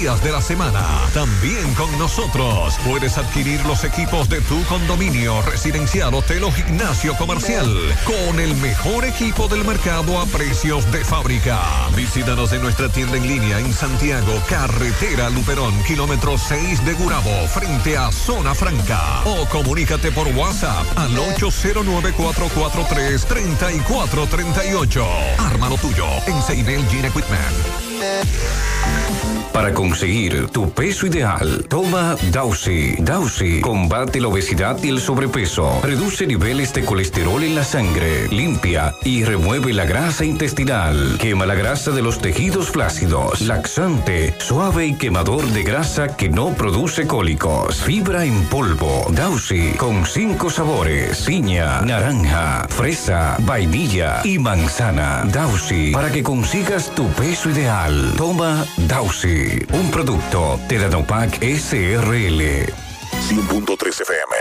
días de la semana. También con nosotros puedes adquirir los equipos de tu condominio, residencial, hotel o gimnasio comercial con el mejor equipo del mercado a precios de fábrica. Visítanos en nuestra tienda en línea en Santiago, carretera Luperón, kilómetro 6 de Gurabo, frente a Zona Franca. O comunícate por WhatsApp al 809-443-3438. Ármalo tuyo en Seidel Gene Equipment. Para conseguir tu peso ideal, toma Dausi. Dausi combate la obesidad y el sobrepeso, reduce niveles de colesterol en la sangre, limpia y remueve la grasa intestinal, quema la grasa de los tejidos flácidos, laxante, suave y quemador de grasa que no produce cólicos, fibra en polvo. Dausi con cinco sabores: piña, naranja, fresa, vainilla y manzana. Dausi para que consigas tu peso ideal. Toma Dausi un producto de Danopac SRL. 100.3 FM.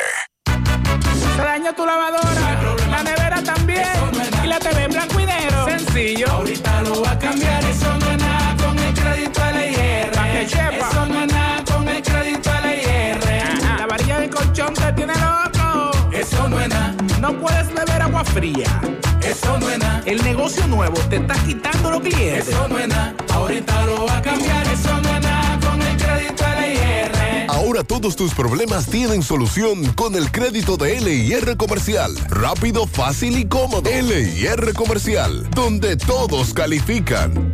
Se dañó tu lavadora, la nevera también, y la TV en blanco y negro. Sencillo. No puedes beber agua fría. Eso no es nada. El negocio nuevo te está quitando los clientes. Eso no es nada. Ahorita lo va a cambiar, eso no es nada con el crédito LIR. Ahora todos tus problemas tienen solución con el crédito de LIR Comercial. Rápido, fácil y cómodo. LIR Comercial, donde todos califican.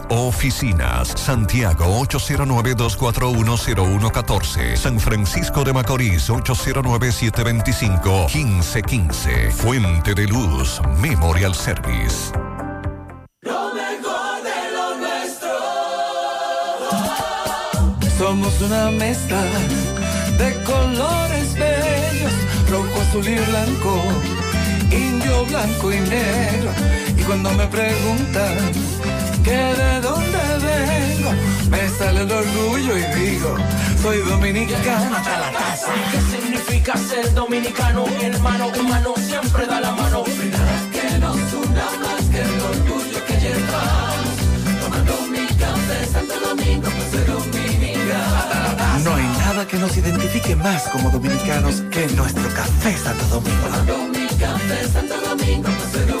oficinas. Santiago 809-241-0114. San Francisco de Macorís 809-725-1515. Fuente de Luz Memorial Service. Lo mejor de lo nuestro. Somos una mezcla de colores bellos, rojo, azul y blanco, indio, blanco y negro. Y cuando me preguntan que de dónde vengo, me sale el orgullo y digo, soy dominicano hasta la casa. ¿Qué significa ser dominicano? Mi hermano humano siempre da la mano. Que nos una más que el orgullo que llevamos. Tomando mi café Santo Domingo, pues dominicano. No hay nada que nos identifique más como dominicanos que nuestro café Santo Domingo. Tomando mi café Santo Domingo, pues.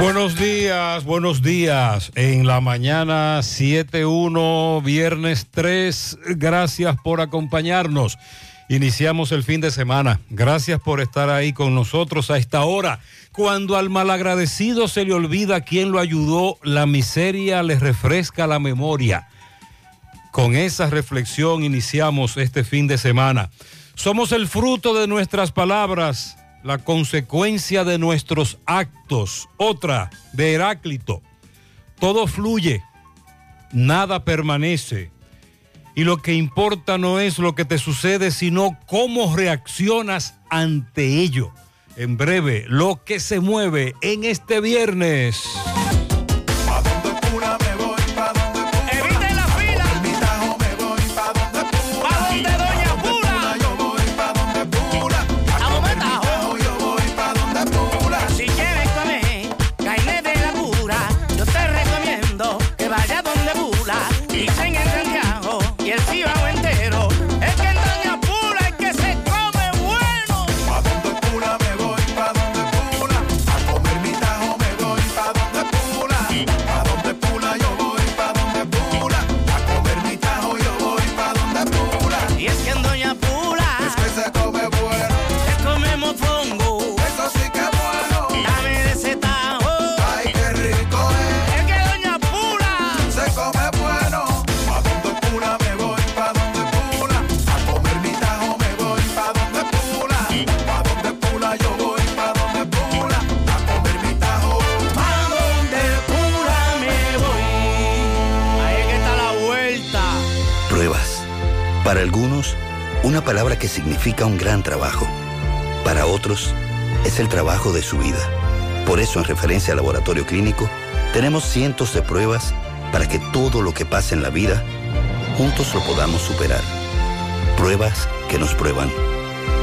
Buenos días, buenos días. En la mañana 7.1, viernes 3, gracias por acompañarnos. Iniciamos el fin de semana. Gracias por estar ahí con nosotros a esta hora. Cuando al malagradecido se le olvida quién lo ayudó, la miseria le refresca la memoria. Con esa reflexión iniciamos este fin de semana. Somos el fruto de nuestras palabras, la consecuencia de nuestros actos. Otra de Heráclito. Todo fluye, nada permanece. Y lo que importa no es lo que te sucede, sino cómo reaccionas ante ello. En breve, lo que se mueve en este viernes. Para algunos, una palabra que significa un gran trabajo. Para otros, es el trabajo de su vida. Por eso, en referencia al laboratorio clínico, tenemos cientos de pruebas para que todo lo que pasa en la vida, juntos lo podamos superar. Pruebas que nos prueban.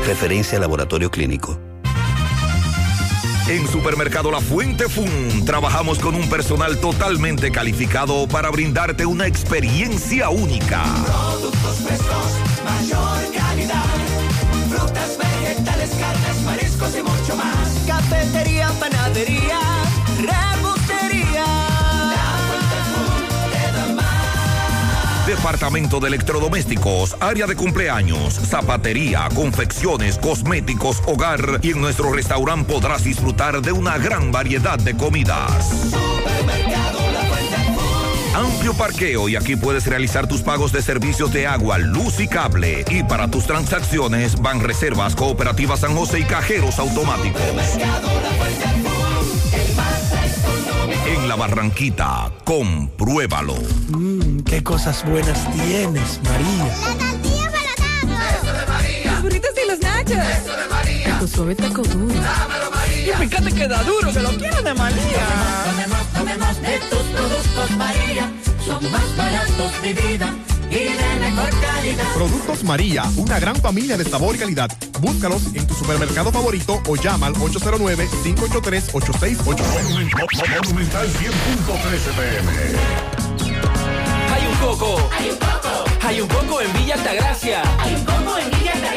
Referencia al laboratorio clínico. En Supermercado La Fuente Fun trabajamos con un personal totalmente calificado para brindarte una experiencia única. Frescos, mayor calidad. Frutas, vegetales, carnes, mariscos y mucho más. Cafetería, panadería, repostería. La da más. Departamento de Electrodomésticos, área de cumpleaños, zapatería, confecciones, cosméticos, hogar y en nuestro restaurante podrás disfrutar de una gran variedad de comidas. Amplio parqueo y aquí puedes realizar tus pagos de servicios de agua, luz y cable. Y para tus transacciones van reservas cooperativas San José y cajeros automáticos. En la Barranquita, compruébalo. Mmm, qué cosas buenas tienes, María. La tortilla para Eso de María. Los burritos y los nachos. Eso de María. Taco suave, taco duro. Dámelo, María. Y fíjate que da duro, que lo quiero de María. Tomemos, tomemos de tus productos, María. Son más baratos de vida y de mejor calidad. Productos María, una gran familia de sabor y calidad. Búscalos en tu supermercado favorito o llama al 809-583-8689. Monumental 100.13 pm. Hay un coco. Hay un coco. Hay un coco en Villa Altagracia. Hay un coco en Villa Altagracia.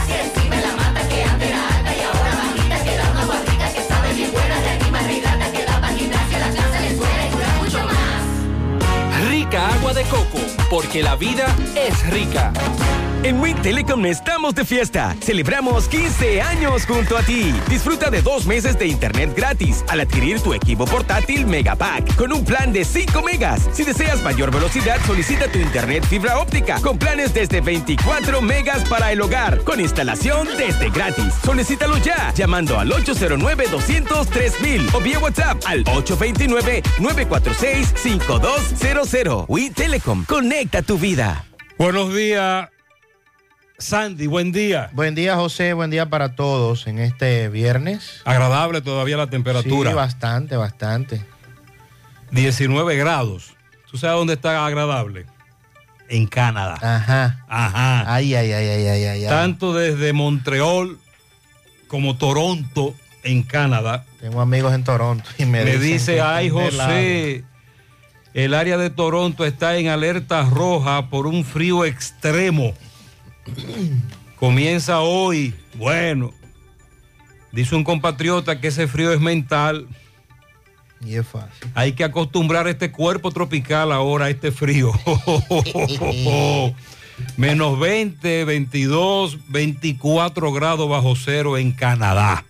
de coco, porque la vida es rica. En Win Telecom estamos de fiesta. Celebramos 15 años junto a ti. Disfruta de dos meses de internet gratis al adquirir tu equipo portátil Megapack con un plan de 5 megas. Si deseas mayor velocidad, solicita tu internet fibra óptica con planes desde 24 megas para el hogar con instalación desde gratis. Solicítalo ya llamando al 809 203 o vía WhatsApp al 829 946 5200. Win Telecom, conecta tu vida. Buenos días, Sandy, buen día. Buen día, José. Buen día para todos en este viernes. Agradable todavía la temperatura. Sí, bastante, bastante. 19 grados. ¿Tú sabes dónde está agradable? En Canadá. Ajá. Ajá. Ay, ay, ay, ay, ay, ay. Tanto desde Montreal como Toronto, en Canadá. Tengo amigos en Toronto y me, Me dicen dice, ay José, el área de Toronto está en alerta roja por un frío extremo. Comienza hoy. Bueno, dice un compatriota que ese frío es mental. Y es fácil. Hay que acostumbrar este cuerpo tropical ahora a este frío. Menos 20, 22, 24 grados bajo cero en Canadá.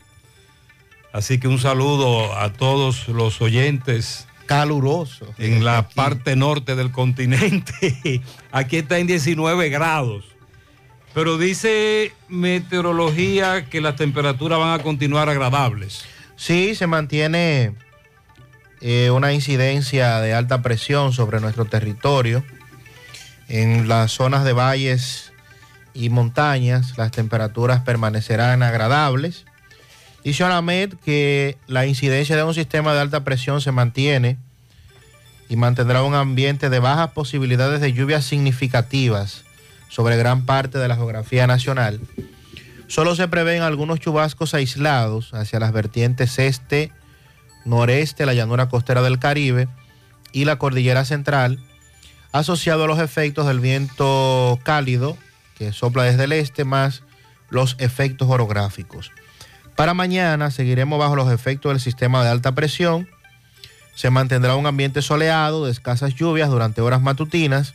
Así que un saludo a todos los oyentes. Caluroso. En la parte norte del continente. Aquí está en 19 grados. Pero dice meteorología que las temperaturas van a continuar agradables. Sí, se mantiene eh, una incidencia de alta presión sobre nuestro territorio. En las zonas de valles y montañas las temperaturas permanecerán agradables. Dice Anamed que la incidencia de un sistema de alta presión se mantiene y mantendrá un ambiente de bajas posibilidades de lluvias significativas sobre gran parte de la geografía nacional. Solo se prevén algunos chubascos aislados hacia las vertientes este, noreste, la llanura costera del Caribe y la cordillera central, asociado a los efectos del viento cálido que sopla desde el este, más los efectos orográficos. Para mañana seguiremos bajo los efectos del sistema de alta presión. Se mantendrá un ambiente soleado de escasas lluvias durante horas matutinas.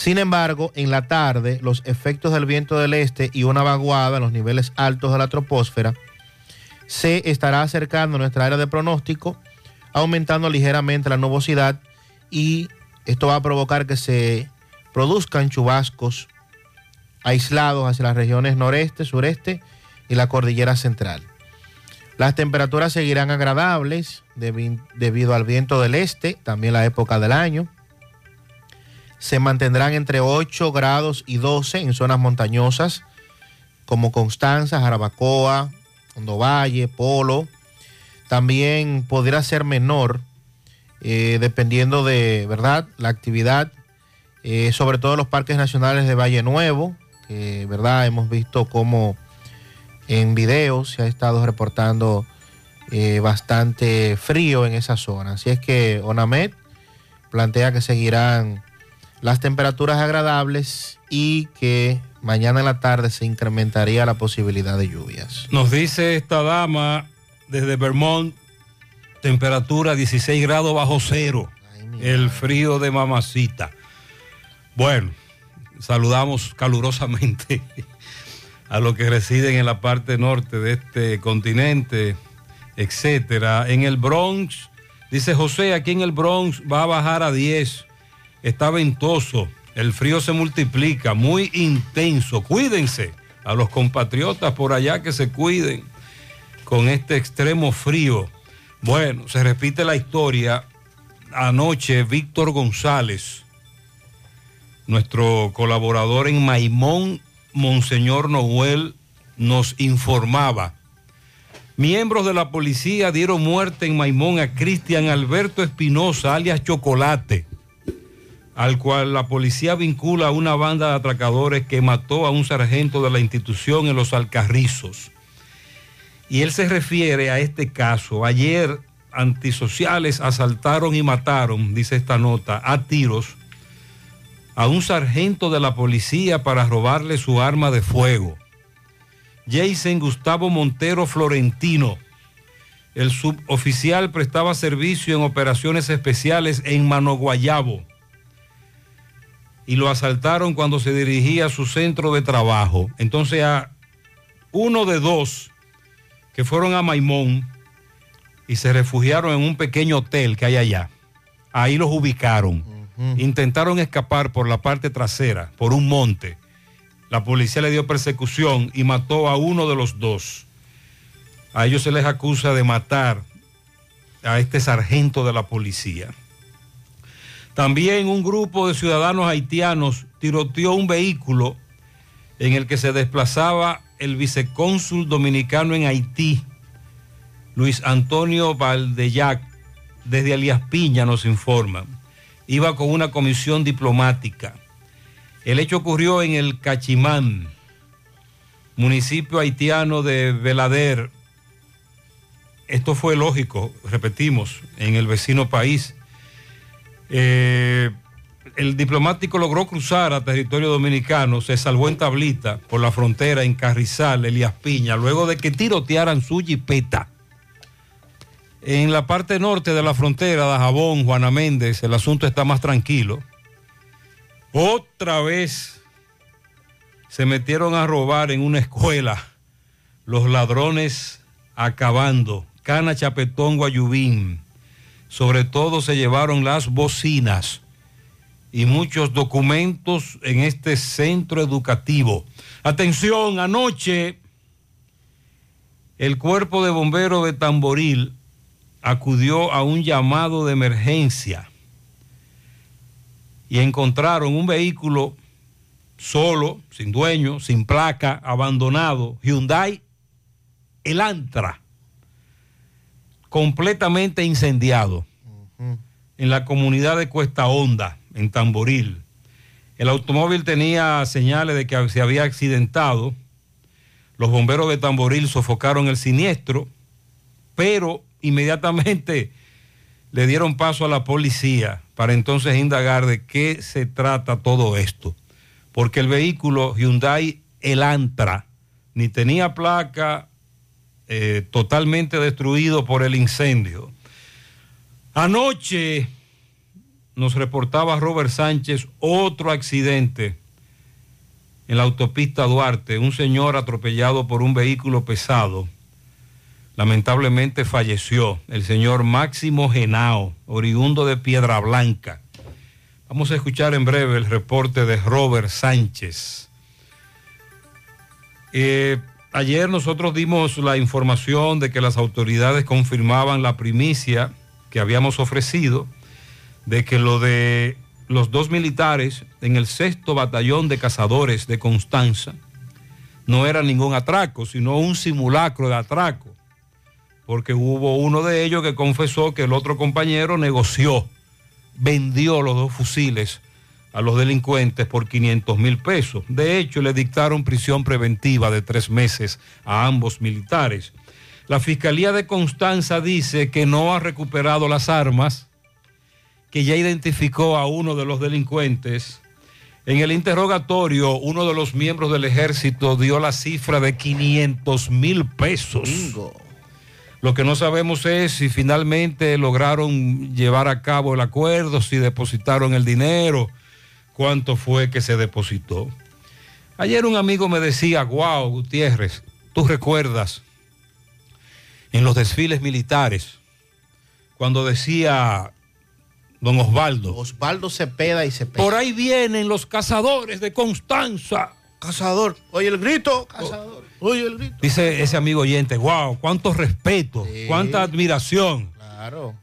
Sin embargo, en la tarde, los efectos del viento del este y una vaguada en los niveles altos de la troposfera se estará acercando a nuestra área de pronóstico, aumentando ligeramente la nubosidad y esto va a provocar que se produzcan chubascos aislados hacia las regiones noreste, sureste y la cordillera central. Las temperaturas seguirán agradables debi- debido al viento del este, también la época del año. Se mantendrán entre 8 grados y 12 en zonas montañosas como Constanza, Jarabacoa, Hondo Valle, Polo. También podría ser menor eh, dependiendo de, ¿verdad?, la actividad, eh, sobre todo en los parques nacionales de Valle Nuevo, que, ¿verdad?, hemos visto cómo en videos se ha estado reportando eh, bastante frío en esa zona. Así es que ONAMED plantea que seguirán las temperaturas agradables y que mañana en la tarde se incrementaría la posibilidad de lluvias. Nos dice esta dama desde Vermont, temperatura 16 grados bajo cero. El frío de mamacita. Bueno, saludamos calurosamente a los que residen en la parte norte de este continente, etcétera. En el Bronx, dice José, aquí en el Bronx va a bajar a 10. Está ventoso, el frío se multiplica, muy intenso. Cuídense a los compatriotas por allá que se cuiden con este extremo frío. Bueno, se repite la historia. Anoche, Víctor González, nuestro colaborador en Maimón, Monseñor Noel, nos informaba. Miembros de la policía dieron muerte en Maimón a Cristian Alberto Espinosa, alias Chocolate, al cual la policía vincula a una banda de atracadores que mató a un sargento de la institución en los Alcarrizos. Y él se refiere a este caso. Ayer antisociales asaltaron y mataron, dice esta nota, a tiros a un sargento de la policía para robarle su arma de fuego. Jason Gustavo Montero Florentino, el suboficial prestaba servicio en operaciones especiales en Manoguayabo y lo asaltaron cuando se dirigía a su centro de trabajo. Entonces a uno de dos que fueron a Maimón y se refugiaron en un pequeño hotel que hay allá. Ahí los ubicaron. Intentaron escapar por la parte trasera, por un monte. La policía le dio persecución y mató a uno de los dos. A ellos se les acusa de matar a este sargento de la policía. También un grupo de ciudadanos haitianos tiroteó un vehículo en el que se desplazaba el vicecónsul dominicano en Haití, Luis Antonio Valdeyac, desde Alias Piña nos informan. Iba con una comisión diplomática. El hecho ocurrió en el Cachimán, municipio haitiano de Belader. Esto fue lógico, repetimos, en el vecino país. Eh, el diplomático logró cruzar a territorio dominicano, se salvó en tablita por la frontera en Carrizal, Elías Piña, luego de que tirotearan su jipeta. En la parte norte de la frontera, de Jabón, Juana Méndez, el asunto está más tranquilo. Otra vez se metieron a robar en una escuela los ladrones acabando. Cana, Chapetón, Guayubín. Sobre todo se llevaron las bocinas y muchos documentos en este centro educativo. Atención, anoche el cuerpo de bomberos de Tamboril acudió a un llamado de emergencia y encontraron un vehículo solo, sin dueño, sin placa, abandonado, Hyundai Elantra, completamente incendiado en la comunidad de Cuesta Honda, en Tamboril. El automóvil tenía señales de que se había accidentado. Los bomberos de Tamboril sofocaron el siniestro, pero inmediatamente le dieron paso a la policía para entonces indagar de qué se trata todo esto. Porque el vehículo Hyundai Elantra ni tenía placa, eh, totalmente destruido por el incendio. Anoche nos reportaba Robert Sánchez otro accidente en la autopista Duarte, un señor atropellado por un vehículo pesado. lamentablemente falleció el señor Máximo Genao, oriundo de Piedra Blanca. Vamos a escuchar en breve el reporte de Robert Sánchez. Eh, ayer nosotros dimos la información de que las autoridades confirmaban la primicia que habíamos ofrecido de que lo de los dos militares en el sexto batallón de cazadores de Constanza no era ningún atraco, sino un simulacro de atraco, porque hubo uno de ellos que confesó que el otro compañero negoció, vendió los dos fusiles a los delincuentes por 500 mil pesos. De hecho, le dictaron prisión preventiva de tres meses a ambos militares. La Fiscalía de Constanza dice que no ha recuperado las armas, que ya identificó a uno de los delincuentes. En el interrogatorio, uno de los miembros del ejército dio la cifra de 500 mil pesos. Lo que no sabemos es si finalmente lograron llevar a cabo el acuerdo, si depositaron el dinero, cuánto fue que se depositó. Ayer un amigo me decía, wow, Gutiérrez, tú recuerdas en los desfiles militares, cuando decía don Osvaldo. Osvaldo Cepeda y Cepeda. Por ahí vienen los cazadores de Constanza. Cazador. Oye el grito, cazador. Oye el grito. Dice ese amigo oyente, wow, cuánto respeto, cuánta admiración. Claro.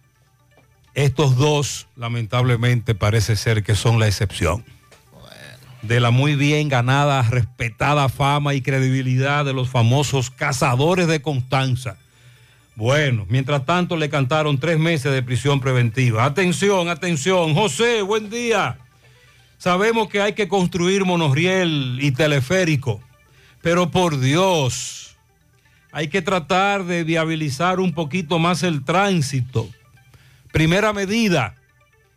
Estos dos, lamentablemente, parece ser que son la excepción. De la muy bien ganada, respetada fama y credibilidad de los famosos cazadores de Constanza. Bueno, mientras tanto le cantaron tres meses de prisión preventiva. Atención, atención. José, buen día. Sabemos que hay que construir monorriel y teleférico, pero por Dios, hay que tratar de viabilizar un poquito más el tránsito. Primera medida,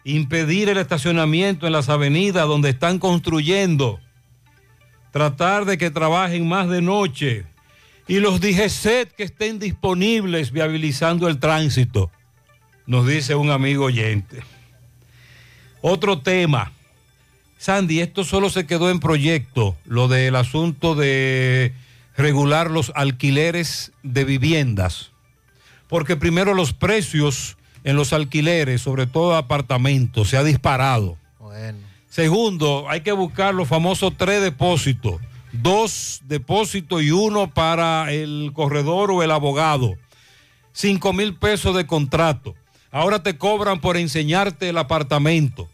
impedir el estacionamiento en las avenidas donde están construyendo. Tratar de que trabajen más de noche. Y los DGCET que estén disponibles viabilizando el tránsito, nos dice un amigo oyente. Otro tema. Sandy, esto solo se quedó en proyecto, lo del asunto de regular los alquileres de viviendas. Porque primero los precios en los alquileres, sobre todo apartamentos, se ha disparado. Segundo, hay que buscar los famosos tres depósitos. Dos depósitos y uno para el corredor o el abogado. Cinco mil pesos de contrato. Ahora te cobran por enseñarte el apartamento.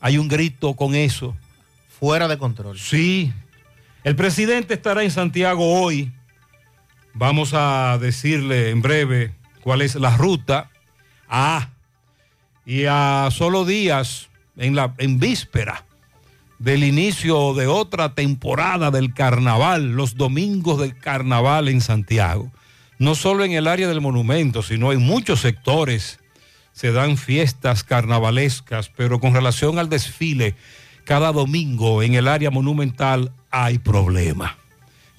Hay un grito con eso. Fuera de control. Sí. El presidente estará en Santiago hoy. Vamos a decirle en breve cuál es la ruta. Ah, y a solo días, en, la, en víspera del inicio de otra temporada del carnaval, los domingos del carnaval en Santiago. No solo en el área del monumento, sino en muchos sectores se dan fiestas carnavalescas, pero con relación al desfile, cada domingo en el área monumental hay problema.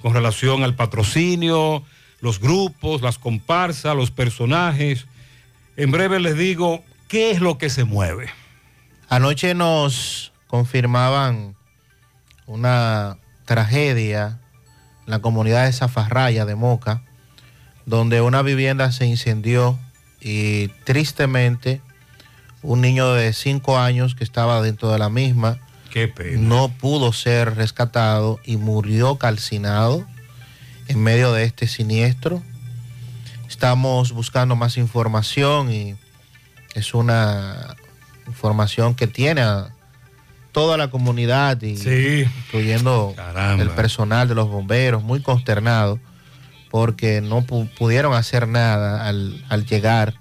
Con relación al patrocinio, los grupos, las comparsas, los personajes. En breve les digo qué es lo que se mueve. Anoche nos confirmaban una tragedia en la comunidad de Zafarraya de Moca, donde una vivienda se incendió y tristemente un niño de 5 años que estaba dentro de la misma no pudo ser rescatado y murió calcinado en medio de este siniestro. Estamos buscando más información y es una información que tiene a toda la comunidad, y, incluyendo el personal de los bomberos, muy consternado porque no pudieron hacer nada al, llegar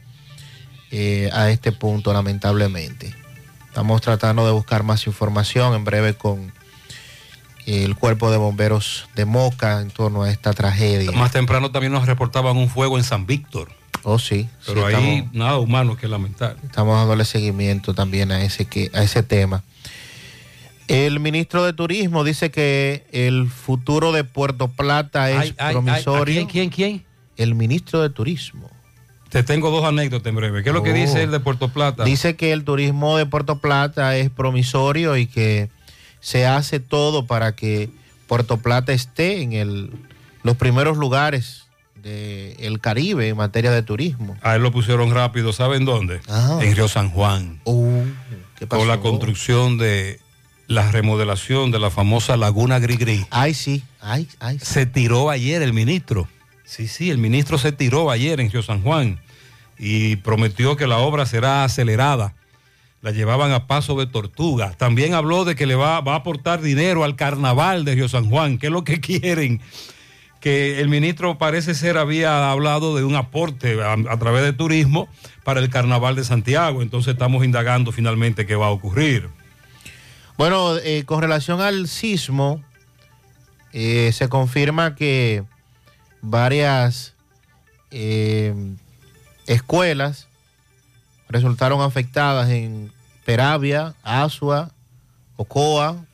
eh, a este punto, lamentablemente. Estamos tratando de buscar más información en breve con el cuerpo de bomberos de Moca en torno a esta tragedia. Más temprano también nos reportaban un fuego en San Víctor. Oh, sí. Pero ahí nada humano que lamentar. Estamos dándole seguimiento también a ese, que, a ese tema. El ministro de Turismo dice que el futuro de Puerto Plata es promisorio. ¿Quién, quién, quién? El ministro de Turismo. Te tengo dos anécdotas en breve. ¿Qué es lo que dice el de Puerto Plata? Dice que el turismo de Puerto Plata es promisorio y que se hace todo para que Puerto Plata esté en el, los primeros lugares del Caribe en materia de turismo. A él lo pusieron rápido, ¿saben dónde? Ajá. En Río San Juan. Uh, ¿qué pasó? Con la construcción de la remodelación de la famosa Laguna Grigri. Ay, sí, ay, ay. Se tiró ayer el ministro. Sí, sí, el ministro se tiró ayer en Río San Juan y prometió que la obra será acelerada. La llevaban a paso de tortuga. También habló de que le va, va a aportar dinero al carnaval de Río San Juan, que es lo que quieren. Que el ministro parece ser había hablado de un aporte a, través de turismo para el carnaval de Santiago. Entonces estamos indagando finalmente qué va a ocurrir. Bueno, eh, con relación al sismo, eh, se confirma que varias eh, escuelas resultaron afectadas en Peravia, Asua, Ocoa.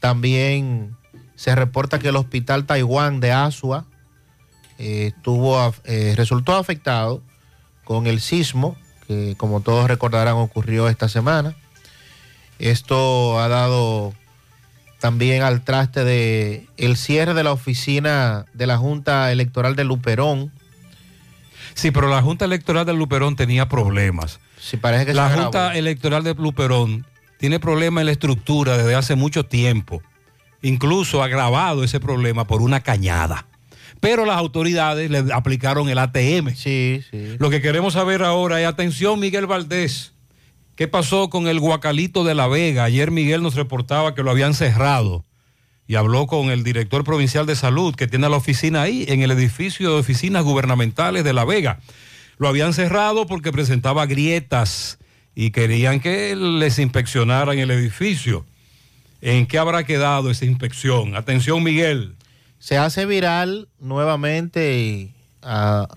También se reporta que el hospital Taiwán de Asua eh, estuvo eh, resultó afectado con el sismo, que como todos recordarán ocurrió esta semana. Esto ha dado también al traste de el cierre de la oficina de la Junta Electoral de Luperón. Sí, pero la Junta Electoral de Luperón tenía problemas. Sí, parece que la Junta. Electoral de Luperón tiene problemas en la estructura desde hace mucho tiempo. Incluso agravado ese problema por una cañada. Pero las autoridades le aplicaron el ATM. Sí, sí. Lo que queremos saber ahora es, atención Miguel Valdés, ¿qué pasó con el guacalito de La Vega? Ayer Miguel nos reportaba que lo habían cerrado y habló con el director provincial de salud que tiene la oficina ahí, en el edificio de oficinas gubernamentales de La Vega. Lo habían cerrado porque presentaba grietas y querían que les inspeccionaran el edificio. ¿En qué habrá quedado esa inspección? Atención Miguel. Se hace viral nuevamente y ah,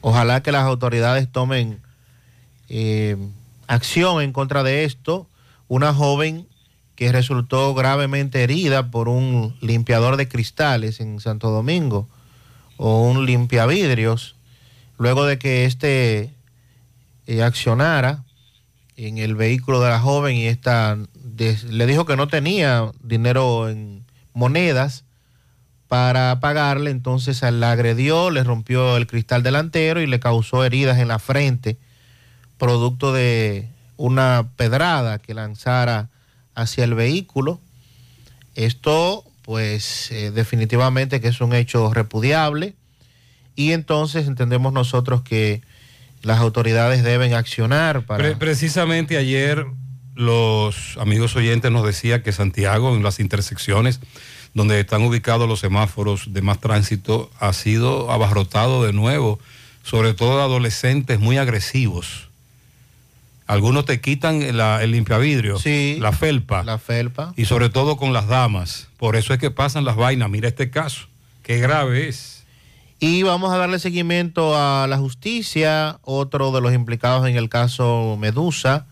ojalá que las autoridades tomen eh, acción en contra de esto. Una joven que resultó gravemente herida por un limpiador de cristales en Santo Domingo o un limpiavidrios, luego de que éste eh, accionara en el vehículo de la joven y esta le dijo que no tenía dinero en monedas para pagarle, entonces la agredió, le rompió el cristal delantero y le causó heridas en la frente, producto de una pedrada que lanzara hacia el vehículo. Esto, pues, eh, definitivamente que es un hecho repudiable y entonces entendemos nosotros que las autoridades deben accionar para... Pre- precisamente ayer los amigos oyentes nos decía que Santiago, en las intersecciones donde están ubicados los semáforos de más tránsito, ha sido abarrotado de nuevo, sobre todo de adolescentes muy agresivos. Algunos te quitan la- el limpiavidrio, la felpa. La felpa. Y sobre todo con las damas. Por eso es que pasan las vainas. Mira este caso. Qué grave es. Y vamos a darle seguimiento a la justicia. Otro de los implicados en el caso Medusa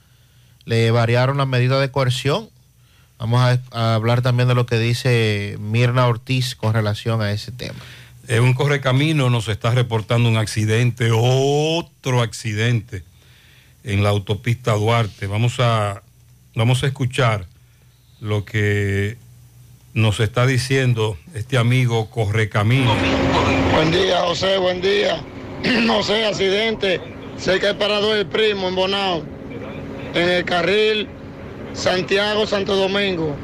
le variaron la medida de coerción. Vamos a, a hablar también de lo que dice Mirna Ortiz con relación a ese tema. En un correcamino nos está reportando un accidente, otro accidente en la autopista Duarte. Vamos a, vamos a escuchar lo que nos está diciendo este amigo correcamino. Buen día, José, buen día. José, accidente. Sé que el parador del primo en Bonao, en el carril Santiago-Santo Domingo.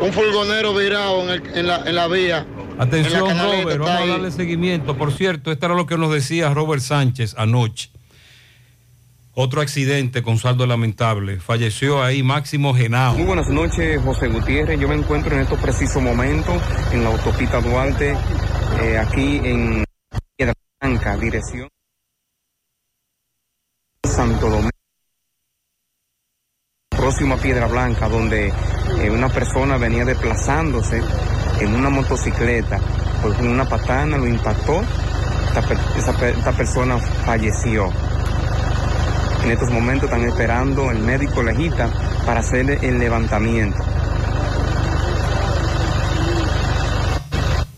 Un furgonero virado en, el- en la, en la vía. Atención, la Robert, vamos a darle seguimiento. Por cierto, esto era lo que nos decía Robert Sánchez anoche. Otro accidente con saldo lamentable. Falleció ahí Máximo Genao. Muy buenas noches, José Gutiérrez. Yo me encuentro en estos precisos momentos en la autopista Duarte, eh, aquí en Piedra Blanca, dirección Santo Domingo. Próximo a Piedra Blanca, donde eh, una persona venía desplazándose en una motocicleta, pues una patana lo impactó. Esta, esta persona falleció. En estos momentos están esperando el médico legista para hacer el levantamiento.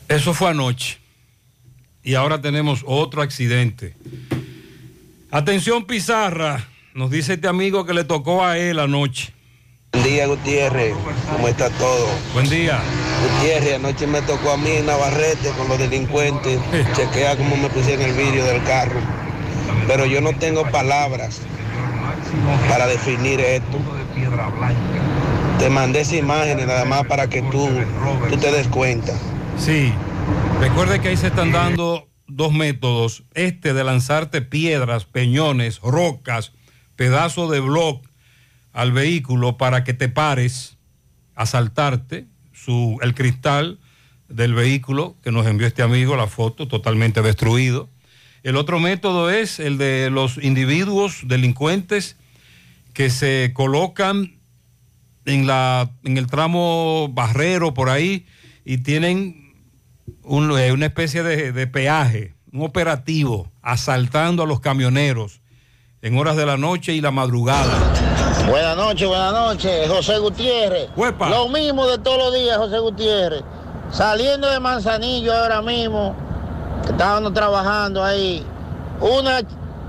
Eso fue anoche. Y ahora tenemos otro accidente. Atención Pizarra, nos dice este amigo que le tocó a él anoche. Buen día, Gutiérrez. ¿Cómo está todo? Buen día. Gutiérrez, anoche me tocó a mí en Navarrete con los delincuentes. Chequea cómo me pusieron el vídeo del carro. Pero yo no tengo palabras para definir esto. Te mandé esas imágenes nada más para que tú, tú te des cuenta. Sí. Recuerde que ahí se están dando dos métodos. Este de lanzarte piedras, peñones, rocas, pedazos de bloc al vehículo para que te pares, asaltarte su, el cristal del vehículo que nos envió este amigo, la foto totalmente destruido. El otro método es el de los individuos delincuentes que se colocan en, la, en el tramo barrero por ahí y tienen un- eh, una especie de, de peaje, un operativo, asaltando a los camioneros en horas de la noche y la madrugada. Buenas noches, buenas noches, José Gutiérrez. Lo mismo de todos los días, José Gutiérrez. Saliendo de Manzanillo ahora mismo, que estábamos trabajando ahí, una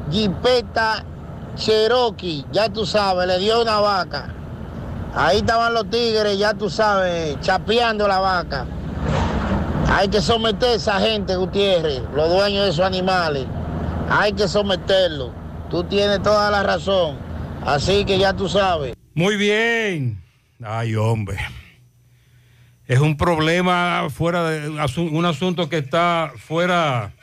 jipeta Cherokee, ya tú sabes, le dio una vaca. Ahí estaban los tigres, ya tú sabes, chapeando la vaca. Hay que someter a esa gente, Gutiérrez, los dueños de esos animales. Hay que someterlos. Tú tienes toda la razón. Así que ya tú sabes. Muy bien. Ay, hombre. Es un problema fuera de un asunto que está fuera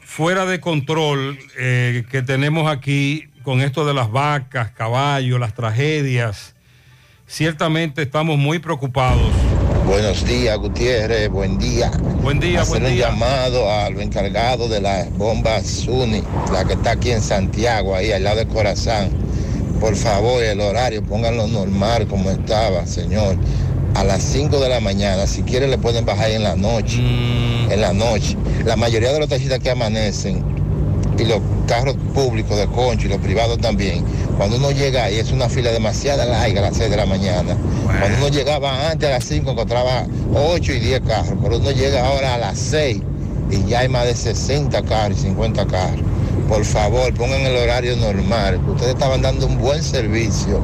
fuera de control eh, que tenemos aquí con esto de las vacas, caballos, las tragedias. Ciertamente estamos muy preocupados. Buenos días, Gutiérrez. Buen día. Buen día, Hacer buen un día. llamado al encargado de las bombas Suni, la que está aquí en Santiago, ahí al lado de Corazán. Por favor, el horario, pónganlo normal como estaba, señor. A las 5 de la mañana, si quiere le pueden bajar en la noche. Mm. En la noche. La mayoría de los taxistas que amanecen y los carros públicos de concho y los privados también, cuando uno llega ahí es una fila demasiado larga a las 6 de la mañana. Cuando uno llegaba antes a las 5 encontraba 8 y 10 carros, pero uno llega ahora a las 6 y ya hay más de 60 carros y 50 carros. Por favor, pongan el horario normal. Ustedes estaban dando un buen servicio,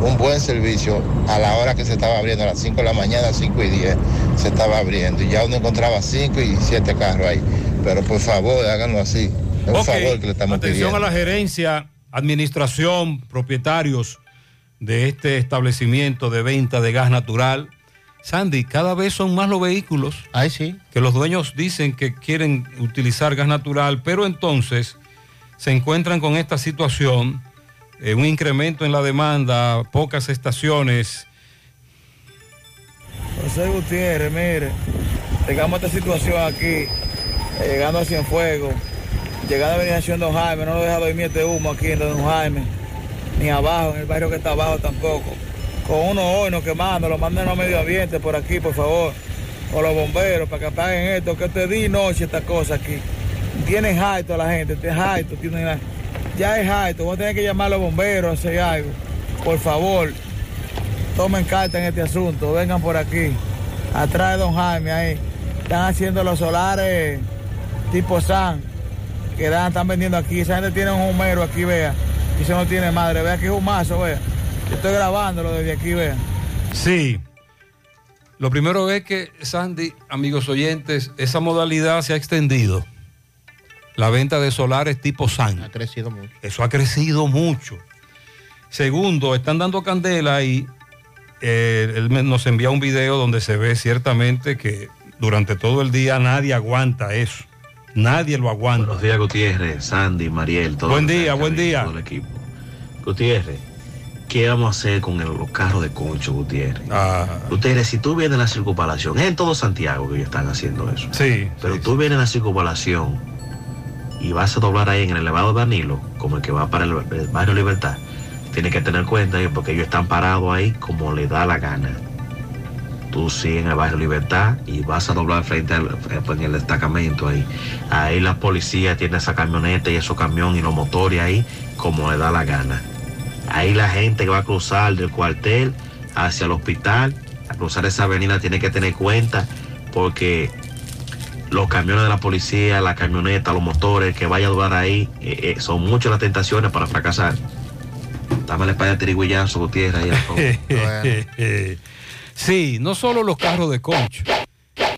un buen servicio a la hora que se estaba abriendo, a las 5 de la mañana, 5 y 10 se estaba abriendo. Y ya uno encontraba 5 y 7 carros ahí. Pero por favor, háganlo así. Es un favor que le estamos Atención pidiendo. a la gerencia, administración, propietarios de este establecimiento de venta de gas natural. Sandy, cada vez son más los vehículos. sí. Que los dueños dicen que quieren utilizar gas natural, pero entonces se encuentran con esta situación, eh, un incremento en la demanda, pocas estaciones. José Gutiérrez, mire, tengamos esta situación aquí, eh, llegando a Cienfuegos, llegando a Veneración Don Jaime, no lo deja dormir este humo aquí en Don Jaime, ni abajo, en el barrio que está abajo tampoco. Con unos hornos quemando, lo manden a medio ambiente por aquí, por favor, o los bomberos, para que apaguen esto, que te di noche estas cosas aquí. Tienen jaito la gente, tienen jaito, tienen ya es jaito, vos tenés que llamar a los bomberos, hacer algo, por favor tomen carta en este asunto, vengan por aquí, atrás de don Jaime ahí, están haciendo los solares tipo San, que dan, están vendiendo aquí, esa gente tiene un humero aquí, vea, y eso no tiene madre, vea que es un mazo, vea, yo estoy grabándolo desde aquí, vea. Sí. Lo primero es que, Sandy, amigos oyentes, esa modalidad se ha extendido. La venta de solares tipo SAN. Ha crecido mucho. Eso ha crecido mucho. Segundo, están dando candela y eh, él nos envía un video donde se ve ciertamente que durante todo el día nadie aguanta eso. Nadie lo aguanta. Buenos días, Gutiérrez, Sandy, Mariel, todo Buen día, buen día. todo el equipo. Gutiérrez, ¿qué vamos a hacer con el- los carros de concho, Gutiérrez? Ah. Gutiérrez, si tú vienes en la circunvalación, es en todo Santiago que ellos están haciendo eso. Sí. Pero tú vienes en la circunvalación y vas a doblar ahí en el elevado Danilo, como el que va para el, barrio Libertad, tienes que tener cuenta porque ellos están parados ahí como le da la gana. Tú sí en el barrio Libertad y vas a doblar frente al pues, en el destacamento ahí. Ahí la policía tiene esa camioneta y esos camiones y los motores ahí como le da la gana. Ahí la gente que va a cruzar del cuartel hacia el hospital, a cruzar esa avenida tiene que tener cuenta porque los camiones de la policía, la camioneta, los motores que vaya a doblar ahí, eh, eh, son muchas las tentaciones para fracasar. Dámele para allá tirigüillazo, Gutiérrez. ahí. Sí, no solo los carros de concho.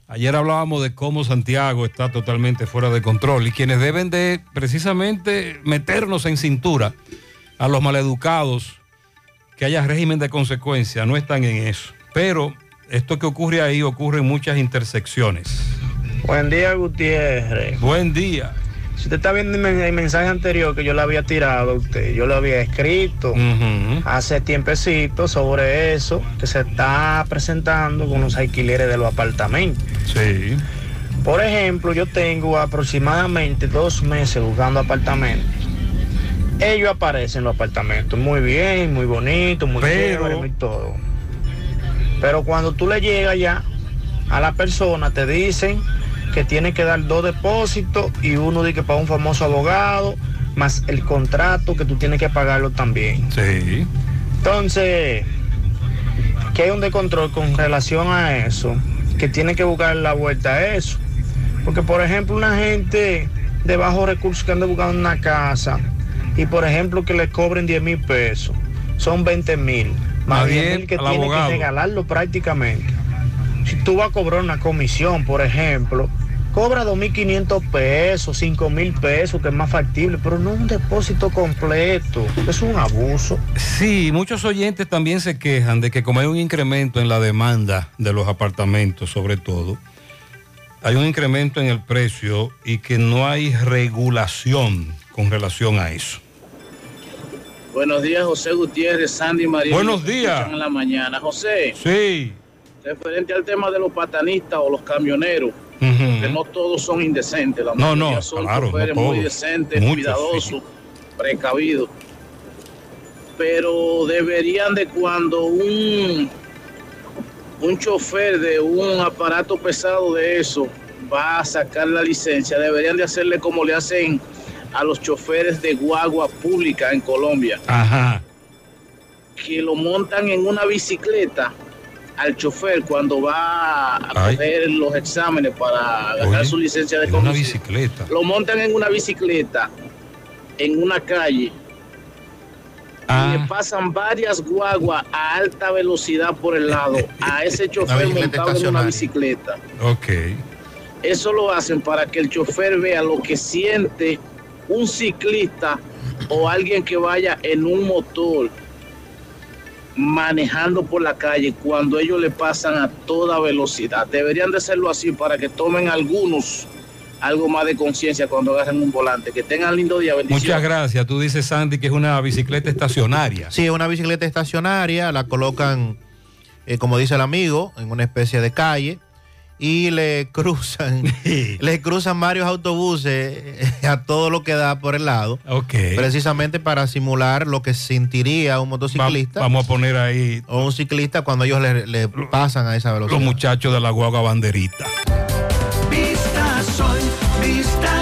Ayer hablábamos de cómo Santiago está totalmente fuera de control y quienes deben de precisamente meternos en cintura a los maleducados, que haya régimen de consecuencia, no están en eso. Pero esto que ocurre ahí ocurre en muchas intersecciones. Buen día, Gutiérrez. Buen día. Si usted está viendo el mensaje anterior que yo le había tirado a usted, yo lo había escrito hace tiempecito sobre eso que se está presentando con los alquileres de los apartamentos. Sí. Por ejemplo, yo tengo aproximadamente dos meses buscando apartamentos. Ellos aparecen en los apartamentos muy bien, muy bonito, muy chévere, muy todo. Pero cuando tú le llegas ya a la persona, te dicen que tiene que dar dos depósitos y uno de que para un famoso abogado, más el contrato que tú tienes que pagarlo también. Sí. Entonces, que hay un descontrol con relación a eso, que tiene que buscar la vuelta a eso. Porque, por ejemplo, una gente de bajos recursos que anda buscando una casa y, por ejemplo, que le cobren 10 mil pesos, son 20 mil. Más bien que tiene que regalarlo prácticamente. Si tú vas a cobrar una comisión, por ejemplo, cobra 2.500 pesos, 5.000 pesos, que es más factible, pero no un depósito completo. Es un abuso. Sí, muchos oyentes también se quejan de que como hay un incremento en la demanda de los apartamentos, sobre todo, hay un incremento en el precio y que no hay regulación con relación a eso. Buenos días, José Gutiérrez, Sandy María. Buenos días. En la mañana. José. Sí. Referente al tema de los patanistas o los camioneros, que no todos son indecentes. La no, no, son claro, choferes muy decentes, cuidadosos, precavidos. Pero deberían de cuando un, un chofer de un aparato pesado de eso va a sacar la licencia, deberían de hacerle como le hacen a los choferes de guagua pública en Colombia. Ajá. Que lo montan en una bicicleta al chofer cuando va a coger los exámenes para ganar su licencia de conducir. Una bicicleta. Lo montan en una bicicleta en una calle. Y le pasan varias guaguas a alta velocidad por el lado a ese chofer montado en una bicicleta. Ok. Eso lo hacen para que el chofer vea lo que siente un ciclista o alguien que vaya en un motor manejando por la calle cuando ellos le pasan a toda velocidad. Deberían de hacerlo así para que tomen algunos algo más de conciencia cuando agarren un volante. Que tengan lindo día, bendiciones. Muchas gracias. Tú dices, Sandy, que es una bicicleta estacionaria. Sí, es una bicicleta estacionaria, la colocan, eh, como dice el amigo, en una especie de calle y le cruzan, le cruzan varios autobuses eh, a todo lo que da por el lado. Ok. Precisamente para simular lo que sentiría un motociclista. Va- vamos a poner ahí O un ciclista cuando ellos le, le pasan a esa velocidad. los muchachos de la guagua banderita. Vista Sol, Vista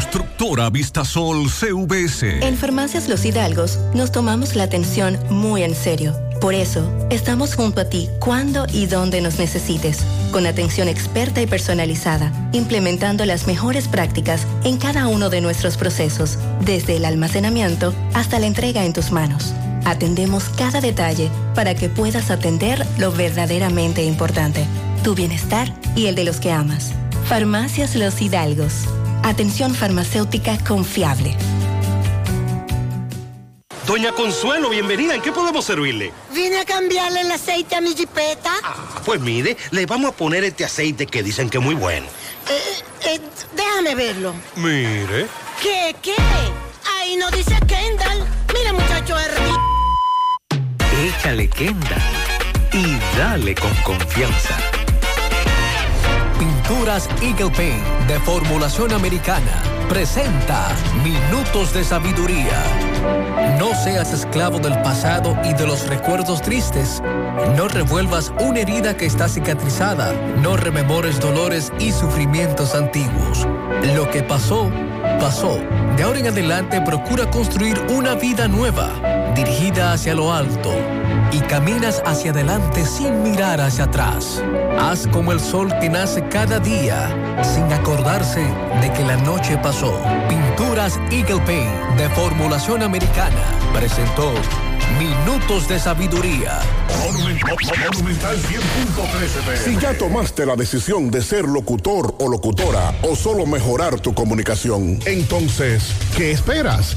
Constructora Vistasol CVS. En Farmacias Los Hidalgos nos tomamos la atención muy en serio. Por eso, estamos junto a ti cuando y donde nos necesites, con atención experta y personalizada, implementando las mejores prácticas en cada uno de nuestros procesos, desde el almacenamiento hasta la entrega en tus manos. Atendemos cada detalle para que puedas atender lo verdaderamente importante, tu bienestar y el de los que amas. Farmacias Los Hidalgos. Atención farmacéutica confiable. Doña Consuelo, bienvenida. ¿En qué podemos servirle? Vine a cambiarle el aceite a mi jipeta. Pues mire, le vamos a poner este aceite que dicen que es muy bueno. Eh, eh, déjame verlo. Mire. ¿Qué, qué? Ahí no dice Kendall. Mira, muchacho, es Échale Kendall y dale con confianza. Pinturas Eagle Paint de formulación americana presenta Minutos de Sabiduría. No seas esclavo del pasado y de los recuerdos tristes. No revuelvas una herida que está cicatrizada. No rememores dolores y sufrimientos antiguos. Lo que pasó, pasó. De ahora en adelante procura construir una vida nueva, dirigida hacia lo alto. Y caminas hacia adelante sin mirar hacia atrás. Haz como el sol que nace cada día, sin acordarse de que la noche pasó. Pinturas Eagle Paint de formulación americana presentó Minutos de Sabiduría. Monumental 100.13 Si ya tomaste la decisión de ser locutor o locutora o solo mejorar tu comunicación, entonces, ¿qué esperas?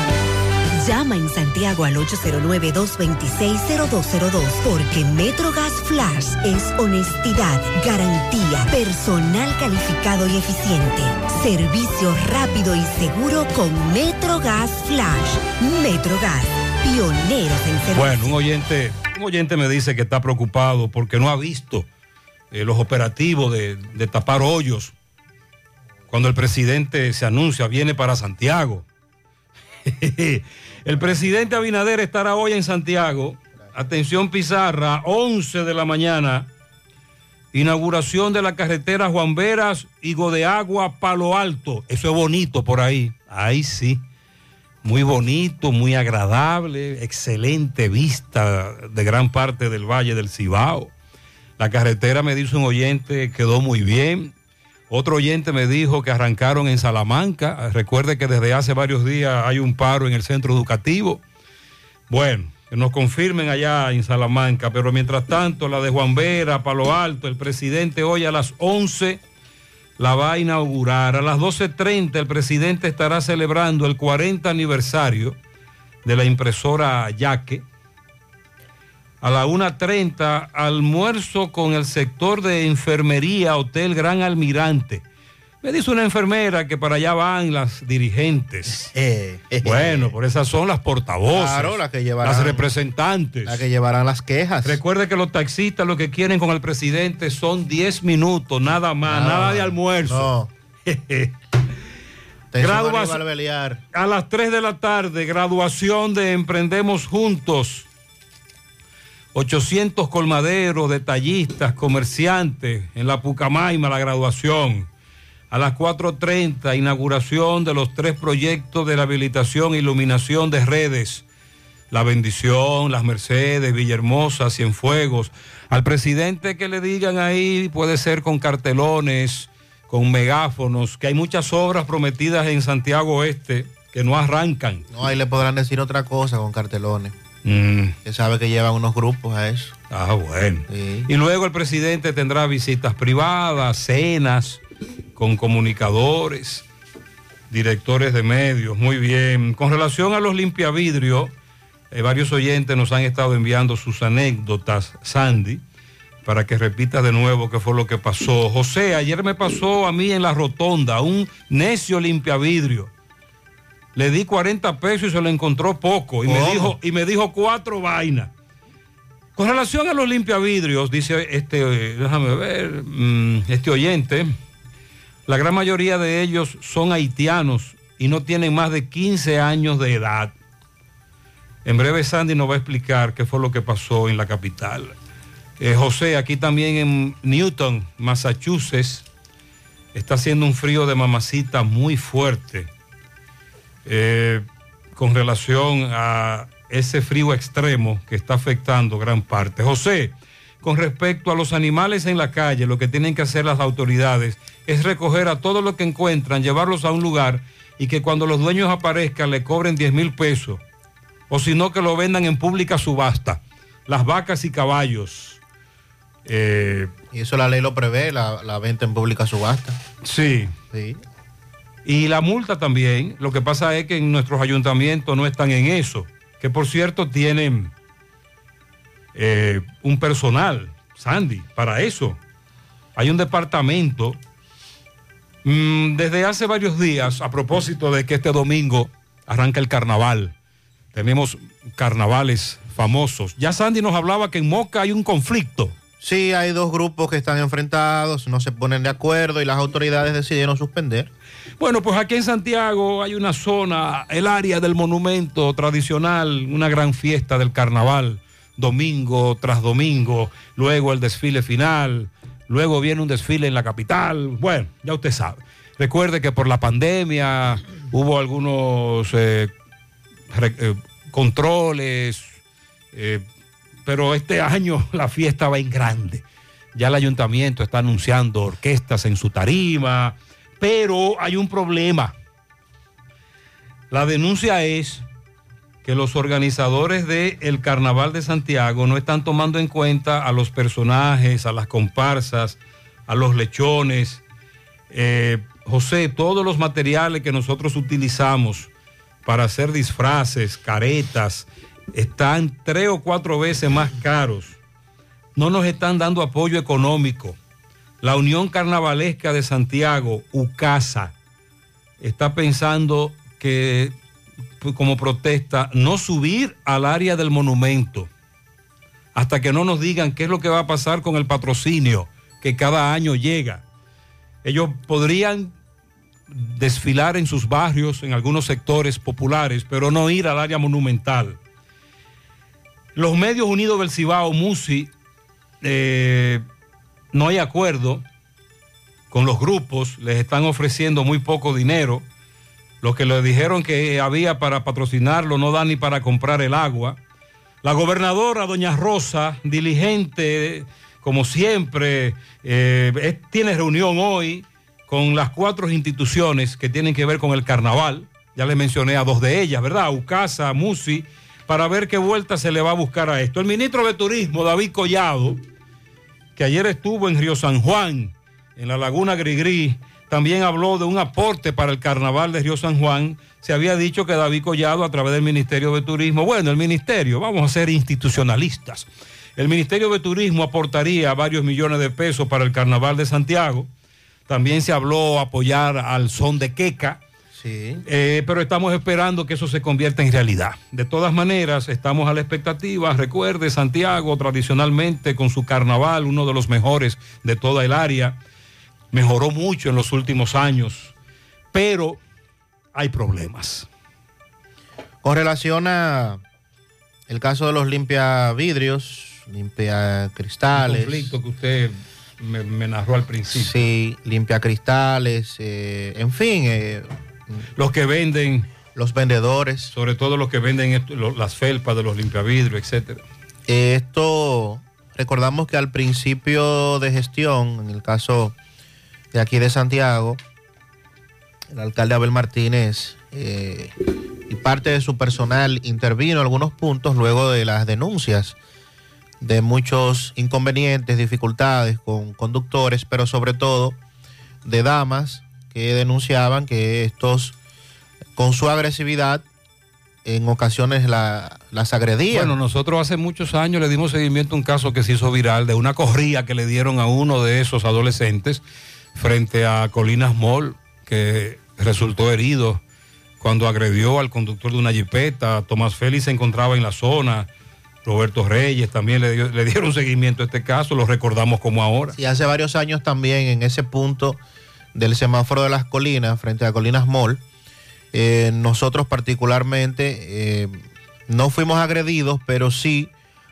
Llama en Santiago al 809-226-0202 porque MetroGas Flash es honestidad, garantía, personal calificado y eficiente, servicio rápido y seguro con MetroGas Flash. MetroGas, pioneros en servicio. Bueno, un oyente, un oyente me dice que está preocupado porque no ha visto eh, los operativos de, de tapar hoyos cuando el presidente se anuncia, viene para Santiago. El presidente Abinader estará hoy en Santiago. Atención Pizarra, 11 de la mañana. Inauguración de la carretera Juan Veras, Higo de Agua, Palo Alto. Eso es bonito por ahí. Ahí sí. Muy bonito, muy agradable, excelente vista de gran parte del Valle del Cibao. La carretera, me dice un oyente, quedó muy bien. Otro oyente me dijo que arrancaron en Salamanca. Recuerde que desde hace varios días hay un paro en el centro educativo. Bueno, que nos confirmen allá en Salamanca, pero mientras tanto la de Juan Vera, Palo Alto, el presidente hoy a las 11 la va a inaugurar. A las 12.30 el presidente estará celebrando el 40 aniversario de la impresora Yaque. A la 1.30, almuerzo con el sector de enfermería, Hotel Gran Almirante. Me dice una enfermera que para allá van las dirigentes. bueno, por esas son las portavoces. Claro, las que llevarán- Las representantes. Las que llevarán las quejas. Recuerde que los taxistas lo que quieren con el presidente son 10 minutos, nada más, Nada de almuerzo. Graduación- Beliar. A las 3 de la tarde, graduación de Emprendemos Juntos. 800 colmaderos, detallistas, comerciantes en la Pucamaima, la graduación. A las 4.30, inauguración de los tres proyectos de la habilitación e iluminación de redes. La Bendición, Las Mercedes, Villahermosa, Cienfuegos. Al presidente que le digan ahí, puede ser con cartelones, con megáfonos, que hay muchas obras prometidas en Santiago Oeste que no arrancan. No, ahí le podrán decir otra cosa con cartelones. Mm. Que sabe que llevan unos grupos a eso. Ah, bueno. Y luego el presidente tendrá visitas privadas, cenas con comunicadores, directores de medios. Muy bien. Con relación a los limpiavidrios, eh, varios oyentes nos han estado enviando sus anécdotas, Sandy, para que repitas de nuevo qué fue lo que pasó. José, ayer me pasó a mí en la rotonda un necio limpiavidrio. Le di 40 pesos y se lo encontró poco. Y me dijo, y me dijo cuatro vainas. Con relación a los limpiavidrios, dice este, déjame ver, mm, este oyente, la gran mayoría de ellos son haitianos y no tienen más de 15 años de edad. En breve Sandy nos va a explicar qué fue lo que pasó en la capital. Eh, José, aquí también en Newton, Massachusetts, está haciendo un frío de mamacita muy fuerte eh, con relación a ese frío extremo que está afectando gran parte. José, con respecto a los animales en la calle, lo que tienen que hacer las autoridades es recoger a todos los que encuentran, llevarlos a un lugar y que cuando los dueños aparezcan le cobren 10 mil pesos. O si no, que lo vendan en pública subasta. Las vacas y caballos. Eh, Y eso la ley lo prevé, la, la venta en pública subasta. Sí. Sí. Y la multa también. Lo que pasa es que en nuestros ayuntamientos no están en eso. Que por cierto tienen eh, un personal, Sandy, para eso. Hay un departamento. Mm, desde hace varios días, a propósito de que este domingo arranca el carnaval, tenemos carnavales famosos. Ya Sandy nos hablaba que en Moca hay un conflicto. Sí, hay dos grupos que están enfrentados, no se ponen de acuerdo y las autoridades decidieron suspender. Bueno, pues aquí en Santiago hay una zona, el área del monumento tradicional, una gran fiesta del carnaval, domingo tras domingo, luego el desfile final, luego viene un desfile en la capital, bueno, ya usted sabe. Recuerde que por la pandemia hubo algunos eh, eh, controles, eh, pero este año la fiesta va en grande. Ya el ayuntamiento está anunciando orquestas en su tarima, pero hay un problema. La denuncia es que los organizadores del Carnaval de Santiago no están tomando en cuenta a los personajes, a las comparsas, a los lechones. Eh, José, todos los materiales que nosotros utilizamos para hacer disfraces, caretas, están tres o cuatro veces más caros. No nos están dando apoyo económico. La Unión Carnavalesca de Santiago, UCASA, está pensando que pues, como protesta no subir al área del monumento hasta que no nos digan qué es lo que va a pasar con el patrocinio que cada año llega. Ellos podrían desfilar en sus barrios, en algunos sectores populares, pero no ir al área monumental. Los medios unidos del Cibao, MUSI, eh, no hay acuerdo con los grupos, les están ofreciendo muy poco dinero. Lo que le dijeron que había para patrocinarlo no da ni para comprar el agua. La gobernadora, doña Rosa, diligente, como siempre, eh, tiene reunión hoy con las cuatro instituciones que tienen que ver con el carnaval. Ya les mencioné a dos de ellas, ¿verdad? UCASA, MUSI, para ver qué vuelta se le va a buscar a esto. El ministro de Turismo, David Collado, que ayer estuvo en Río San Juan, en la Laguna Grigrí, también habló de un aporte para el carnaval de Río San Juan. Se había dicho que David Collado, a través del Ministerio de Turismo, bueno, el Ministerio, vamos a ser institucionalistas. El Ministerio de Turismo aportaría varios millones de pesos para el carnaval de Santiago. También se habló apoyar al son de Queca. Sí. Eh, pero estamos esperando que eso se convierta en realidad. De todas maneras, estamos a la expectativa. Recuerde, Santiago tradicionalmente con su carnaval, uno de los mejores de toda el área, mejoró mucho en los últimos años, pero hay problemas. Con relación a el caso de los limpia vidrios, limpia El cristales. conflicto que usted me, me narró al principio. Sí, limpia cristales, eh, en fin. eh, los que venden. Los vendedores. Sobre todo los que venden las felpas de los limpiavidrios, etcétera. Esto, recordamos que al principio de gestión, en el caso de aquí de Santiago, el alcalde Abel Martínez eh, y parte de su personal intervino en algunos puntos luego de las denuncias de muchos inconvenientes, dificultades con conductores, pero sobre todo de damas que denunciaban que estos, con su agresividad, en ocasiones la- las agredían. Bueno, nosotros hace muchos años le dimos seguimiento a un caso que se hizo viral de una corrida que le dieron a uno de esos adolescentes frente a Colinas Mall, que resultó herido cuando agredió al conductor de una jipeta. Tomás Félix se encontraba en la zona. Roberto Reyes también le, dio- le dieron seguimiento a este caso, lo recordamos como ahora. Y hace varios años también en ese punto del semáforo de las colinas, frente a Colinas Mall, eh, nosotros particularmente eh, no fuimos agredidos, pero sí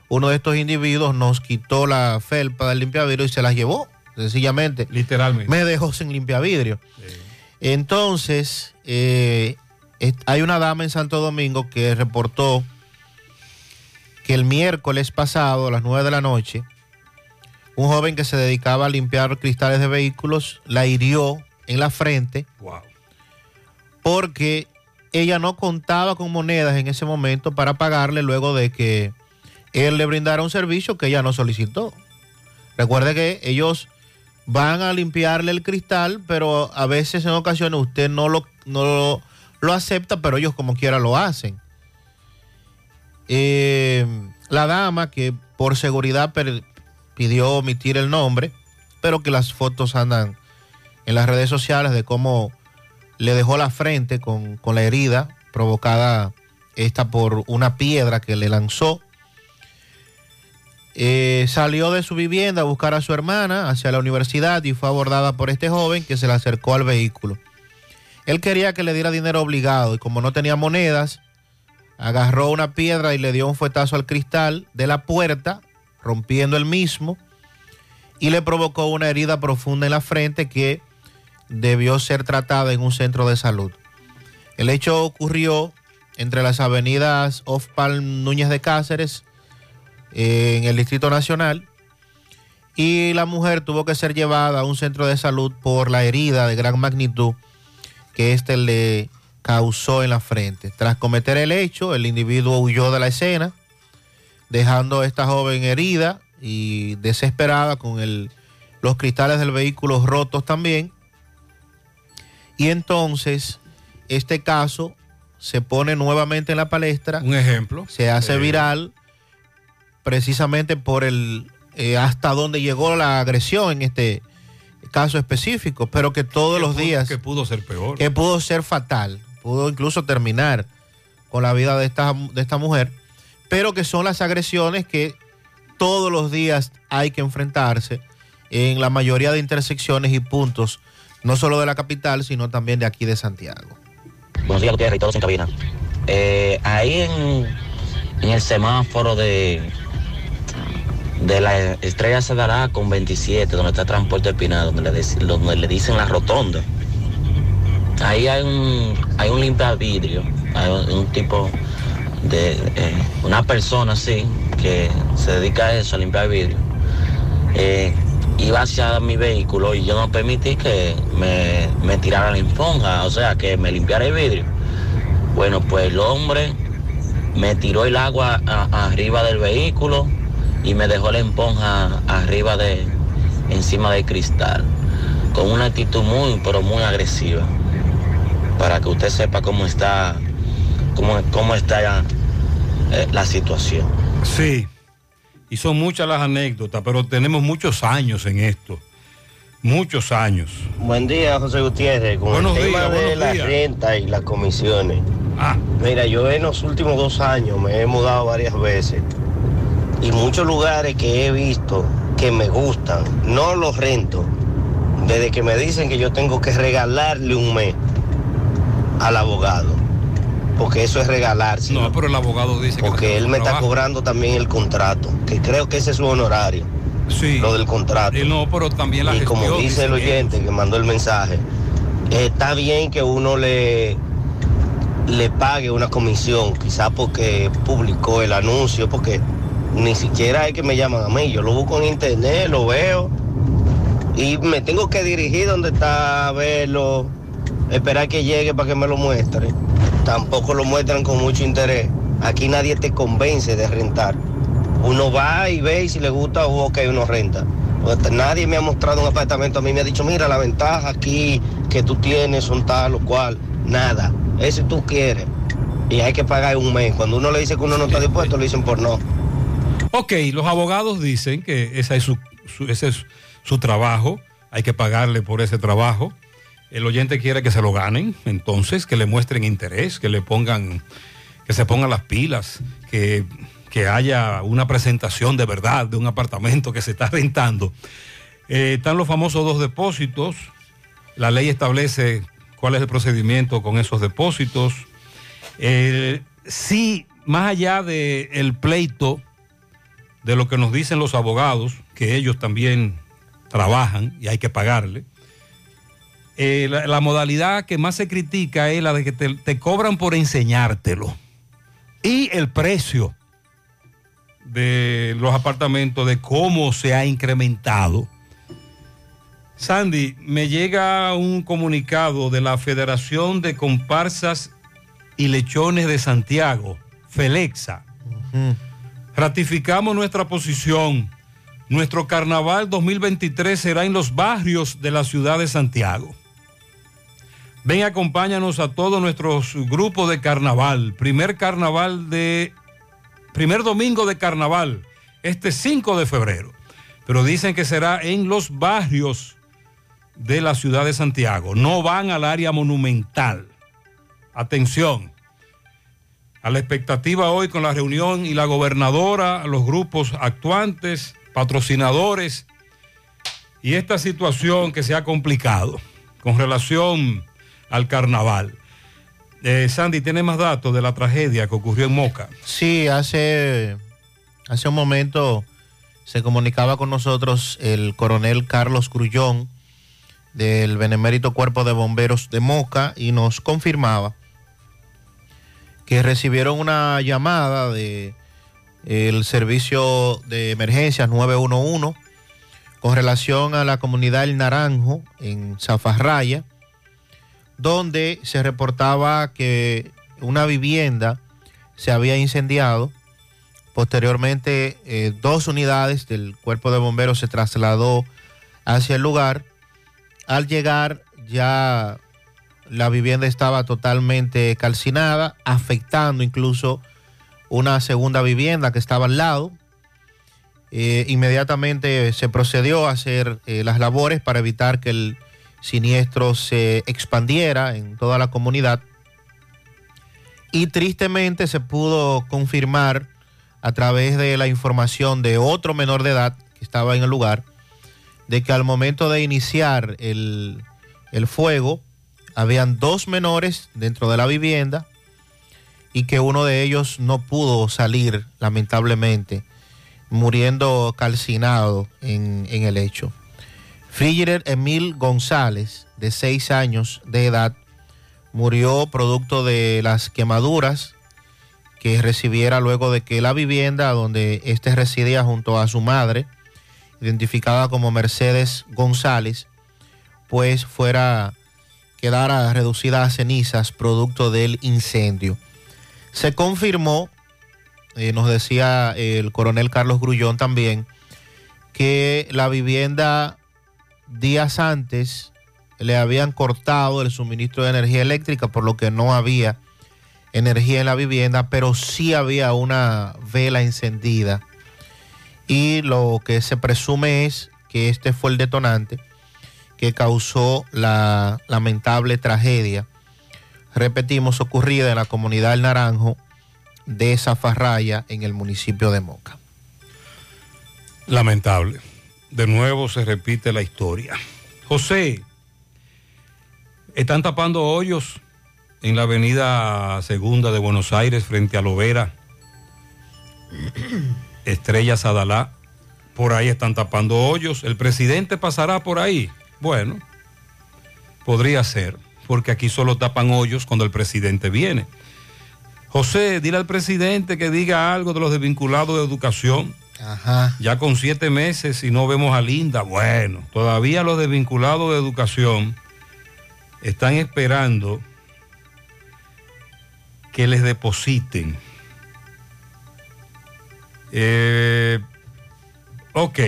uno de estos individuos nos quitó la felpa del limpiavidrio y se las llevó, sencillamente. Literalmente. Me dejó sin limpiavidrio. Entonces, eh, hay una dama en Santo Domingo que reportó que el miércoles pasado, a las 9 de la noche, un joven que se dedicaba a limpiar cristales de vehículos la hirió en la frente porque ella no contaba con monedas en ese momento para pagarle luego de que él le brindara un servicio que ella no solicitó. Recuerde que ellos van a limpiarle el cristal, pero a veces en ocasiones usted no lo, no lo, lo acepta, pero ellos como quiera lo hacen. Eh, la dama que por seguridad per- pidió omitir el nombre, pero que las fotos andan en las redes sociales de cómo le dejó la frente con, con la herida provocada esta por una piedra que le lanzó. Eh, salió de su vivienda a buscar a su hermana hacia la universidad y fue abordada por este joven que se le acercó al vehículo. Él quería que le diera dinero obligado y como no tenía monedas, agarró una piedra y le dio un fuetazo al cristal de la puerta, rompiendo el mismo, y le provocó una herida profunda en la frente que debió ser tratada en un centro de salud. El hecho ocurrió entre las avenidas Ofpal Núñez de Cáceres, eh, en el Distrito Nacional, y la mujer tuvo que ser llevada a un centro de salud por la herida de gran magnitud que éste le causó en la frente. Tras cometer el hecho, el individuo huyó de la escena, dejando a esta joven herida y desesperada con el- los cristales del vehículo rotos también. Y entonces, este caso se pone nuevamente en la palestra. Un ejemplo. Se hace Eh. viral precisamente por el eh, hasta dónde llegó la agresión en este caso específico, pero que todos los pudo- días Que pudo ser peor. que pudo ser fatal, pudo incluso terminar con la vida de esta, de esta mujer, pero que son las agresiones que todos los días hay que enfrentarse en la mayoría de intersecciones y puntos, no solo de la capital, sino también de aquí de Santiago. Buenos días, Gutiérrez y todos en cabina. Eh, ahí en, el semáforo de, de la estrella se dará con 27, donde está Transporte Espinal, donde le, dicen la rotonda. Ahí hay un, hay un limpia vidrio, hay un tipo de, eh, una persona así, que se dedica a eso, a limpiar vidrio. Eh, iba hacia mi vehículo y yo no permití que me, me tirara la esponja, o sea, que me limpiara el vidrio. Bueno, pues el hombre me tiró el agua arriba del vehículo y me dejó la esponja arriba de, encima del cristal, con una actitud muy, pero muy agresiva, para que usted sepa cómo está, cómo, cómo está eh, la situación. Sí, y son muchas las anécdotas, pero tenemos muchos años en esto. Muchos años. Buen día, José Gutiérrez. Con Buenos el tema de la días. renta y las comisiones. Mira, yo en los últimos dos años me he mudado varias veces y muchos lugares que he visto que me gustan, no los rento. Desde que me dicen que yo tengo que regalarle un mes al abogado, porque eso es regalarse. No, pero el abogado dice que Porque él me está cobrando también el contrato, que creo que ese es su honorario. Sí. Lo del contrato. no, pero también la Y como dice el oyente que mandó el mensaje, está bien que uno le, le pague una comisión, quizás porque publicó el anuncio, porque ni siquiera es que me llaman a mí, yo lo busco en internet, lo veo y me tengo que dirigir donde está a verlo, esperar que llegue para que me lo muestre. Tampoco lo muestran con mucho interés. Aquí nadie te convence de rentar. Uno va y ve y si le gusta, o ok, uno renta. Pues nadie me ha mostrado un apartamento a mí, me ha dicho, mira, la ventaja aquí que tú tienes son tal o cual. Nada. Eso tú quieres. Y hay que pagar un mes. Cuando uno le dice que uno no está dispuesto, le dicen por no. Ok, los abogados dicen que esa es su, su- ese es su trabajo, hay que pagarle por ese trabajo. El oyente quiere que se lo ganen, entonces que le muestren interés, que le pongan, que se pongan las pilas, que, que haya una presentación de verdad de un apartamento que se está rentando. Eh, están los famosos dos depósitos. La ley establece cuál es el procedimiento con esos depósitos. Sí, más allá del pleito de lo que nos dicen los abogados, que ellos también trabajan y hay que pagarle. Eh, la, la modalidad que más se critica es la de que te, te cobran por enseñártelo. Y el precio de los apartamentos, de cómo se ha incrementado. Sandy, me llega un comunicado de la Federación de Comparsas y Lechones de Santiago, FELEXA. Ratificamos nuestra posición. Nuestro carnaval 2023 será en los barrios de la ciudad de Santiago. Ven, acompáñanos a todos nuestros grupos de carnaval. Primer carnaval de. Primer domingo de carnaval, este 5 de febrero. Pero dicen que será en los barrios de la ciudad de Santiago. No van al área monumental. Atención. A la expectativa hoy con la reunión y la gobernadora, los grupos actuantes, patrocinadores y esta situación que se ha complicado con relación al carnaval. Eh, Sandy, ¿tiene más datos de la tragedia que ocurrió en Moca? Sí, hace, hace un momento se comunicaba con nosotros el coronel Carlos Grullón del Benemérito Cuerpo de Bomberos de Moca y nos confirmaba que recibieron una llamada de el servicio de emergencias 911 con relación a la comunidad El Naranjo en Zafarraya, donde se reportaba que una vivienda se había incendiado. Posteriormente, eh, dos unidades del cuerpo de bomberos se trasladó hacia el lugar. Al llegar, ya la vivienda estaba totalmente calcinada, afectando incluso una segunda vivienda que estaba al lado. Eh, inmediatamente se procedió a hacer eh, las labores para evitar que el siniestro se expandiera en toda la comunidad. Y tristemente se pudo confirmar a través de la información de otro menor de edad que estaba en el lugar, de que al momento de iniciar el, el fuego, habían dos menores dentro de la vivienda y que uno de ellos no pudo salir, lamentablemente, muriendo calcinado en, en el hecho. Frigider Emil González, de seis años de edad, murió producto de las quemaduras que recibiera luego de que la vivienda donde éste residía junto a su madre, identificada como Mercedes González, pues fuera quedara reducida a cenizas producto del incendio. Se confirmó, eh, nos decía el coronel Carlos Grullón también, que la vivienda días antes le habían cortado el suministro de energía eléctrica, por lo que no había energía en la vivienda, pero sí había una vela encendida. Y lo que se presume es que este fue el detonante que causó la lamentable tragedia, repetimos, ocurrida en la comunidad del Naranjo de Zafarraya, en el municipio de Moca. Lamentable. De nuevo se repite la historia. José, están tapando hoyos en la avenida Segunda de Buenos Aires frente a Lovera, Estrella Sadalá. Por ahí están tapando hoyos. ¿El presidente pasará por ahí? Bueno, podría ser, porque aquí solo tapan hoyos cuando el presidente viene. José, dile al presidente que diga algo de los desvinculados de educación. Ya con siete meses y no vemos a Linda. Bueno, todavía los desvinculados de educación están esperando que les depositen. Eh, ok.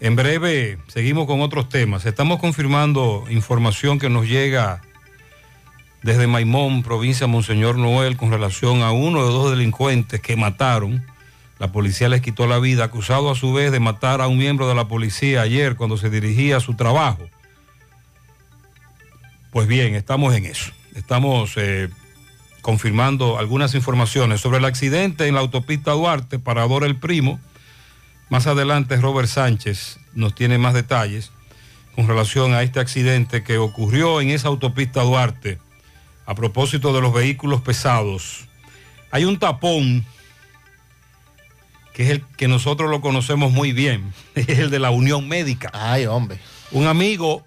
En breve seguimos con otros temas. Estamos confirmando información que nos llega desde Maimón, provincia Monseñor Noel, con relación a uno de dos delincuentes que mataron. La policía les quitó la vida, acusado a su vez de matar a un miembro de la policía ayer cuando se dirigía a su trabajo. Pues bien, estamos en eso. Estamos eh, confirmando algunas informaciones sobre el accidente en la autopista Duarte, Parador El Primo. Más adelante Robert Sánchez nos tiene más detalles con relación a este accidente que ocurrió en esa autopista Duarte a propósito de los vehículos pesados. Hay un tapón que es el que nosotros lo conocemos muy bien, es el de la Unión Médica. Ay, hombre. Un amigo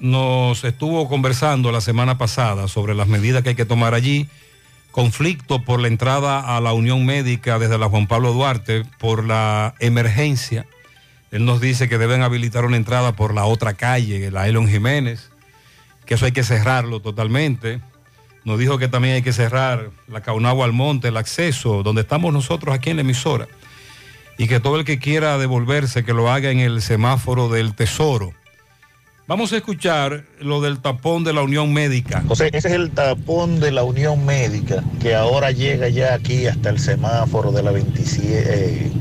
nos estuvo conversando la semana pasada sobre las medidas que hay que tomar allí conflicto por la entrada a la Unión Médica desde la Juan Pablo Duarte por la emergencia. Él nos dice que deben habilitar una entrada por la otra calle, la Elon Jiménez, que eso hay que cerrarlo totalmente. Nos dijo que también hay que cerrar la Caunagua al Monte, el acceso, donde estamos nosotros aquí en la emisora. Y que todo el que quiera devolverse, que lo haga en el semáforo del Tesoro. Vamos a escuchar lo del tapón de la Unión Médica. José, ese es el tapón de la Unión Médica que ahora llega ya aquí hasta el semáforo de la 27 eh,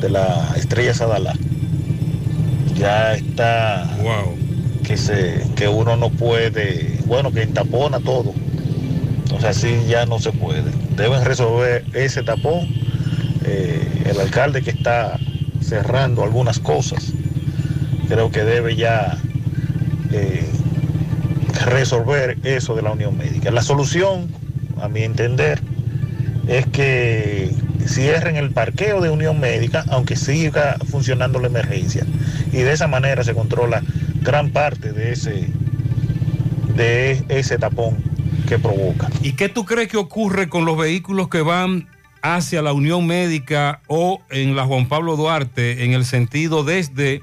de la Estrella Sadalá. Ya está que se que uno no puede, bueno, que tapona todo. Sea, así ya no se puede. Deben resolver ese tapón. Eh, el alcalde que está cerrando algunas cosas, creo que debe ya eh, resolver eso de la Unión Médica. La solución, a mi entender, es que cierren el parqueo de Unión Médica, aunque siga funcionando la emergencia. Y de esa manera se controla gran parte de ese, de ese tapón que provoca. ¿Y qué tú crees que ocurre con los vehículos que van hacia la Unión Médica o en la Juan Pablo Duarte en el sentido desde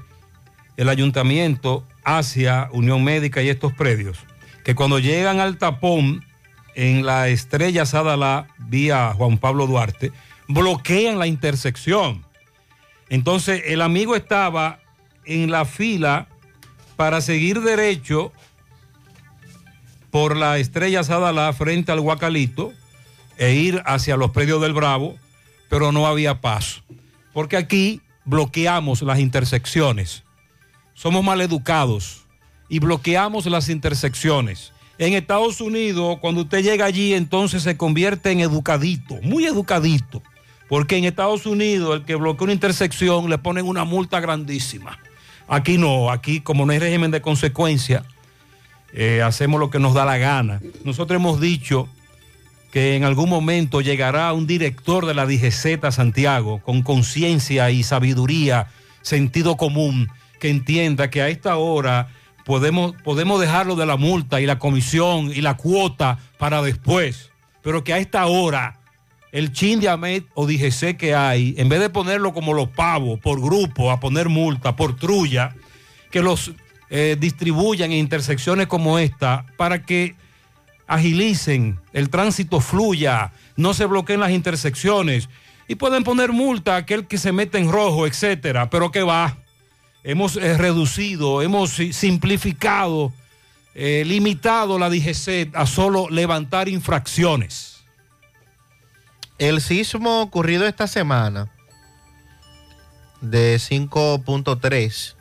el ayuntamiento hacia Unión Médica y estos predios? Que cuando llegan al tapón en la Estrella Sadalá vía Juan Pablo Duarte, bloquean la intersección. Entonces el amigo estaba en la fila para seguir derecho por la Estrella Sadalá frente al Guacalito e ir hacia los predios del Bravo, pero no había paso. Porque aquí bloqueamos las intersecciones. Somos maleducados y bloqueamos las intersecciones. En Estados Unidos, cuando usted llega allí, entonces se convierte en educadito, muy educadito. Porque en Estados Unidos, el que bloquea una intersección le ponen una multa grandísima. Aquí no, aquí como no hay régimen de consecuencia, eh, hacemos lo que nos da la gana. Nosotros hemos dicho que en algún momento llegará un director de la DGZ Santiago con conciencia y sabiduría, sentido común, que entienda que a esta hora podemos, podemos dejarlo de la multa y la comisión y la cuota para después, pero que a esta hora el chin de AMED o DGC que hay, en vez de ponerlo como los pavos, por grupo, a poner multa, por trulla, que los eh, distribuyan en intersecciones como esta para que agilicen, el tránsito fluya, no se bloqueen las intersecciones y pueden poner multa a aquel que se mete en rojo, etcétera, pero que va. Hemos eh, reducido, hemos si- simplificado, eh, limitado la DGC a solo levantar infracciones. El sismo ocurrido esta semana de 5.3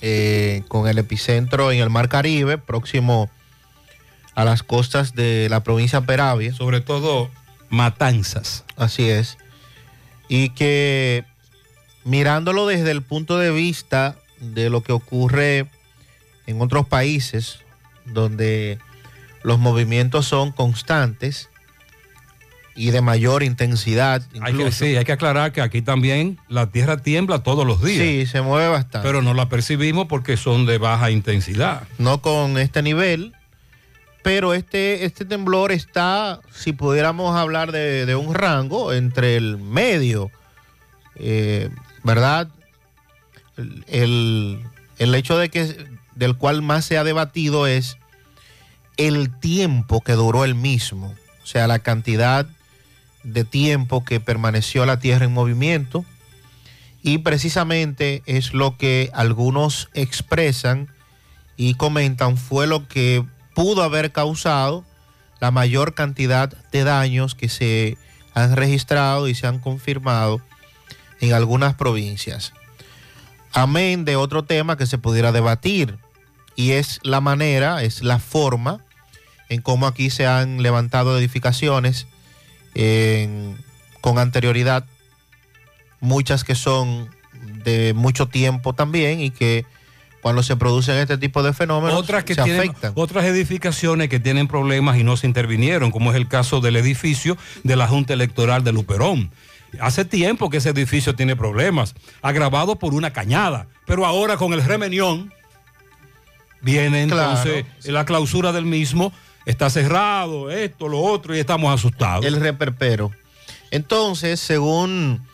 eh, con el epicentro en el Mar Caribe, próximo a las costas de la provincia Peravia. Sobre todo Matanzas. Así es. Y que mirándolo desde el punto de vista de lo que ocurre en otros países, donde los movimientos son constantes y de mayor intensidad. Hay que, incluso. sí, hay que aclarar que aquí también la tierra tiembla todos los días. Sí, se mueve bastante. Pero no la percibimos porque son de baja intensidad. no con este nivel, pero este, este temblor está, si pudiéramos hablar de, de un rango, entre el medio, eh, ¿verdad? El, el- el hecho de que, del cual más se ha debatido es el tiempo que duró el mismo, o sea, la cantidad de tiempo que permaneció la Tierra en movimiento y precisamente es lo que algunos expresan y comentan fue lo que pudo haber causado la mayor cantidad de daños que se han registrado y se han confirmado en algunas provincias. Amén de otro tema que se pudiera debatir y es la manera, es la forma en cómo aquí se han levantado edificaciones con anterioridad, muchas que son de mucho tiempo también y que cuando se producen este tipo de fenómenos Otras que se tienen afectan. otras edificaciones que tienen problemas y no se intervinieron, como es el caso del edificio de la Junta Electoral de Luperón. Hace tiempo que ese edificio tiene problemas, agravado por una cañada, pero ahora con el remenión viene Claro. entonces la clausura del mismo, está cerrado, esto, lo otro, y estamos asustados. El reperpero. Entonces, según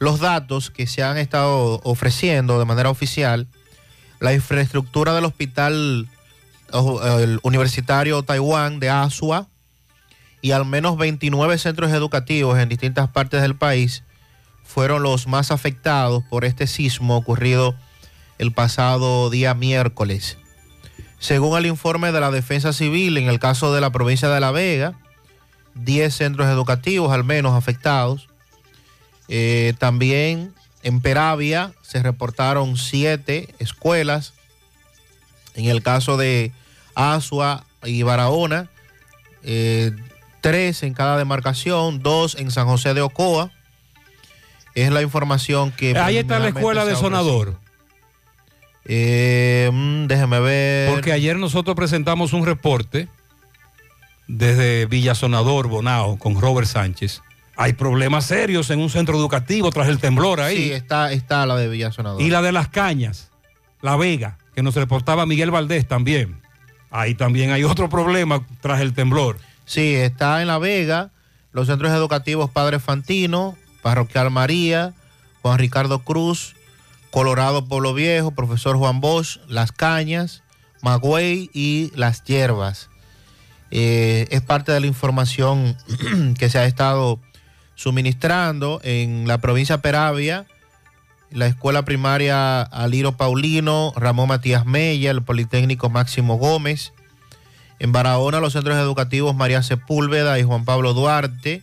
los datos que se han estado ofreciendo de manera oficial, la infraestructura del hospital universitario Taiwán de Asua y al menos 29 centros educativos en distintas partes del país fueron los más afectados por este sismo ocurrido el pasado día miércoles. Según el informe de la Defensa Civil, en el caso de la provincia de La Vega, 10 centros educativos al menos afectados. Eh, también en Peravia se reportaron 7 escuelas. En el caso de Asua y Barahona, eh, 3 en cada demarcación, 2 en San José de Ocoa. Es la información que... Ahí está la escuela de. Sonador. Eh, mm, déjeme ver. Porque ayer nosotros presentamos un reporte desde Villasonador, Bonao, con Robert Sánchez. Hay problemas serios en un centro educativo tras el temblor ahí. Sí, está, está la de Villasonador. Y la de las cañas, La Vega, que nos reportaba Miguel Valdés también. Ahí también hay otro problema tras el temblor. Sí, está en La Vega, los centros educativos Padre Fantino, Parroquial María, Juan Ricardo Cruz, Colorado Pueblo Viejo, Profesor Juan Bosch, Las Cañas, Magüey y Las Hierbas. Eh, es parte de la información que se ha estado suministrando en la provincia Peravia, la escuela primaria Aliro Paulino, Ramón Matías Mella, el Politécnico Máximo Gómez. En Barahona, los centros educativos María Sepúlveda y Juan Pablo Duarte.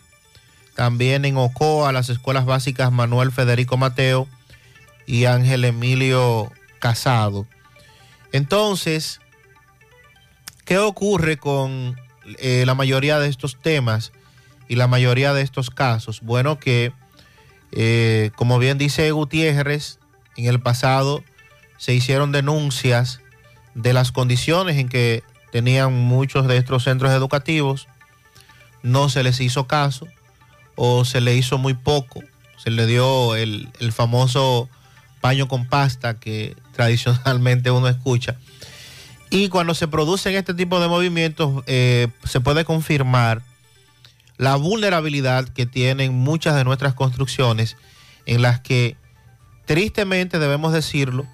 También en Ocoa, las escuelas básicas Manuel Federico Mateo y Ángel Emilio Casado. Entonces, ¿qué ocurre con eh, la mayoría de estos temas y la mayoría de estos casos? Bueno, que eh, como bien dice Gutiérrez, en el pasado se hicieron denuncias de las condiciones en que tenían muchos de estos centros educativos, no se les hizo caso o se le hizo muy poco, se le dio el, el famoso paño con pasta que tradicionalmente uno escucha. Y cuando se producen este tipo de movimientos, eh, se puede confirmar la vulnerabilidad que tienen muchas de nuestras construcciones, en las que, tristemente debemos decirlo,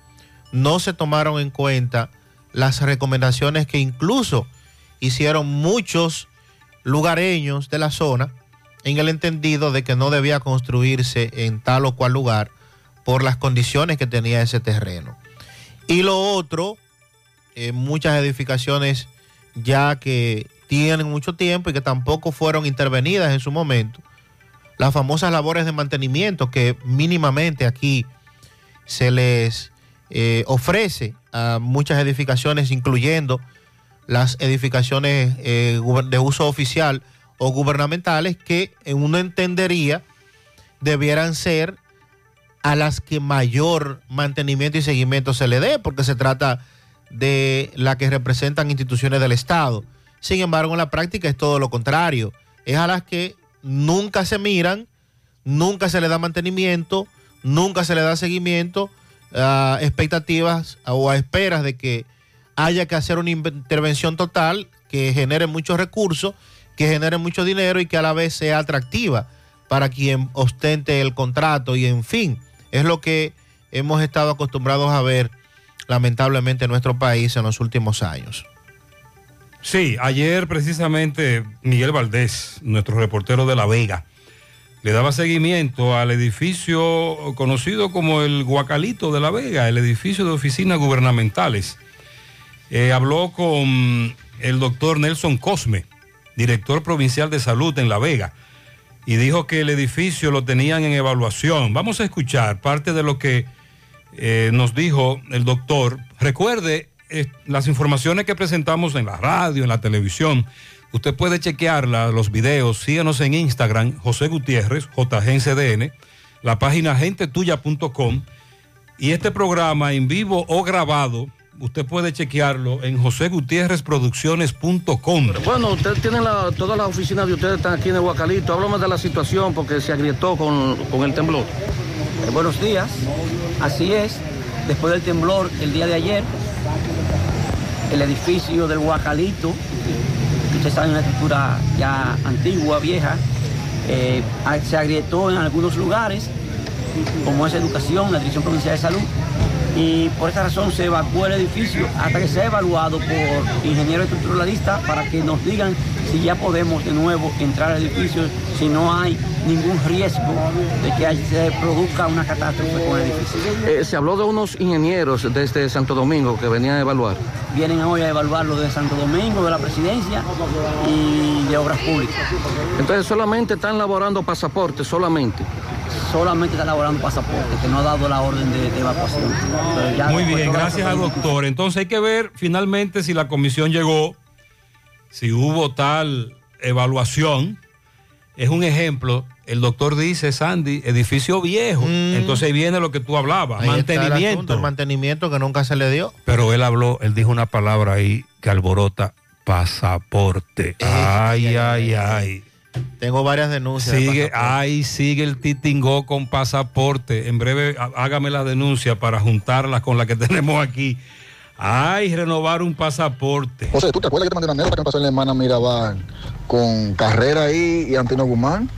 no se tomaron en cuenta las recomendaciones que incluso hicieron muchos lugareños de la zona, en el entendido de que no debía construirse en tal o cual lugar por las condiciones que tenía ese terreno. Y lo otro, eh, muchas edificaciones ya que tienen mucho tiempo y que tampoco fueron intervenidas en su momento. Las famosas labores de mantenimiento que mínimamente aquí se les eh, ofrece a muchas edificaciones, incluyendo las edificaciones eh, de uso oficial o gubernamentales, que uno entendería debieran ser a las que mayor mantenimiento y seguimiento se le dé, porque se trata de la que representan instituciones del Estado. Sin embargo, en la práctica es todo lo contrario. Es a las que nunca se miran, nunca se le da mantenimiento, nunca se le da seguimiento a expectativas o a esperas de que haya que hacer una intervención total que genere muchos recursos, que genere mucho dinero y que a la vez sea atractiva para quien ostente el contrato y en fin, es lo que hemos estado acostumbrados a ver lamentablemente en nuestro país en los últimos años. Sí, ayer precisamente Miguel Valdés, nuestro reportero de La Vega, le daba seguimiento al edificio conocido como el Guacalito de La Vega, el edificio de oficinas gubernamentales. Eh, habló con el doctor Nelson Cosme, director provincial de salud en La Vega, y dijo que el edificio lo tenían en evaluación. Vamos a escuchar parte de lo que eh, nos dijo el doctor. Recuerde eh, las informaciones que presentamos en la radio, en la televisión. Usted puede chequearla, los videos. Síganos en Instagram, José Gutiérrez, JGNCDN, la página gentetuya.com. Y este programa en vivo o grabado, usted puede chequearlo en josegutierrezproducciones.com. Bueno, ustedes tienen la- todas las oficinas de ustedes están aquí en el Huacalito. Háblame de la situación porque se agrietó con, con el temblor. Eh, buenos días, así es. Después del temblor el día de ayer, el edificio del Huacalito, Ustedes saben, una estructura ya antigua, vieja. Eh, se agrietó en algunos lugares, como es educación, la Dirección Provincial de Salud. Y por esta razón se evacuó el edificio hasta que sea evaluado por ingenieros estructuralistas para que nos digan si ya podemos de nuevo entrar al edificio, si no hay ningún riesgo de que se produzca una catástrofe con el edificio. Eh, se habló de unos ingenieros desde Santo Domingo que venían a evaluar. Vienen hoy a evaluarlo de Santo Domingo, de la presidencia y de obras públicas. Entonces solamente están elaborando pasaportes, solamente. Solamente está elaborando pasaporte, que no ha dado la orden de, de evacuación. Pero ya Muy bien, gracias al doctor. Entonces hay que ver finalmente si la comisión llegó, si hubo tal evaluación. Es un ejemplo. El doctor dice, Sandy, edificio viejo. Entonces ahí viene lo que tú hablabas, Ahí está el asunto, mantenimiento. el mantenimiento que nunca se le dio. Pero él habló, él dijo una palabra ahí que alborota pasaporte. Ay, ay, ay. Tengo varias denuncias. de Sigue, ahí sigue el titingó con pasaporte. En breve há- hágame la denuncia para juntarlas con la que tenemos aquí. Ay, renovar un pasaporte. José, ¿tú te acuerdas que te mandé una anécdota que me pasó en la hermana Mirabal con Carrera ahí y Antino Guzmán?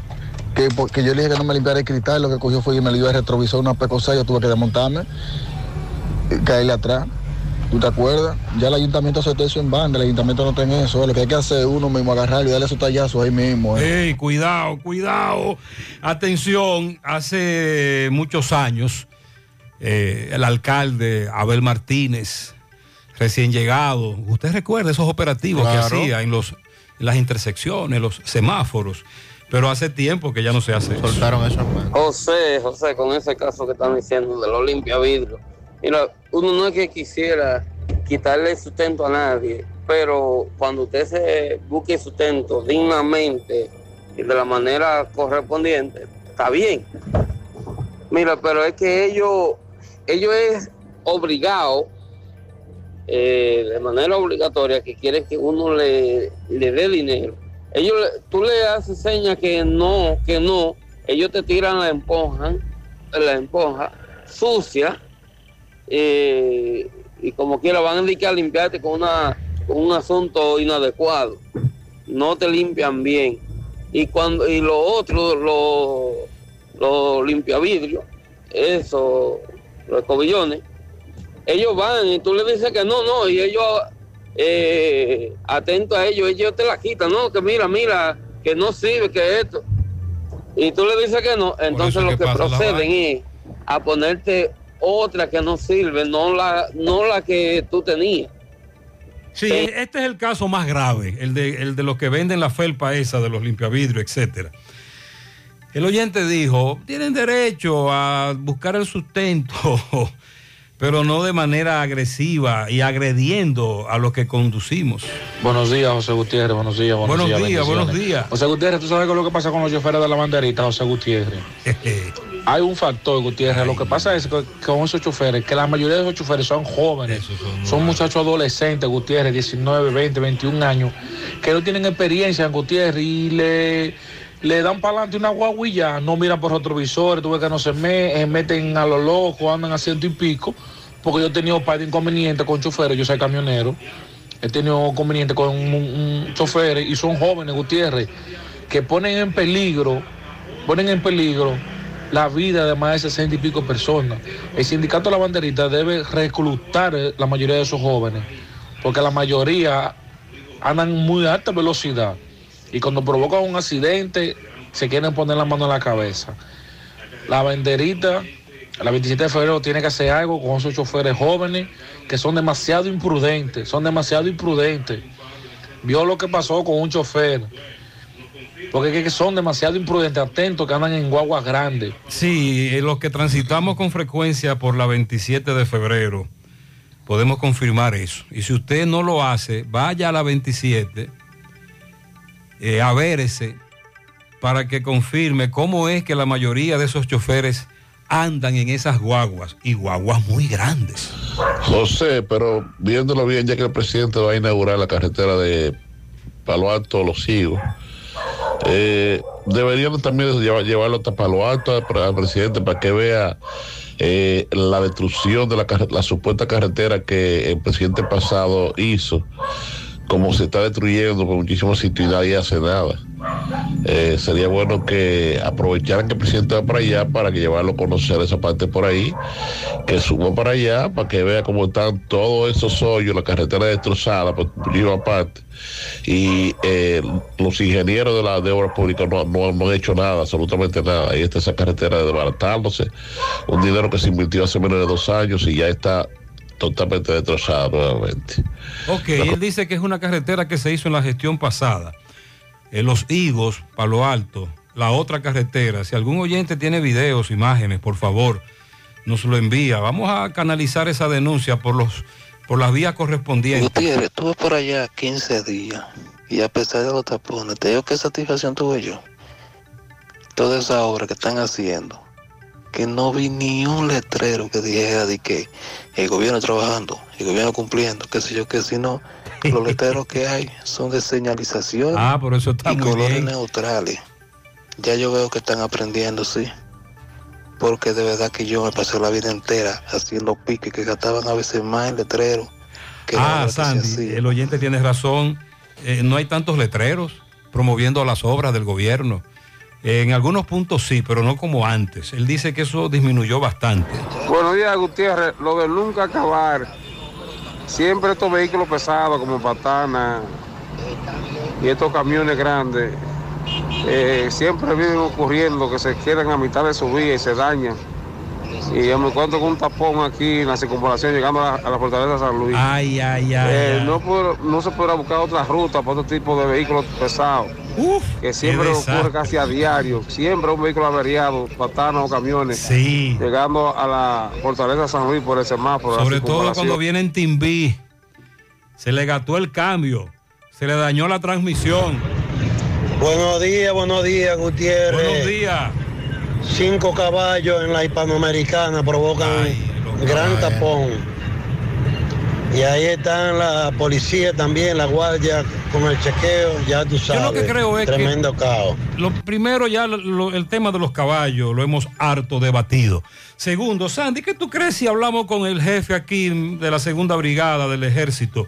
Que, porque yo le dije que no me limpiara el cristal, lo que cogió fue y me dio el retrovisor una pecosa, yo tuve que desmontarme, y caerle atrás. ¿Tú te acuerdas? Ya el ayuntamiento aceptó eso en banda, el ayuntamiento no tiene eso. Lo que hay que hacer es uno mismo agarrarlo y darle esos tallazos ahí mismo. eh. Ey, cuidado, cuidado. Atención, hace muchos años, eh, el alcalde Abel Martínez, recién llegado, usted recuerda esos operativos Claro. que hacía en, los, en las intersecciones, los semáforos, pero hace tiempo que ya no se hace eso. Soltaron eso, hermano. José, José, con ese caso que están diciendo de los limpia vidrio. Mira, uno no es que quisiera quitarle sustento a nadie, pero cuando usted se busque sustento dignamente y de la manera correspondiente, está bien. Mira, pero es que ellos, ellos es obligado, eh, de manera obligatoria, que quieren que uno le, le dé dinero. Ellos, tú le haces señas que no, que no, ellos te tiran la emponja, la emponja sucia, eh, y como quiera van a dedicar a limpiarte con, una, con un asunto inadecuado. No te limpian bien. Y cuando y lo otro, lo, lo limpia vidrio, eso, los cobillones, ellos van y tú le dices que no, no, y ellos eh, atentos a ellos, ellos te la quitan, no, que mira, mira, que no sirve, que esto. Y tú le dices que no, entonces lo que que proceden es a ponerte otra que no sirve, no la, no la que tú tenías. Sí, este es el caso más grave, el de, el de los que venden la felpa esa, de los limpiavidrios, etcétera. El oyente dijo, tienen derecho a buscar el sustento, pero no de manera agresiva y agrediendo a los que conducimos. Buenos días, José Gutiérrez. Buenos días, buenos, Buenos días. días, buenos días. José Gutiérrez, ¿tú sabes qué es lo que pasa con los choferes de la banderita, José Gutiérrez? Hay un factor, Gutiérrez. Lo que pasa es que con esos choferes, que la mayoría de esos choferes son jóvenes, son, muchachos adolescentes, Gutiérrez, 19, 20, 21 años, que no tienen experiencia en Gutiérrez y le, le dan para adelante una guaguilla, no miran por retrovisores, tú ves que no se eh, meten a lo loco, andan a ciento y pico, porque yo he tenido un par de inconvenientes con choferes, yo soy camionero, he tenido inconvenientes con un, un chofer y son jóvenes, Gutiérrez, que ponen en peligro, ponen en peligro la vida de más de 60 y pico personas. El sindicato de la banderita debe reclutar eh, la mayoría de esos jóvenes, porque la mayoría andan muy alta velocidad y cuando provocan un accidente se quieren poner la mano en la cabeza. La banderita, la 27 de febrero, tiene que hacer algo con esos choferes jóvenes que son demasiado imprudentes, son demasiado imprudentes. Vio lo que pasó con un chofer, porque es que son demasiado imprudentes, atentos, que andan en guaguas grandes. Sí, eh, los que transitamos con frecuencia por la 27 de febrero, podemos confirmar eso. Y si usted no lo hace, vaya a la 27, eh, a verse, para que confirme cómo es que la mayoría de esos choferes andan en esas guaguas, y guaguas muy grandes. José, pero viéndolo bien, ya que el presidente va a inaugurar la carretera de Palo Alto Los Higos, eh, deberían también llevar- llevarlo hasta Palo Alto al presidente para que vea eh, la destrucción de la, supuesta carretera que el presidente pasado hizo como se está destruyendo por muchísimos sitios y hace nada. Eh, sería bueno que aprovecharan que el presidente va para allá para que llevarlo a conocer esa parte por ahí, que suba para allá para que vea cómo están todos esos hoyos, la carretera destrozada por primera parte. Y eh, los ingenieros de la de obras públicas no, no- no han hecho nada, absolutamente nada. Ahí está esa carretera desbaratándose, un dinero que se invirtió hace menos de dos años y ya está totalmente destrozada nuevamente. Ok, él dice que es una carretera que se hizo en la gestión pasada. En Los Higos, Palo Alto, la otra carretera. Si algún oyente tiene videos, imágenes, por favor, nos lo envía. Vamos a canalizar esa denuncia por los por las vías correspondientes. Gutiérrez, estuve por allá 15 días y a pesar de los tapones, te digo qué satisfacción tuve yo. Toda esa obra que están haciendo, que no vi ni un letrero que dijera de que el gobierno trabajando, el gobierno cumpliendo, qué sé yo, que si no, los letreros que hay son de señalización Ah, por eso está y muy colores bien. neutrales. Ya yo veo que están aprendiendo, sí. Porque de verdad que yo me pasé la vida entera haciendo piques que gastaban a veces más en letreros. que Ah, Sandy, el oyente tiene razón. Eh, no hay tantos letreros promoviendo las obras del gobierno. En algunos puntos sí, pero no como antes. Él dice que eso disminuyó bastante. Buenos días, Gutiérrez. Lo de nunca acabar. Siempre estos vehículos pesados como Patana y estos camiones grandes, eh, siempre vienen ocurriendo que se quedan a mitad de su vía y se dañan. Y yo me encuentro con un tapón aquí en la circunvalación llegando a la, a la fortaleza de San Luis. Ay, ay, ay. Eh, no, puedo- no se podrá buscar otra ruta para otro tipo de vehículos pesados. Que siempre ocurre casi a diario. Siempre un vehículo averiado, patanas o camiones. Llegando a la fortaleza San Luis por el semáforo. Sobre todo cuando viene en Timbí. Se le gastó el cambio. Se le dañó la transmisión. Buenos días, buenos días, Gutiérrez. Buenos días. Cinco caballos en la hispanoamericana provocan gran tapón. Y ahí están la policía también, la guardia con el chequeo, ya tú sabes. lo que creo es que- Tremendo caos. Lo primero, ya lo- lo- el tema de los caballos lo hemos harto debatido. Segundo, Sandy, ¿qué tú crees si hablamos con el jefe aquí de la segunda brigada del ejército?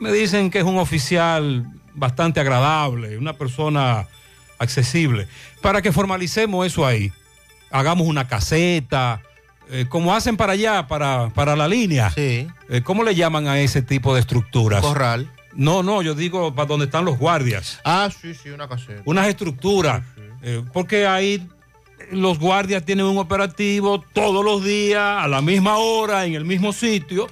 Me dicen que es un oficial bastante agradable, una persona accesible. Para que formalicemos eso ahí, hagamos una caseta, eh, como hacen para allá, para, para la línea. Sí. Eh, ¿Cómo le llaman a ese tipo de estructuras? Corral. No, no, yo digo para donde están los guardias Ah, sí, sí, una caseta. unas estructuras, eh, porque ahí los guardias tienen un operativo todos los días, a la misma hora, en el mismo sitio.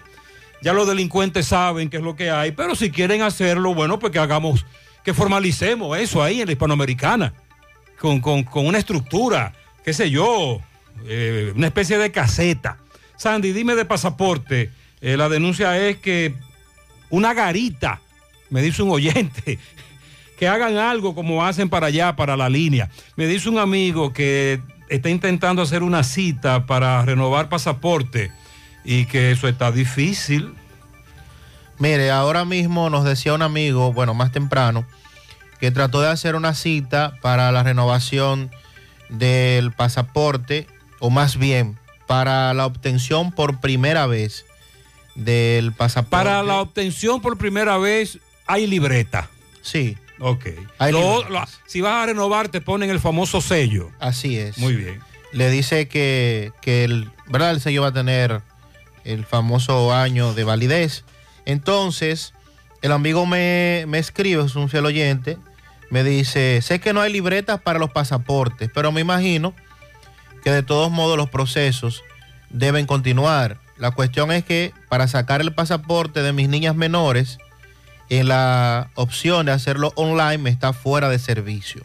Ya los delincuentes saben qué es lo que hay, pero si quieren hacerlo, bueno, pues que hagamos, que formalicemos eso ahí en la hispanoamericana, con, con- con una estructura, qué sé yo, eh, una especie de caseta. Sandy, dime de pasaporte. Eh, la denuncia es que una garita, me dice un oyente, que hagan algo como hacen para allá, para la línea. Me dice un amigo que está intentando hacer una cita para renovar pasaporte y que eso está difícil. Mire, ahora mismo nos decía un amigo, bueno, más temprano, que trató de hacer una cita para la renovación del pasaporte, o más bien, para la obtención por primera vez del pasaporte. Para la obtención por primera vez hay libreta. Sí. Ok. Lo- lo- si vas a renovar te ponen el famoso sello. Así es. Muy bien. Le dice que, que el, ¿verdad? el sello va a tener el famoso año de validez. Entonces, el amigo me, me escribe, es un fiel oyente, me dice, sé que no hay libretas para los pasaportes, pero me imagino que de todos modos los procesos deben continuar. La cuestión es que para sacar el pasaporte de mis niñas menores, en la opción de hacerlo online me está fuera de servicio.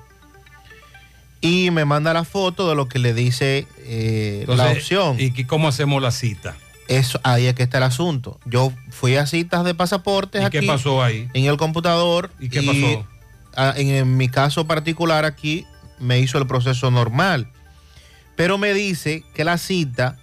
Y me manda la foto de lo que le dice eh, la opción. ¿Y cómo hacemos la cita? Eso, ahí es que está el asunto. Yo fui a citas de pasaportes ¿Y aquí. qué pasó ahí? En el computador. ¿Y qué pasó? ah, en, en mi caso particular aquí me hizo el proceso normal. Pero me dice que la cita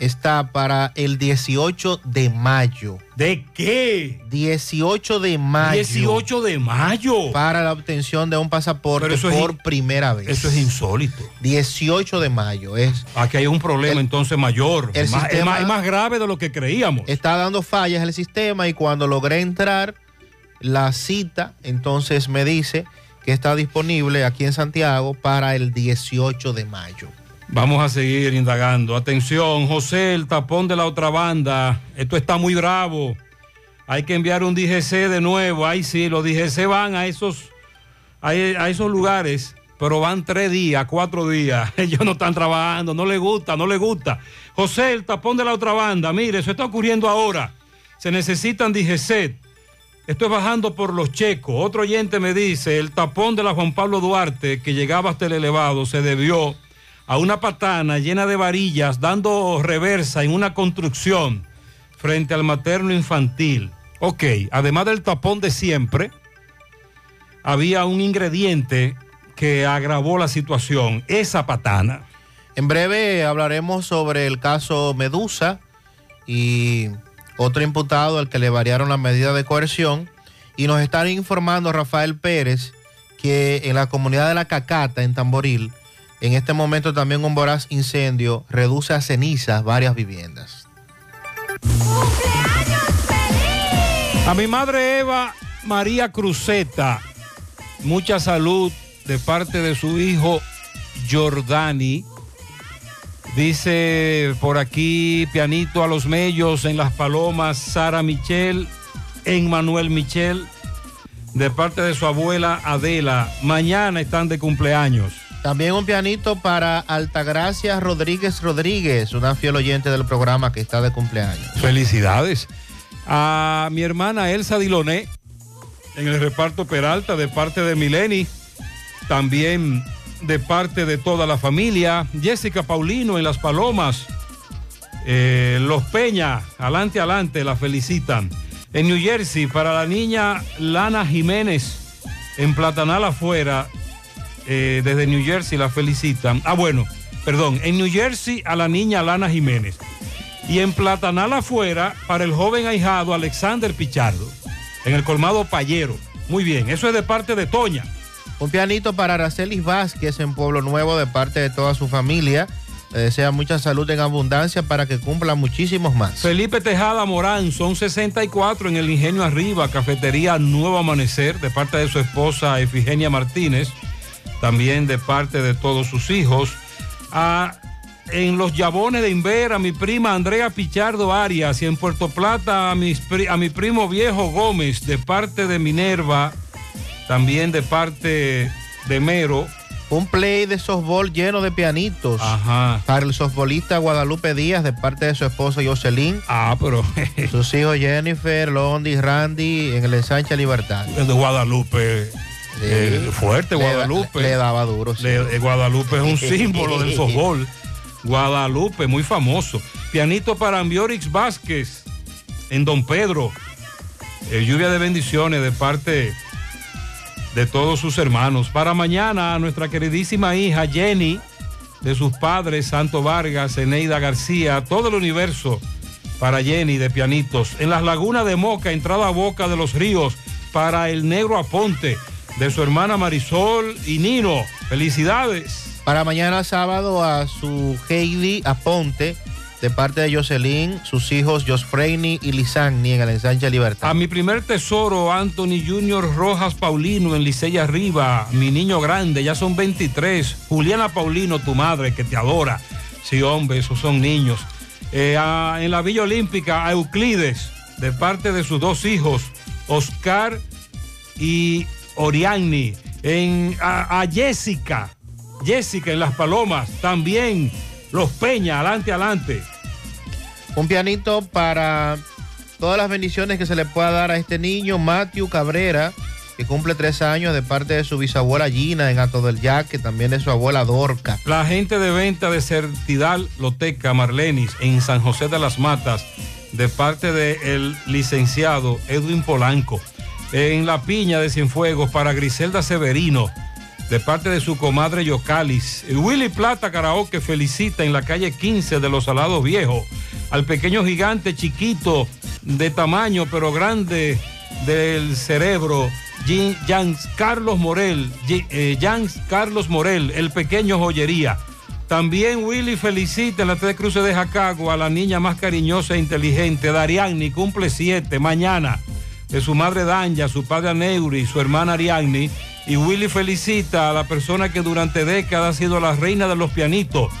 está para el 18 de mayo. ¿De qué? 18 de mayo. 18 de mayo. Para la obtención de un pasaporte es por primera vez. Eso es insólito. 18 de mayo es. Aquí hay un problema entonces mayor. el Es más, es sistema- más- es más grave de lo que creíamos. Está dando fallas el sistema y cuando logré entrar, la cita, entonces me dice que está disponible aquí en Santiago para el 18 de mayo. Vamos a seguir indagando. Atención, José, el tapón de la otra banda. Esto está muy bravo. Hay que enviar un DGC de nuevo. Ahí sí, los DGC van a esos, a, esos lugares, pero van tres días, cuatro días. Ellos no están trabajando, no les gusta, no les gusta. José, el tapón de la otra banda. Mire, eso está ocurriendo ahora. Se necesitan DGC. Esto es bajando por los checos. Otro oyente me dice, el tapón de la Juan Pablo Duarte que llegaba hasta el elevado se debió a una patana llena de varillas dando reversa en una construcción frente al materno infantil. Ok, además del tapón de siempre, había un ingrediente que agravó la situación, esa patana. En breve hablaremos sobre el caso Medusa y otro imputado al que le variaron la medida de coerción. Y nos están informando Rafael Pérez que en la comunidad de La Cacata, en Tamboril, en este momento también un voraz incendio reduce a cenizas varias viviendas. A mi madre Eva María Cruzeta, mucha salud de parte de su hijo Jordani. Dice por aquí pianito a los mellos en las palomas Sara Michel, en Manuel Michel, de parte de su abuela Adela. Mañana están de cumpleaños. También un pianito para Altagracia Rodríguez Rodríguez, una fiel oyente del programa que está de cumpleaños. Felicidades. A mi hermana Elsa Diloné, en el reparto Peralta, de parte de Mileni. También de parte de toda la familia. Jessica Paulino en Las Palomas. Eh, Los Peña, adelante, adelante, la felicitan. En New Jersey, para la niña Lana Jiménez, en Platanal afuera, eh, desde New Jersey la felicitan. Ah, bueno, perdón, en New Jersey a la niña Lana Jiménez. Y en Platanal afuera, para el joven ahijado Alexander Pichardo, en el colmado Payero. Muy bien, eso es de parte de Toña. Un pianito para Aracelis Vázquez en Pueblo Nuevo de parte de toda su familia. Le desea mucha salud en abundancia para que cumpla muchísimos más. Felipe Tejada Morán, son 64 en el Ingenio Arriba, Cafetería Nuevo Amanecer, de parte de su esposa Efigenia Martínez, también de parte de todos sus hijos. A, en los Yabones de Invera, mi prima Andrea Pichardo Arias, y en Puerto Plata a, mis a mi primo Viejo Gómez, de parte de Minerva, también de parte de Mero. Un play de softball lleno de pianitos. Ajá. Para el softbolista Guadalupe Díaz de parte de su esposa Jocelyn. Ah, pero. Sus hijos Jennifer, Londi, Randy en el ensanche Libertad. de Guadalupe. Eh, fuerte, Guadalupe. le daba duro, sí. Le- eh, Guadalupe es un símbolo del softball. Guadalupe, muy famoso. Pianito para Ambiorix Vázquez en Don Pedro. Eh, lluvia de bendiciones de parte de todos sus hermanos. Para mañana, a nuestra queridísima hija Jenny, de sus padres, Santo Vargas, Eneida García, todo el universo para Jenny de pianitos. En las lagunas de Moca, entrada a Boca de los Ríos, para el negro Aponte, de su hermana Marisol y Nino. Felicidades. Para mañana sábado a su Heidi Aponte de parte de Jocelyn, sus hijos Josfreini y Lisagni en el ensanche Libertad. A mi primer tesoro, Anthony Junior Rojas Paulino en Licey Arriba, mi niño grande, ya son 23. Juliana Paulino, tu madre, que te adora. Sí, hombre, esos son niños. Eh, a- en la Villa Olímpica, a Euclides, de parte de sus dos hijos, Oscar y Oriani. En, a, a Jessica, Jessica en Las Palomas, también los Peña, adelante, adelante. Un pianito para todas las bendiciones que se le pueda dar a este niño, Matthew Cabrera, que cumple tres años de parte de su bisabuela Gina en Ato del Yaque, que también es su abuela Dorca. La agente de venta de Certidal Loteca Marlenis en San José de las Matas, de parte del licenciado Edwin Polanco. En La Piña de Cienfuegos para Griselda Severino, de parte de su comadre Yocalis. Willy Plata Karaoke felicita en la calle 15 de Los Salados Viejos al pequeño gigante chiquito de tamaño pero grande del cerebro, Jans Carlos Morel, eh, Jans Carlos Morel, el pequeño joyería. También Willy felicita en la Tres Cruces de Jacago a la niña más cariñosa e inteligente, Darianni, cumple siete, mañana. De su madre Danja, su padre Aneuri, su hermana Ariadne. Y Willy felicita a la persona que durante décadas ha sido la reina de los pianitos,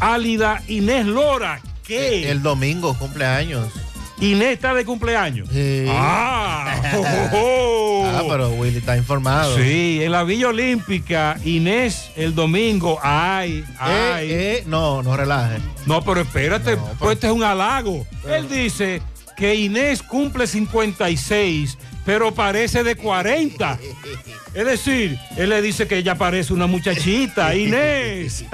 Álida Inés Lora. ¿Qué? El domingo, cumpleaños. Inés está de cumpleaños. Ah, Ah, pero Willy está informado. Sí, en la Villa Olímpica, Inés el domingo. Ay, ay. Eh, eh, no, no relaje. No, pero espérate, pues este es un halago. Él dice que Inés cumple 56, pero parece de 40. Es decir, él le dice que ella parece una muchachita. Inés.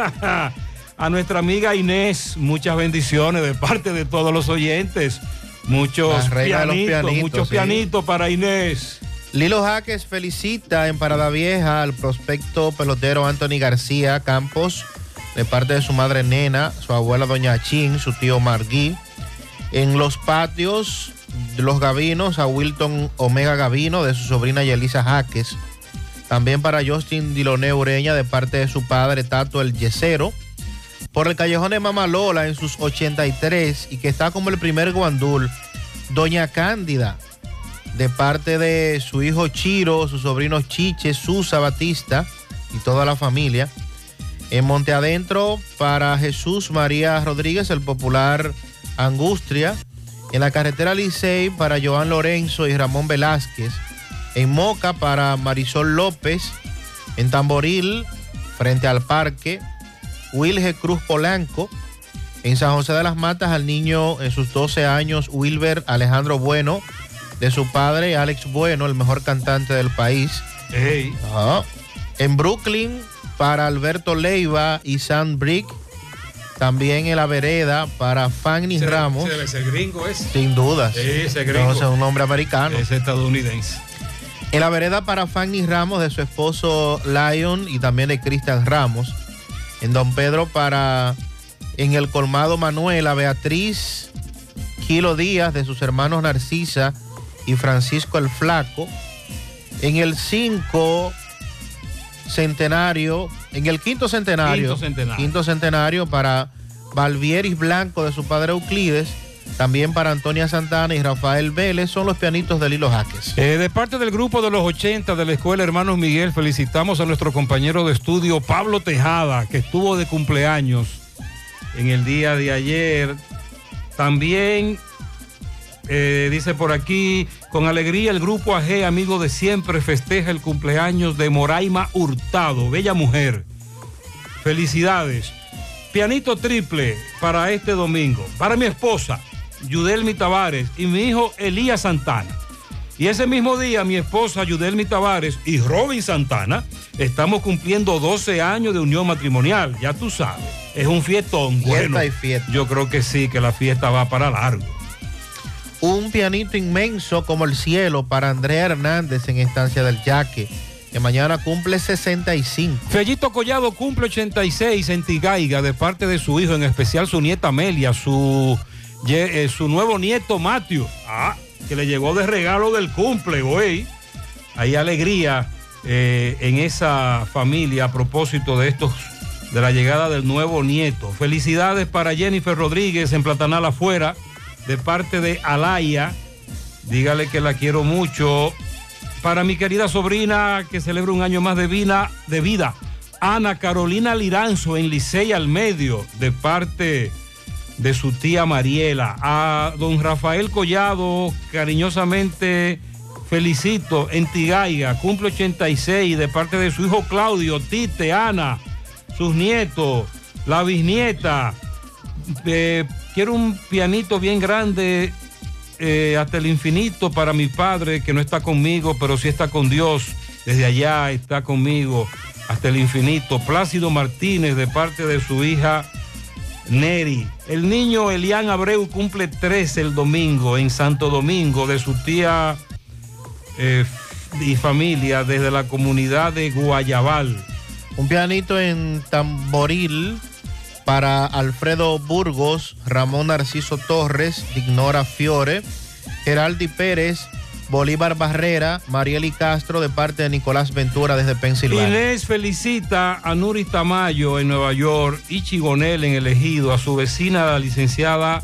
A nuestra amiga Inés, muchas bendiciones de parte de todos los oyentes. Muchos pianitos, pianitos, muchos sí. pianitos para Inés. Lilo Jaques felicita en Parada Vieja al prospecto pelotero Anthony García Campos de parte de su madre Nena, su abuela Doña Chin, su tío Margui. En los patios los Gavinos a Wilton Omega Gavino de su sobrina Yelisa Jaques. También para Justin Diloné Ureña de parte de su padre Tato el Yesero. Por el callejón de Mamalola en sus 83 y que está como el primer guandul, Doña Cándida de parte de su hijo Chiro, sus sobrinos Chiche, Susa Batista y toda la familia. En Monte Adentro para Jesús María Rodríguez, el popular Angustria. En la carretera Licey para Joan Lorenzo y Ramón Velázquez. En Moca para Marisol López. En Tamboril, frente al parque, Wilge Cruz Polanco. En San José de las Matas al niño en sus 12 años, Wilber Alejandro Bueno, de su padre Alex Bueno, el mejor cantante del país. Ajá. En Brooklyn para Alberto Leiva y Sam Brick. También en la vereda para Fanny Ramos. Ese ese gringo es. Sin dudas. Sí, ese gringo. Entonces, un nombre americano. Es estadounidense. En la vereda para Fanny Ramos de su esposo Lion y también de Cristian Ramos. En Don Pedro para en el colmado Manuela Beatriz Kilo Díaz de sus hermanos Narcisa y Francisco el Flaco. En el 5 centenario, en el quinto centenario, Quinto centenario. quinto centenario para Valvieris Blanco de su padre Euclides. También para Antonia Santana y Rafael Vélez son los pianitos de Lilo Jaques. Eh, de parte del grupo de los 80 de la Escuela Hermanos Miguel, felicitamos a nuestro compañero de estudio Pablo Tejada, que estuvo de cumpleaños en el día de ayer. También eh, dice por aquí, con alegría el grupo AG, amigo de siempre, festeja el cumpleaños de Moraima Hurtado, bella mujer. Felicidades. Pianito triple para este domingo. Para mi esposa, Yudelmi Tavares, y mi hijo Elías Santana. Y ese mismo día, mi esposa Yudelmi Tavares y Robin Santana estamos cumpliendo 12 años de unión matrimonial. Ya tú sabes, es un fiestón. Fiesta bueno, y fiesta. yo creo que sí, que la fiesta va para largo. Un pianito inmenso como el cielo para Andrea Hernández en Estancia del Yaque, que mañana cumple 65. Fellito Collado cumple 86 en Tigaiga de parte de su hijo, en especial su nieta Amelia, su, eh, su nuevo nieto Matthew, ah, que le llegó de regalo del cumple, güey. Hay alegría eh, en esa familia a propósito de estos, de la llegada del nuevo nieto. Felicidades para Jennifer Rodríguez en Platanal afuera, de parte de Alaya. Dígale que la quiero mucho. Para mi querida sobrina que celebra un año más de vida, de vida Ana Carolina Liranzo en Licey al Medio, de parte de su tía Mariela. A don Rafael Collado, cariñosamente felicito en Tigaiga, cumple 86, de parte de su hijo Claudio, Tite, Ana, sus nietos, la bisnieta. Eh, quiero un pianito bien grande eh, hasta el infinito para mi padre que no está conmigo, pero sí está con Dios. Desde allá está conmigo hasta el infinito. Plácido Martínez de parte de su hija Neri. El niño Elian Abreu cumple 13 el domingo en Santo Domingo de su tía eh, y familia desde la comunidad de Guayabal. Un pianito en tamboril para Alfredo Burgos, Ramón Narciso Torres, Dignora Fiore, Geraldi Pérez, Bolívar Barrera, Marieli Castro de parte de Nicolás Ventura desde Pensilvania. Inés felicita a Nuri Tamayo en Nueva York y Chigonel en el Ejido, a su vecina la licenciada,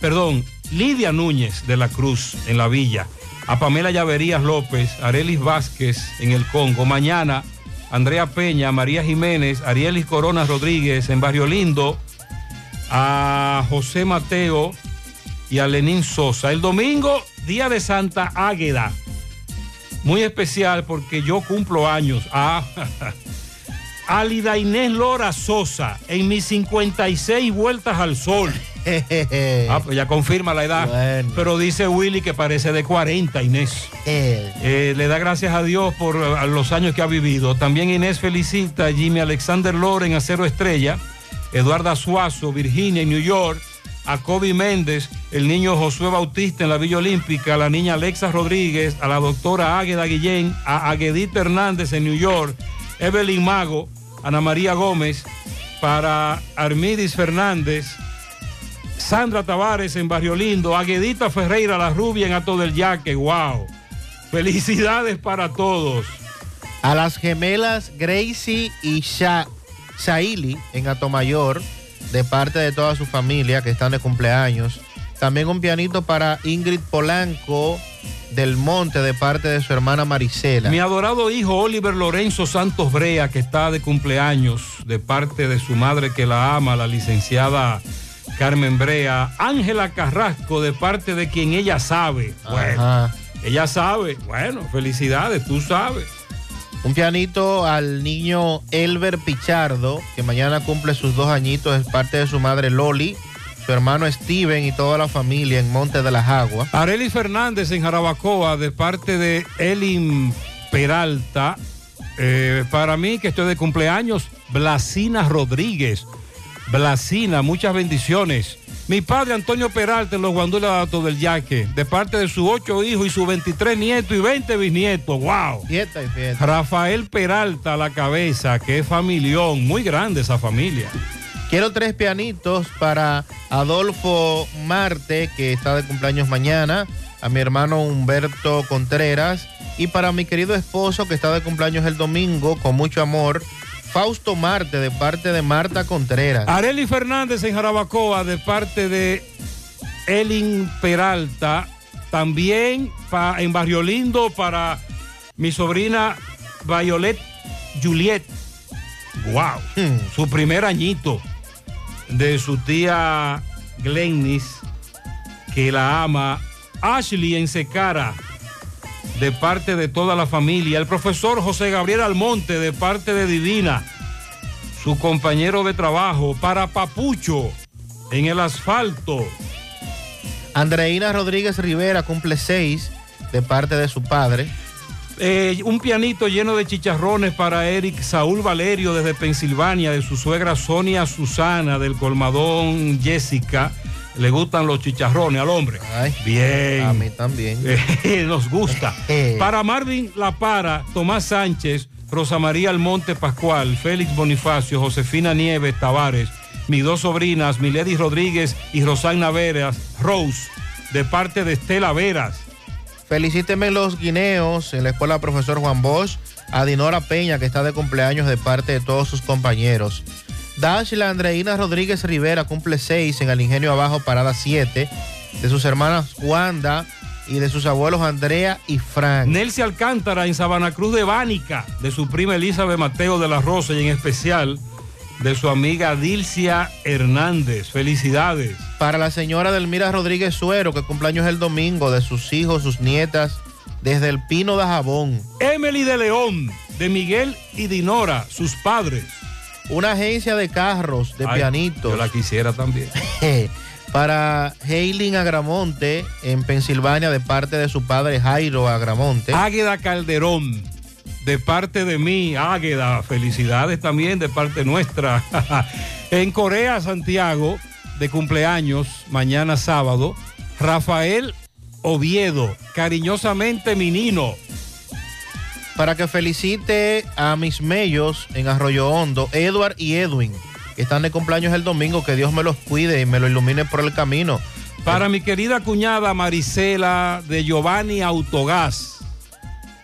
perdón, Lidia Núñez de la Cruz en la Villa, a Pamela Llaverías López, Arelis Vázquez en el Congo. Mañana, Andrea Peña, María Jiménez, Arielis Corona Rodríguez en Barrio Lindo, a José Mateo y a Lenín Sosa. El domingo, día de Santa Águeda. Muy especial porque yo cumplo años. Ah, Alida Inés Lora Sosa en mis 56 vueltas al sol. Ah, pues ya confirma la edad. Pero dice Willy que parece de 40, Inés. Eh, le da gracias a Dios por eh, los años que ha vivido. También Inés felicita a Jimmy Alexander Loren, Acero Estrella, Eduarda Suazo, Virginia, en New York, a Kobe Méndez, el niño Josué Bautista en la Villa Olímpica, a la niña Alexa Rodríguez, a la doctora Águeda Guillén, a Aguedita Hernández en New York, Evelyn Mago, Ana María Gómez, para Armidis Fernández, Sandra Tavares en Barrio Lindo, Aguedita Ferreira La Rubia en Ato del Yaque, wow. Felicidades para todos. A las gemelas Gracie y Sha Shaili en Atomayor, de parte de toda su familia que están de cumpleaños. También un pianito para Ingrid Polanco del Monte, de parte de su hermana Marisela. Mi adorado hijo Oliver Lorenzo Santos Brea, que está de cumpleaños, de parte de su madre que la ama, la licenciada Carmen Brea. Ángela Carrasco, de parte de quien ella sabe. Bueno, Ajá. ella sabe. Bueno, felicidades, tú sabes. Un pianito al niño Elber Pichardo, que mañana cumple sus dos añitos, es parte de su madre Loli, su hermano Steven y toda la familia en Monte de las Aguas. Arelis Fernández en Jarabacoa, de parte de Elin Peralta. Eh, para mí, que estoy de cumpleaños, Blasina Rodríguez. Blasina, muchas bendiciones. Mi padre Antonio Peralta en los Guandulas del Yaque, de parte de sus ocho hijos y sus 23 nietos y 20 bisnietos. ¡Wow! Fiesta y fiesta. Rafael Peralta a la cabeza, que es familión, muy grande esa familia. Quiero tres pianitos para Adolfo Marte, que está de cumpleaños mañana, a mi hermano Humberto Contreras y para mi querido esposo, que está de cumpleaños el domingo, con mucho amor, Fausto Marte, de parte de Marta Contreras. Areli Fernández en Jarabacoa, de parte de Elin Peralta. También pa- en Barrio Lindo para mi sobrina Violet Juliet. ¡Wow! Su primer añito de su tía Glennis, que la ama. Ashley en Secara, de parte de toda la familia. El profesor José Gabriel Almonte, de parte de Divina, su compañero de trabajo. Para Papucho, en el asfalto. Andreina Rodríguez Rivera cumple seis, de parte de su padre. Eh, un pianito lleno de chicharrones para Eric Saúl Valerio desde Pensilvania, de su suegra Sonia Susana, del colmadón Jessica. Le gustan los chicharrones al hombre. Bien. A mí también. Nos gusta. Para Marvin La Para, Tomás Sánchez, Rosa María Almonte Pascual, Félix Bonifacio, Josefina Nieves Tavares, mis dos sobrinas, Milady Rodríguez y Rosana Veras, Rose, de parte de Estela Veras. Felicíteme los guineos en la escuela profesor Juan Bosch, a Dinora Peña, que está de cumpleaños de parte de todos sus compañeros. Dashla Andreina Rodríguez Rivera cumple seis en el Ingenio Abajo, parada 7, de sus hermanas Wanda y de sus abuelos Andrea y Frank. Nelcy Alcántara en Sabana Cruz de Bánica, de su prima Elizabeth Mateo de la Rosa y en especial de su amiga Dilcia Hernández. Felicidades. Para la señora Delmira Rodríguez Suero, que cumpleaños el domingo, de sus hijos, sus nietas, desde el Pino de Jabón. Emily de León, de Miguel y Dinora, sus padres. Una agencia de carros, de Ay, pianitos. Yo la quisiera también. Para Heiling Agramonte, en Pensilvania, de parte de su padre Jairo Agramonte. Águeda Calderón, de parte de mí, Águeda, felicidades también de parte nuestra. en Corea, Santiago, de cumpleaños, mañana sábado, Rafael Oviedo, cariñosamente mi Nino. Para que felicite a mis mellos en Arroyo Hondo, Edward y Edwin, que están de cumpleaños el domingo, que Dios me los cuide y me los ilumine por el camino. Para mi querida cuñada Marisela de Giovanni Autogás.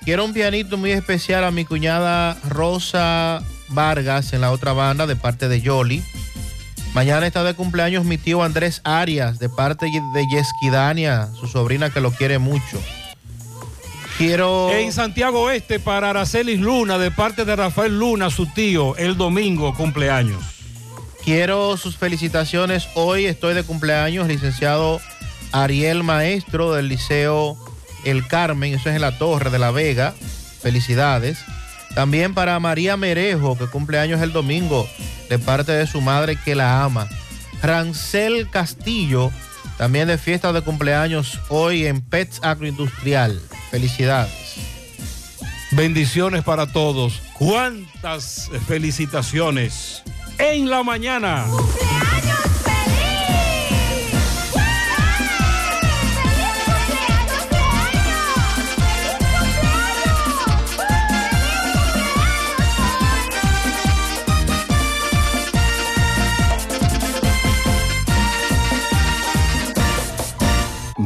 Quiero un pianito muy especial a mi cuñada Rosa Vargas en la otra banda de parte de Yoli. Mañana está de cumpleaños mi tío Andrés Arias de parte de Yesquidania, su sobrina que lo quiere mucho. Quiero. En Santiago Oeste para Aracelis Luna, de parte de Rafael Luna, su tío, el domingo cumpleaños. Quiero sus felicitaciones. Hoy estoy de cumpleaños, licenciado Ariel Maestro del Liceo El Carmen, eso es en la Torre de la Vega. Felicidades. También para María Merejo, que cumple años el domingo, de parte de su madre que la ama. Rancel Castillo, también de fiesta de cumpleaños hoy en Pets Agroindustrial. Felicidades. Bendiciones para todos. ¿Cuántas felicitaciones en la mañana?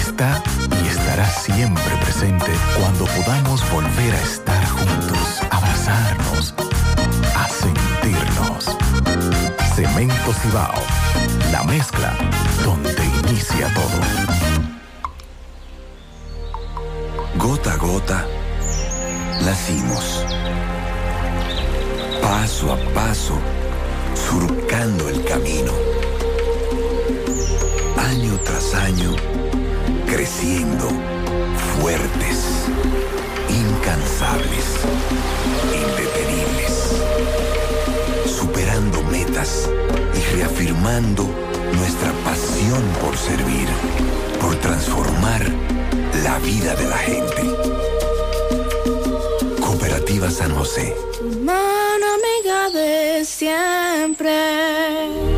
está y estará siempre presente cuando podamos volver a estar juntos, abrazarnos, a sentirnos. Cemento Cibao, la mezcla donde inicia todo. Gota a gota, nacimos. Paso a paso, surcando el camino. Año tras año, creciendo, fuertes, incansables, indetenibles, superando metas y reafirmando nuestra pasión por servir, por transformar la vida de la gente. Cooperativa San José. Mano de siempre.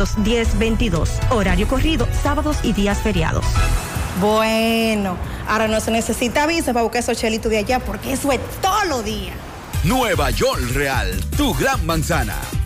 1-210-22. Horario corrido, sábados y días feriados. Bueno, ahora no se necesita visa para buscar esos chelitos de allá porque eso es todo lo día. Nueva York Real, tu gran manzana.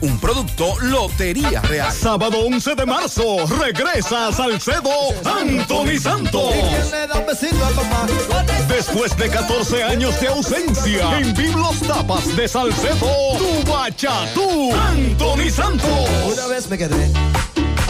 Un producto Lotería Real. Sábado 11 de marzo, regresa a Salcedo Anthony Santos. Después de 14 años de ausencia, en Biblos Tapas de Salcedo, tu bachatú, Anthony Santos. Una vez me quedé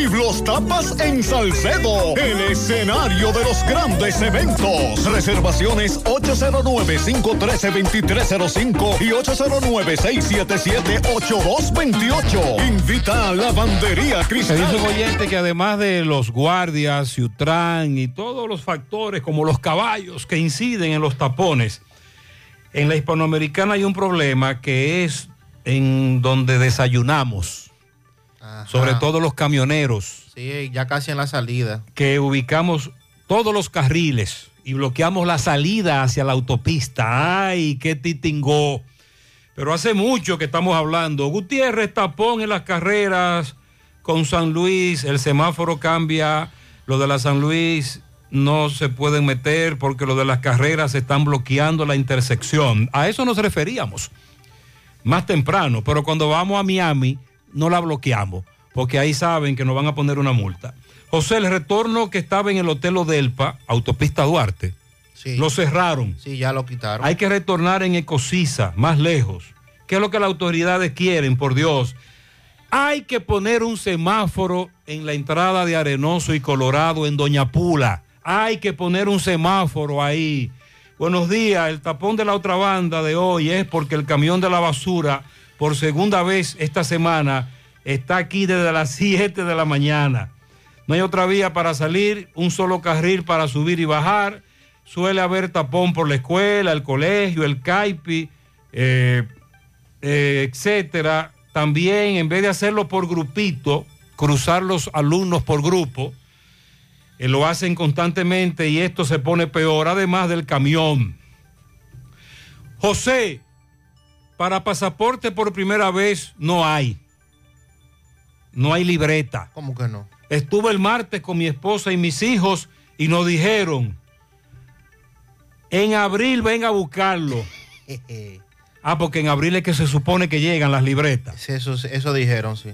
Biblos Tapas en Salcedo. El escenario de los grandes eventos. Reservaciones 809-513-2305 y 809-677-8228. Invita a Lavandería Se Cristal. dice un oyente que además de los guardias, Ciutrán y todos los factores como los caballos que inciden en los tapones, en la hispanoamericana hay un problema que es en donde desayunamos, sobre todo los camioneros, Sí, ya casi en la salida. que ubicamos todos los carriles y bloqueamos la salida hacia la autopista. ¡Ay, qué titingó! Pero hace mucho que estamos hablando. Gutiérrez, tapón en las carreras con San Luis, el semáforo cambia, lo de la San Luis no se pueden meter porque lo de las carreras están bloqueando la intersección. A eso nos referíamos más temprano, pero cuando vamos a Miami no la bloqueamos porque ahí saben que nos van a poner una multa. José, el retorno que estaba en el Hotel Odelpa, autopista Duarte, Sí. lo cerraron. Sí, ya lo quitaron. Hay que retornar en Ecosisa, más lejos. ¿Qué es lo que las autoridades quieren, por Dios? Hay que poner un semáforo en la entrada de Arenoso y Colorado en Doña Pula. Hay que poner un semáforo ahí. Buenos días, el tapón de la otra banda de hoy es porque el camión de la basura, por segunda vez esta semana, está aquí desde las 7 de la mañana. No hay otra vía para salir, un solo carril para subir y bajar. Suele haber tapón por la escuela, el colegio, el CAIPI, eh, eh, etcétera. También, en vez de hacerlo por grupito, cruzar los alumnos por grupo, eh, lo hacen constantemente y esto se pone peor, además del camión. José, para pasaporte por primera vez no hay. No hay libreta. ¿Cómo que no? Estuve el martes con mi esposa y mis hijos y nos dijeron, en abril ven a buscarlo. Ah, porque en abril es que se supone que llegan las libretas. Eso, eso dijeron, sí.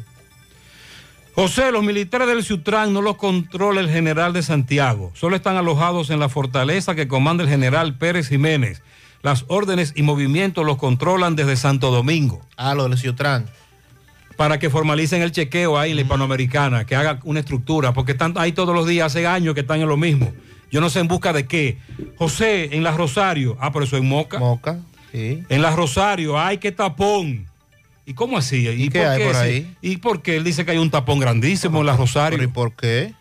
José, los militares del Ciutrán no los controla el general de Santiago. Solo están alojados en la fortaleza que comanda el general Pérez Jiménez. Las órdenes y movimientos los controlan desde Santo Domingo. Ah, lo del Ciutrán. Para que formalicen el chequeo ahí en la hispanoamericana, que haga una estructura, porque están ahí todos los días, hace años que están en lo mismo. Yo no sé en busca de qué. José, en la Rosario, ah, pero eso en Moca. Moca, sí. En la Rosario, ay, qué tapón. ¿Y cómo así? ¿Y, qué hay por ese- ahí? ¿Y por qué él dice que hay un tapón grandísimo en la Rosario? ¿Y por qué?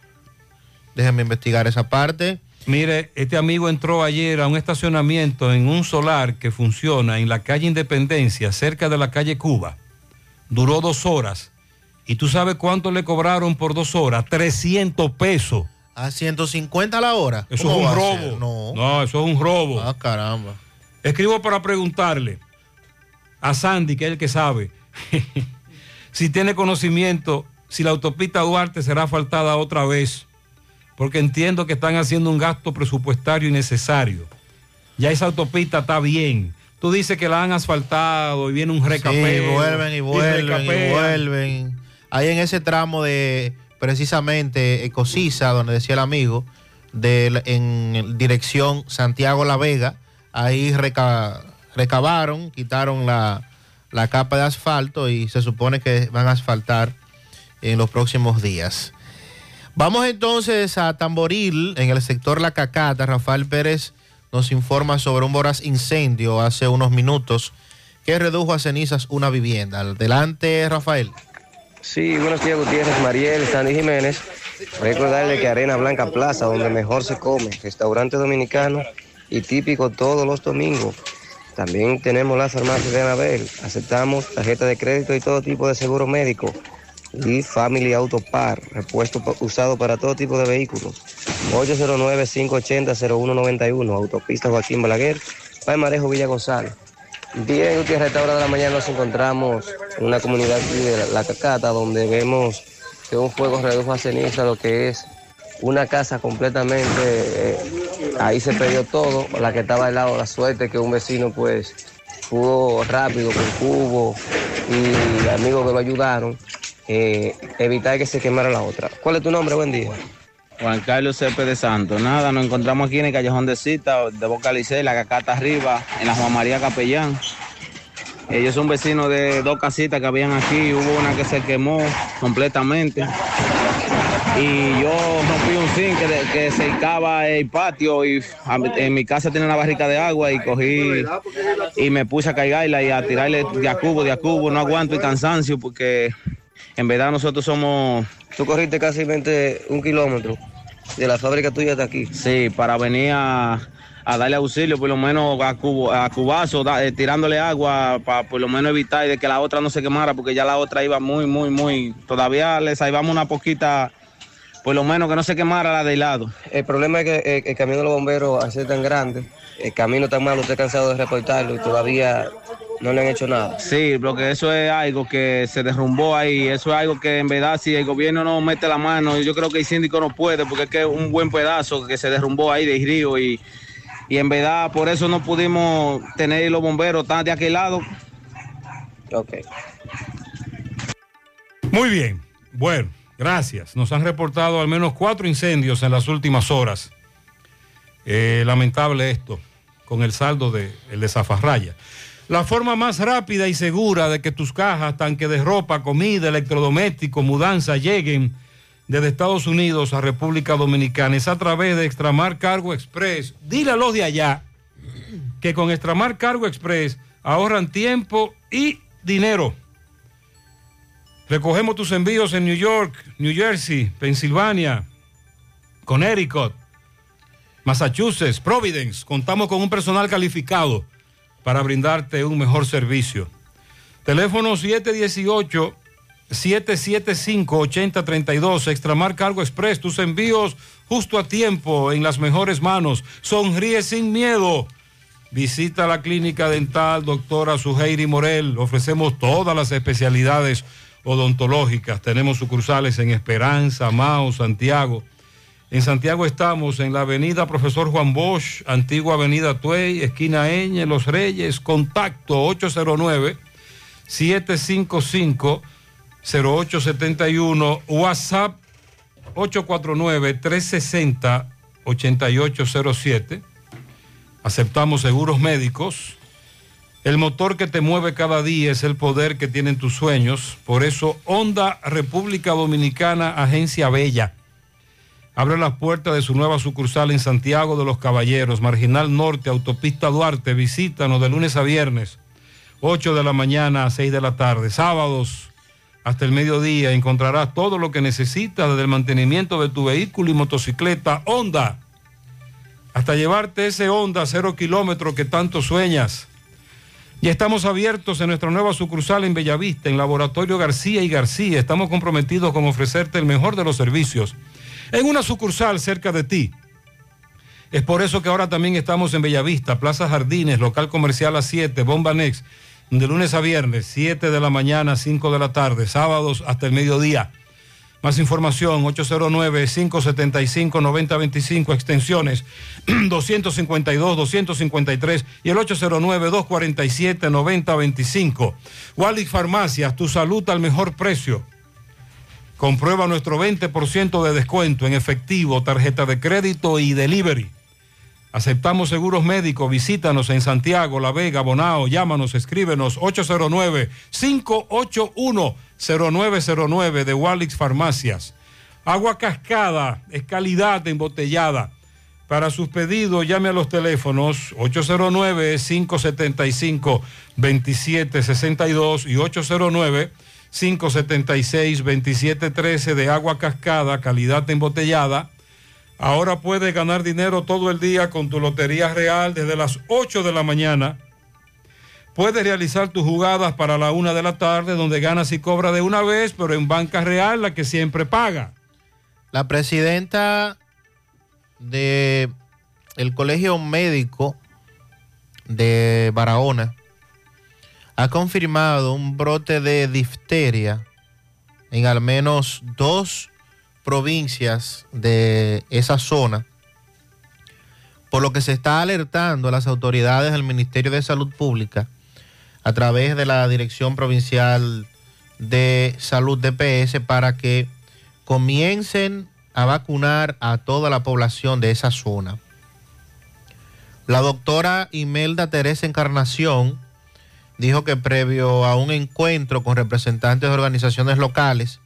Déjenme investigar esa parte. Mire, este amigo entró ayer a un estacionamiento en un solar que funciona en la calle Independencia, cerca de la calle Cuba. Duró dos horas. ¿Y tú sabes cuánto le cobraron por dos horas? 300 pesos. A 150 a la hora. Eso ¿Cómo es un robo. No. No, eso es un robo. Ah, caramba. Escribo para preguntarle a Sandy, que es el que sabe, si tiene conocimiento, si la autopista Duarte será asfaltada otra vez, porque entiendo que están haciendo un gasto presupuestario innecesario. Ya esa autopista está bien. Tú dices que la han asfaltado y viene un recapeo. Sí, vuelven y vuelven y, vuelven. Ahí en ese tramo de precisamente Ecosisa, donde decía el amigo, de, en dirección Santiago La Vega, ahí reca- recabaron, quitaron la, la capa de asfalto y se supone que van a asfaltar en los próximos días. Vamos entonces a Tamboril, en el sector La Cacata. Rafael Pérez nos informa sobre un voraz incendio hace unos minutos que redujo a cenizas una vivienda. Adelante, Rafael. Sí, buenos días Gutiérrez, Mariel, Sandy Jiménez. Recordarle que Arena Blanca Plaza, donde mejor se come, restaurante dominicano y típico todos los domingos. También tenemos la farmacia de Anabel. Aceptamos tarjeta de crédito y todo tipo de seguro médico. Y Family Auto Par, repuesto usado para todo tipo de vehículos. 809-580-0191, autopista Joaquín Balaguer, Marejo Villa González. Bien, Gutiérrez, a esta hora de la mañana nos encontramos en una comunidad aquí de la Cacata, donde vemos que un fuego redujo a ceniza lo que es una casa completamente, eh, ahí se perdió todo, la que estaba al lado, la suerte que un vecino pues pudo rápido con cubo y amigos que lo ayudaron, eh, evitar que se quemara la otra. ¿Cuál es tu nombre? Buen día. Juan Carlos Cepeda de Santos. Nada, nos encontramos aquí en el Callejón de Cita, de Boca Licey, la cacata arriba, en la Juan María Capellán. Ellos son vecinos de dos casitas que habían aquí, hubo una que se quemó completamente. Y yo rompí un zinc que, que cercaba el patio y en mi casa tiene una barrica de agua y cogí y me puse a cargarla y a tirarle de a cubo, de a cubo. No aguanto el cansancio porque en verdad nosotros somos... Tú corriste casi un kilómetro de la fábrica tuya hasta aquí. Sí, para venir a, a darle auxilio, por lo menos a, cubo, a cubazo, da- eh, tirándole agua, para por lo menos evitar de que la otra no se quemara, porque ya la otra iba muy, muy, muy... Todavía le salvamos una poquita, por lo menos que no se quemara la de lado. El problema es que eh, el camión de los bomberos, al ser tan grande, el camino tan malo, usted cansado de reportarlo y todavía no le han hecho nada. Sí, porque eso es algo que se derrumbó ahí, eso es algo que en verdad si el gobierno no mete la mano, yo creo que el síndico no puede, porque es que es un buen pedazo que se derrumbó ahí del río y, y en verdad por eso no pudimos tener los bomberos tan de aquel lado. Ok. Muy bien. Bueno, gracias. Nos han reportado al menos cuatro incendios en las últimas horas. Eh, lamentable esto, con el saldo de, el de Zafarraya. La forma más rápida y segura de que tus cajas, tanque de ropa, comida, electrodomésticos, mudanza lleguen desde Estados Unidos a República Dominicana es a través de Extramar Cargo Express. Dile a los de allá que con Extramar Cargo Express ahorran tiempo y dinero. Recogemos tus envíos en New York, New Jersey, Pensilvania, Connecticut, Massachusetts, Providence. Contamos con un personal calificado para brindarte un mejor servicio. Teléfono 718-775-8032, Extramar Cargo Express, tus envíos justo a tiempo, en las mejores manos. Sonríe sin miedo. Visita la clínica dental doctora Suheiri Morel. Ofrecemos todas las especialidades odontológicas. Tenemos sucursales en Esperanza, Mao, Santiago. En Santiago estamos en la avenida Profesor Juan Bosch, antigua avenida Tuey, esquina Eñe, Los Reyes, contacto 809-755-0871, WhatsApp 849-360-8807. Aceptamos seguros médicos. El motor que te mueve cada día es el poder que tienen tus sueños. Por eso, Honda República Dominicana, Agencia Bella. Abre las puertas de su nueva sucursal en Santiago de los Caballeros, Marginal Norte, Autopista Duarte. Visítanos de lunes a viernes, 8 de la mañana a 6 de la tarde. Sábados hasta el mediodía encontrarás todo lo que necesitas desde el mantenimiento de tu vehículo y motocicleta Honda. Hasta llevarte ese Honda cero kilómetro que tanto sueñas. Y estamos abiertos en nuestra nueva sucursal en Bellavista, en Laboratorio García y García. Estamos comprometidos con ofrecerte el mejor de los servicios en una sucursal cerca de ti. Es por eso que ahora también estamos en Bellavista, Plaza Jardines, local comercial a 7, Bomba Next, de lunes a viernes, 7 de la mañana a 5 de la tarde, sábados hasta el mediodía. Más información, 809-575-9025, extensiones 252, 253 y el 809-247-9025. Wallis Farmacias, tu salud al mejor precio. Comprueba nuestro 20% de descuento en efectivo, tarjeta de crédito y delivery. Aceptamos seguros médicos. Visítanos en Santiago, La Vega, Bonao. Llámanos, escríbenos 809-581-0909 de Walix Farmacias. Agua cascada es calidad embotellada. Para sus pedidos, llame a los teléfonos 809-575-2762 y 809-576-2713 de agua cascada, calidad embotellada. Ahora puedes ganar dinero todo el día con tu Lotería Real desde las 8 de la mañana. Puedes realizar tus jugadas para la una de la tarde, donde ganas y cobras de una vez, pero en Banca Real, la que siempre paga. La presidenta de el Colegio Médico de Barahona ha confirmado un brote de difteria en al menos dos provincias de esa zona, por lo que se está alertando a las autoridades del Ministerio de Salud Pública a través de la Dirección Provincial de Salud DPS para que comiencen a vacunar a toda la población de esa zona. La doctora Imelda Teresa Encarnación dijo que previo a un encuentro con representantes de organizaciones locales,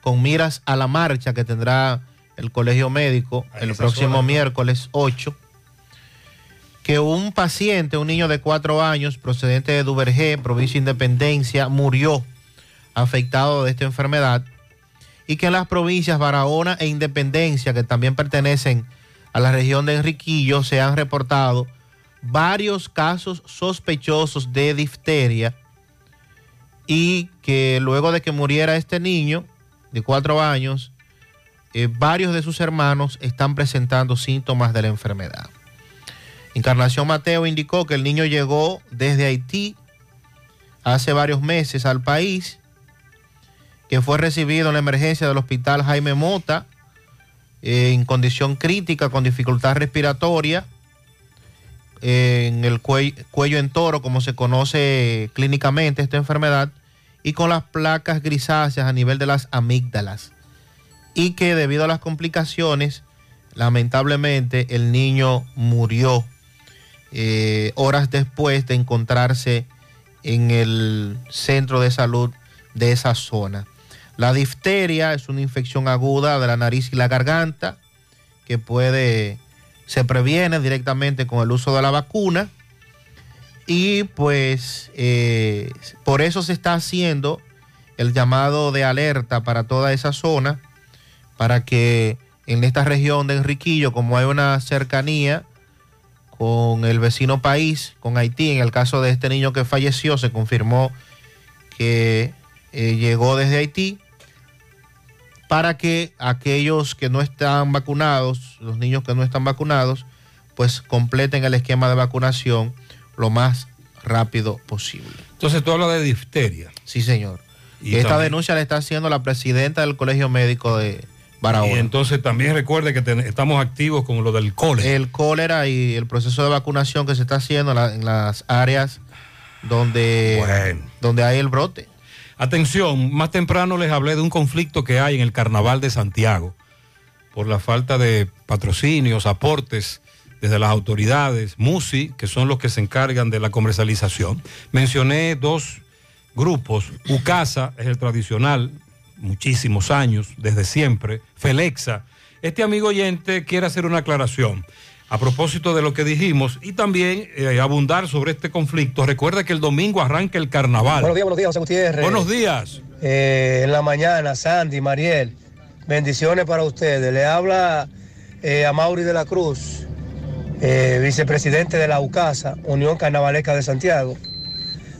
con miras a la marcha que tendrá el Colegio Médico el próximo miércoles 8, que un paciente, un niño de cuatro años, procedente de Duvergé, provincia de Independencia, murió afectado de esta enfermedad y que en las provincias Barahona e Independencia, que también pertenecen a la región de Enriquillo, se han reportado varios casos sospechosos de difteria y que luego de que muriera este niño de cuatro años, eh, varios de sus hermanos están presentando síntomas de la enfermedad. Encarnación Mateo indicó que el niño llegó desde Haití hace varios meses al país, que fue recibido en la emergencia del hospital Jaime Mota eh, en condición crítica con dificultad respiratoria en el cuello, en toro, como se conoce clínicamente esta enfermedad, y con las placas grisáceas a nivel de las amígdalas. Y que debido a las complicaciones, lamentablemente el niño murió eh, horas después de encontrarse en el centro de salud de esa zona. La difteria es una infección aguda de la nariz y la garganta que puede, se previene directamente con el uso de la vacuna y pues eh, por eso se está haciendo el llamado de alerta para toda esa zona, para que en esta región de Enriquillo, como hay una cercanía con el vecino país, con Haití, en el caso de este niño que falleció, se confirmó que eh, llegó desde Haití, para que aquellos que no están vacunados, los niños que no están vacunados, pues completen el esquema de vacunación lo más rápido posible. Entonces tú hablas de difteria. Sí, señor. Y Esta también- denuncia la está haciendo la presidenta del Colegio Médico de Barahona. Y entonces también recuerde que ten- estamos activos con lo del cólera. El cólera y el proceso de vacunación que se está haciendo en, la- en las áreas donde, donde hay el brote. Atención, más temprano les hablé de un conflicto que hay en el Carnaval de Santiago por la falta de patrocinios, aportes desde las autoridades, MUSI, que son los que se encargan de la comercialización. Mencioné dos grupos, UCASA es el tradicional, muchísimos años, desde siempre, Felexa. Este amigo oyente quiere hacer una aclaración a propósito de lo que dijimos y también eh, abundar sobre este conflicto. Recuerda que el domingo arranca el carnaval. Buenos días, buenos días, José Gutiérrez. Buenos días. Eh, en la mañana, Sandy, Mariel, bendiciones para ustedes. Le habla eh, a Mauri de la Cruz, vicepresidente de la UCASA, Unión Carnavalesca de Santiago.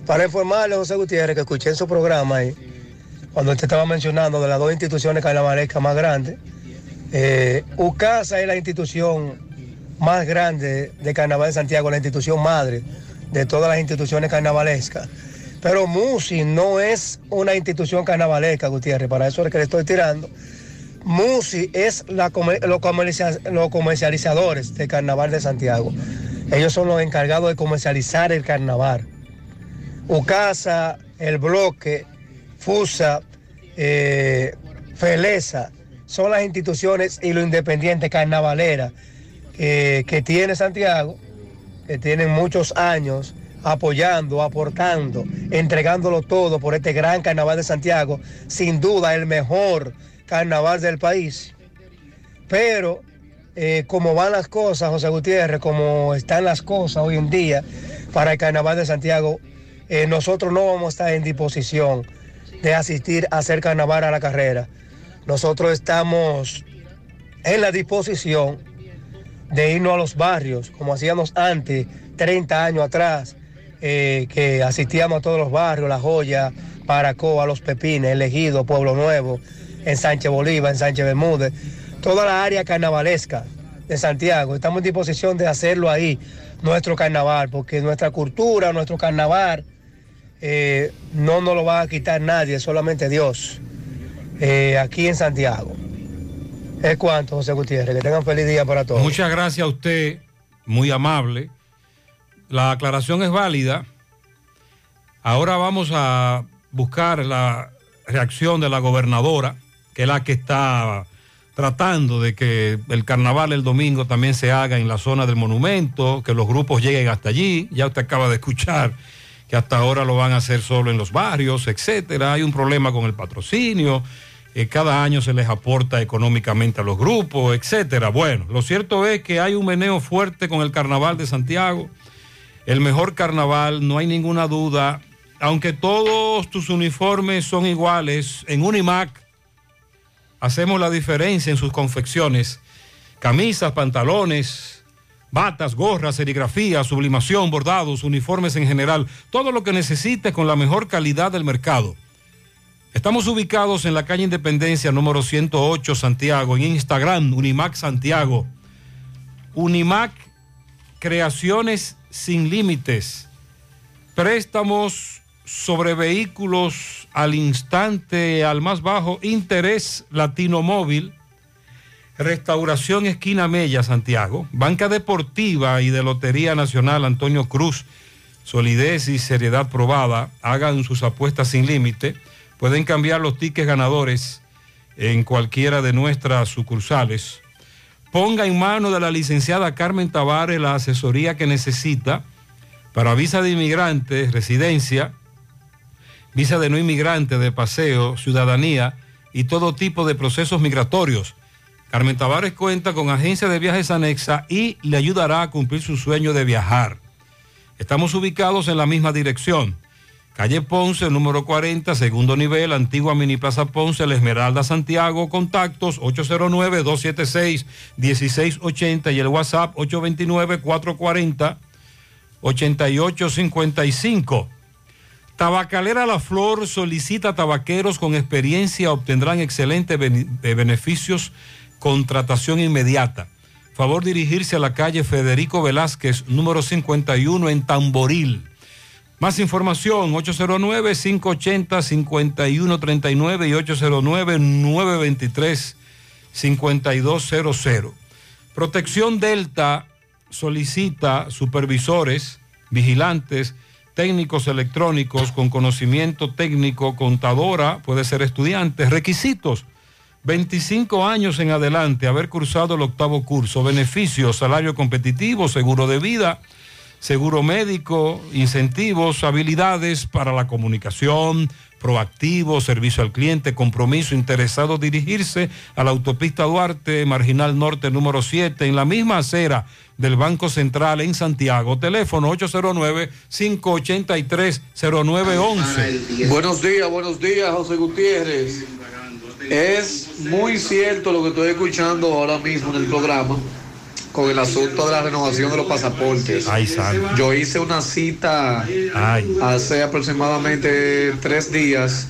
Para informarle, José Gutiérrez, que escuché en su programa ahí, cuando usted estaba mencionando de las dos instituciones carnavalescas más grandes. UCASA es la institución más grande de Carnaval de Santiago, la institución madre de todas las instituciones carnavalescas. Pero MUSI no es una institución carnavalesca, Gutiérrez, para eso es que le estoy tirando. MUSI es la los, comercia- los comercializadores del Carnaval de Santiago. Ellos son los encargados de comercializar el carnaval. UCASA, El Bloque, FUSA, eh, son las instituciones y los independientes carnavaleras eh, que tiene Santiago, que tienen muchos años apoyando, aportando, entregándolo todo por este gran carnaval de Santiago, sin duda el mejor carnaval del país. Pero eh, como van las cosas, José Gutiérrez, como están las cosas hoy en día para el carnaval de Santiago, eh, nosotros no vamos a estar en disposición de asistir a hacer carnaval a la carrera. Nosotros estamos en la disposición de irnos a los barrios, como hacíamos antes, 30 años atrás, eh, que asistíamos a todos los barrios, La Joya, Paracoa, Los Pepines, El Ejido, Pueblo Nuevo, en Sánchez Bolívar, en Sánchez Bermúdez, toda la área carnavalesca, de Santiago. Estamos en disposición de hacerlo ahí, nuestro carnaval, porque nuestra cultura, nuestro carnaval, eh, no nos lo va a quitar nadie, solamente Dios, eh, aquí en Santiago. Es cuanto, José Gutiérrez. Que tengan feliz día para todos. Muchas gracias a usted, muy amable. La aclaración es válida. Ahora vamos a buscar la reacción de la gobernadora, que es la que está tratando de que el carnaval el domingo también se haga en la zona del monumento, que los grupos lleguen hasta allí. Ya usted acaba de escuchar que hasta ahora lo van a hacer solo en los barrios, etcétera. Hay un problema con el patrocinio. Eh, cada año se les aporta económicamente a los grupos, etcétera. Bueno, lo cierto es que hay un meneo fuerte con el carnaval de Santiago. El mejor carnaval, no hay ninguna duda. Aunque todos tus uniformes son iguales, en Unimac hacemos la diferencia en sus confecciones. Camisas, pantalones, batas, gorras, serigrafía, sublimación, bordados, uniformes en general. Todo lo que necesites con la mejor calidad del mercado. Estamos ubicados en la calle Independencia número 108 Santiago, en Instagram, Unimac Santiago. Unimac, creaciones sin límites. Préstamos sobre vehículos al instante, al más bajo interés Latino Móvil. Restauración Esquina Mella, Santiago. Banca Deportiva y de Lotería Nacional Antonio Cruz. Solidez y seriedad probada. Hagan sus apuestas sin límite. Pueden cambiar los tickets ganadores en cualquiera de nuestras sucursales. Ponga en mano de la licenciada Carmen Tavares la asesoría que necesita para visa de inmigrante, residencia, visa de no inmigrante, de paseo, ciudadanía y todo tipo de procesos migratorios. Carmen Tavares cuenta con agencia de viajes anexa y le ayudará a cumplir su sueño de viajar. Estamos ubicados en la misma dirección. Calle Ponce, número 40, segundo nivel, antigua Mini Plaza Ponce, La Esmeralda, Santiago. Contactos 809-276-1680 y el WhatsApp 829-440-8855. Tabacalera La Flor solicita tabaqueros con experiencia, obtendrán excelentes eh, beneficios, contratación inmediata. Favor dirigirse a la calle Federico Velázquez, número 51 en Tamboril. Más información, 809-580-5139 y 809-923-5200. Protección Delta solicita supervisores, vigilantes, técnicos electrónicos con conocimiento técnico, contadora, puede ser estudiante. Requisitos, 25 años en adelante, haber cursado el octavo curso, beneficios, salario competitivo, seguro de vida, seguro médico, incentivos, habilidades para la comunicación, proactivo, servicio al cliente, compromiso, interesado dirigirse a la autopista Duarte, Marginal Norte número 7, en la misma acera del Banco Central en Santiago. Teléfono 809-583-0911. Buenos días, buenos días, José Gutiérrez. Es muy cierto lo que estoy escuchando ahora mismo en el programa con el asunto de la renovación de los pasaportes. Yo hice una cita hace aproximadamente tres días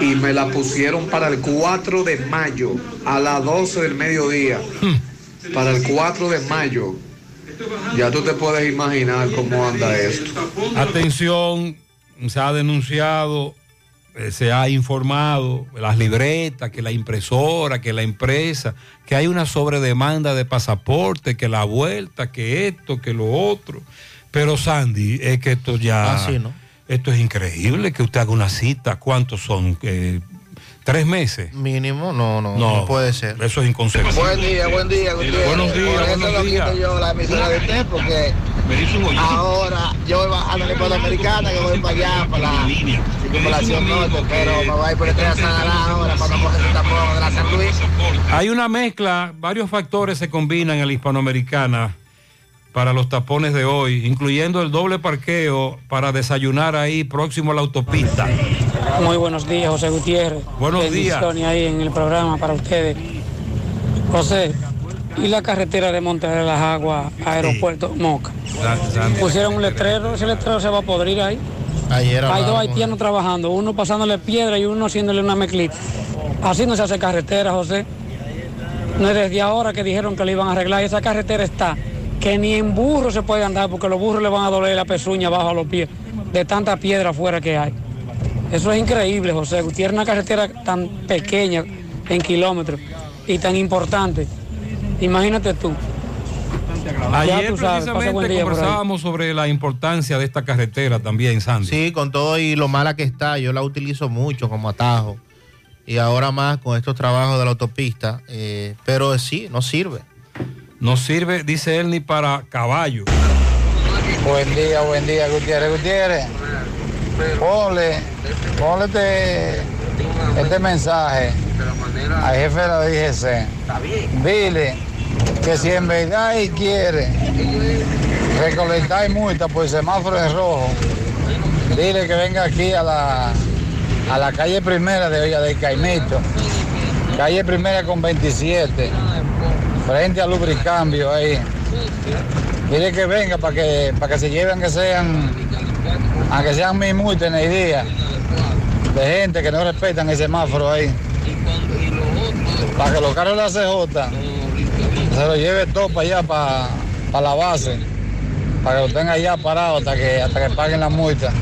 y me la pusieron para el 4 de mayo a las 12 del mediodía. Para el 4 de mayo. Ya tú te puedes imaginar cómo anda esto. Atención, se ha denunciado, se ha informado, las libretas, que la impresora, que la empresa, que hay una sobredemanda de pasaporte, que la vuelta, que esto, que lo otro. Pero Sandy, es que esto ya... Así, ¿no? Esto es increíble, que usted haga una cita, ¿cuántos son? Eh, ¿Tres meses? Mínimo, no, no, no, puede ser. Eso es inconcebible. Buen día, buen día, Gutiérrez. Buenos días, Por eso buenos lo quito yo la emisora de usted porque ahora yo voy bajando la Escuela Americana, que voy para allá, para la circunvalación norte, pero me voy a ir por el tren a Sanará ahora para no coger el tapón de la San Luis. Hay una mezcla, varios factores se combinan en la hispanoamericana para los tapones de hoy, incluyendo el doble parqueo para desayunar ahí próximo a la autopista. Muy buenos días, José Gutiérrez. Buenos días. Ahí en el programa para ustedes. José, ¿y la carretera de Monte de las Aguas, aeropuerto Moca? Pusieron un letrero, ese letrero se va a podrir ahí. Ayer Hay dos haitianos trabajando, uno pasándole piedra y uno haciéndole una mezclita. Así no se hace carretera, José. No es desde ahora que dijeron que le iban a arreglar. Esa carretera está que ni en burro se puede andar porque los burros le van a doler la pezuña abajo a los pies de tanta piedra afuera que hay. Eso es increíble, José. Tiene una carretera tan pequeña en kilómetros y tan importante. Imagínate tú. Ayer sabes, precisamente conversábamos sobre la importancia de esta carretera también, Sandy. Sí, con todo y lo mala que está, yo la utilizo mucho como atajo. Y ahora más con estos trabajos de la autopista. eh, pero sí, no sirve. No sirve, dice él, ni para caballo. Buen día, buen día, Gutiérrez, Gutiérrez. Ponle, ponle este, este mensaje al jefe de la DGC. Dile que si en verdad él quiere recolectar multa por semáforo en rojo, dile que venga aquí a la, a la calle primera de Olla del Caimito, calle primera con 27, frente al lubricambio ahí. Dile que venga para que, para que se lleven que sean, aunque sean mil multas en el día, de gente que no respetan el semáforo ahí. Para que los carros de la CJ se lo lleve todo para allá, para, para la base, para que lo tengan allá parado hasta que, hasta que paguen la multa.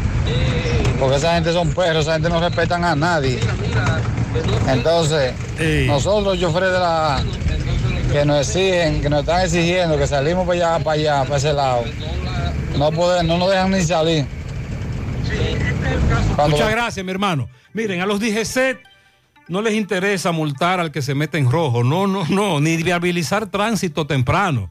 Porque esa gente son perros, esa gente no respetan a nadie. Entonces, nosotros, choferes de la que nos exigen, que nos están exigiendo que salimos para allá, para allá, para ese lado. No podemos, no nos dejan ni salir. Cuando- Muchas gracias, mi hermano. Miren, a los DGC no les interesa multar al que se mete en rojo. No, no, no. Ni viabilizar tránsito temprano.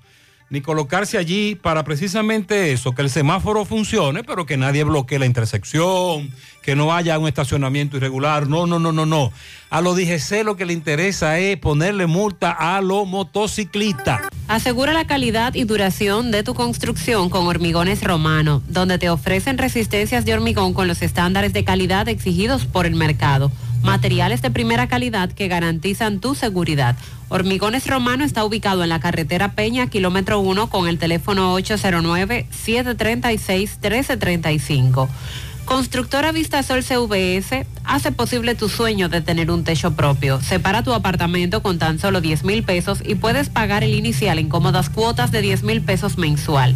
Ni colocarse allí para precisamente eso, que el semáforo funcione, pero que nadie bloquee la intersección, que no haya un estacionamiento irregular. No, no, no, no, no. A los DGC lo que le interesa es ponerle multa a los motociclistas. Asegura la calidad y duración de tu construcción con Hormigones Romano, donde te ofrecen resistencias de hormigón con los estándares de calidad exigidos por el mercado. Materiales de primera calidad que garantizan tu seguridad. Hormigones Romano está ubicado en la carretera Peña, kilómetro 1, con el teléfono 809-736-1335. Constructora Vistasol CVS hace posible tu sueño de tener un techo propio. Separa tu apartamento con tan solo 10 mil pesos y puedes pagar el inicial en cómodas cuotas de 10 mil pesos mensual.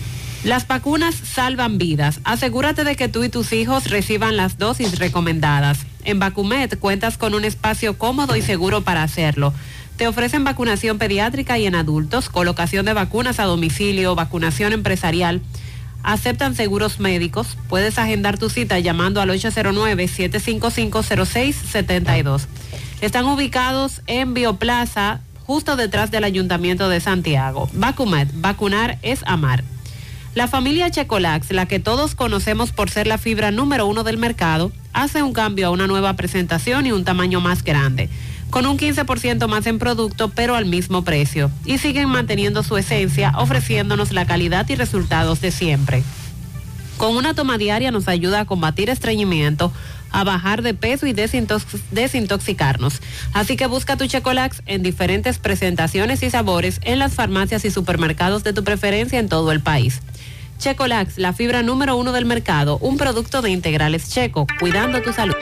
Las vacunas salvan vidas. Asegúrate de que tú y tus hijos reciban las dosis recomendadas. En Vacumet cuentas con un espacio cómodo y seguro para hacerlo. Te ofrecen vacunación pediátrica y en adultos, colocación de vacunas a domicilio, vacunación empresarial. Aceptan seguros médicos. Puedes agendar tu cita llamando al 809-755-0672. Están ubicados en Bioplaza, justo detrás del Ayuntamiento de Santiago. Vacumet, vacunar es amar. La familia Checolax, la que todos conocemos por ser la fibra número uno del mercado, hace un cambio a una nueva presentación y un tamaño más grande, con un 15% más en producto pero al mismo precio, y siguen manteniendo su esencia ofreciéndonos la calidad y resultados de siempre. Con una toma diaria nos ayuda a combatir estreñimiento, a bajar de peso y desintox- desintoxicarnos. Así que busca tu Checolax en diferentes presentaciones y sabores en las farmacias y supermercados de tu preferencia en todo el país. Checolax, la fibra número uno del mercado, un producto de integrales checo, cuidando tu salud.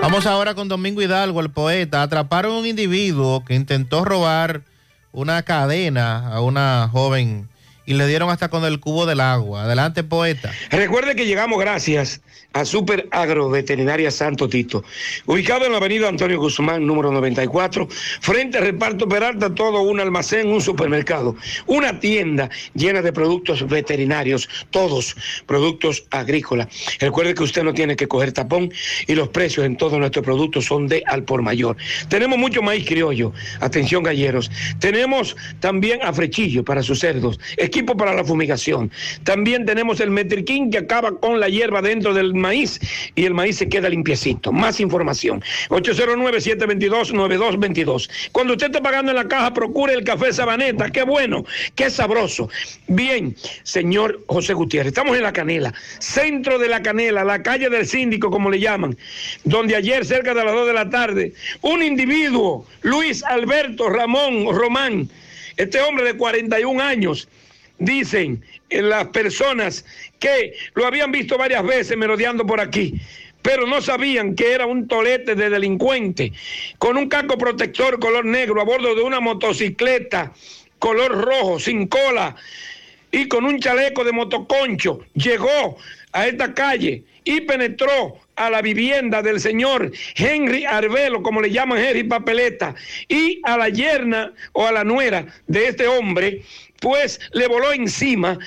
Vamos ahora con Domingo Hidalgo, el poeta. Atraparon a un individuo que intentó robar una cadena a una joven y le dieron hasta con el cubo del agua. Adelante, poeta. Recuerde que llegamos gracias a Super Agro Veterinaria Santo Tito, ubicado en la avenida Antonio Guzmán, número 94, frente al reparto Peralta, todo un almacén, un supermercado, una tienda llena de productos veterinarios, todos productos agrícolas. Recuerde que usted no tiene que coger tapón y los precios en todos nuestros productos son de al por mayor. Tenemos mucho maíz criollo, atención galleros. Tenemos también afrechillo para sus cerdos, equipo para la fumigación. También tenemos el Metriquín que acaba con la hierba dentro del maíz y el maíz se queda limpiecito. Más información. 809-722-9222. Cuando usted esté pagando en la caja, procure el café Sabaneta. Qué bueno, qué sabroso. Bien, señor José Gutiérrez, estamos en La Canela, centro de La Canela, la calle del síndico, como le llaman, donde ayer, cerca de las 2 de la tarde, un individuo, Luis Alberto Ramón Román, este hombre de 41 años, dicen las personas que lo habían visto varias veces merodeando por aquí, pero no sabían que era un tolete de delincuente, con un casco protector color negro a bordo de una motocicleta color rojo, sin cola, y con un chaleco de motoconcho, llegó a esta calle y penetró a la vivienda del señor Henry Arbelo, como le llaman Henry Papeleta, y a la yerna o a la nuera de este hombre, pues le voló encima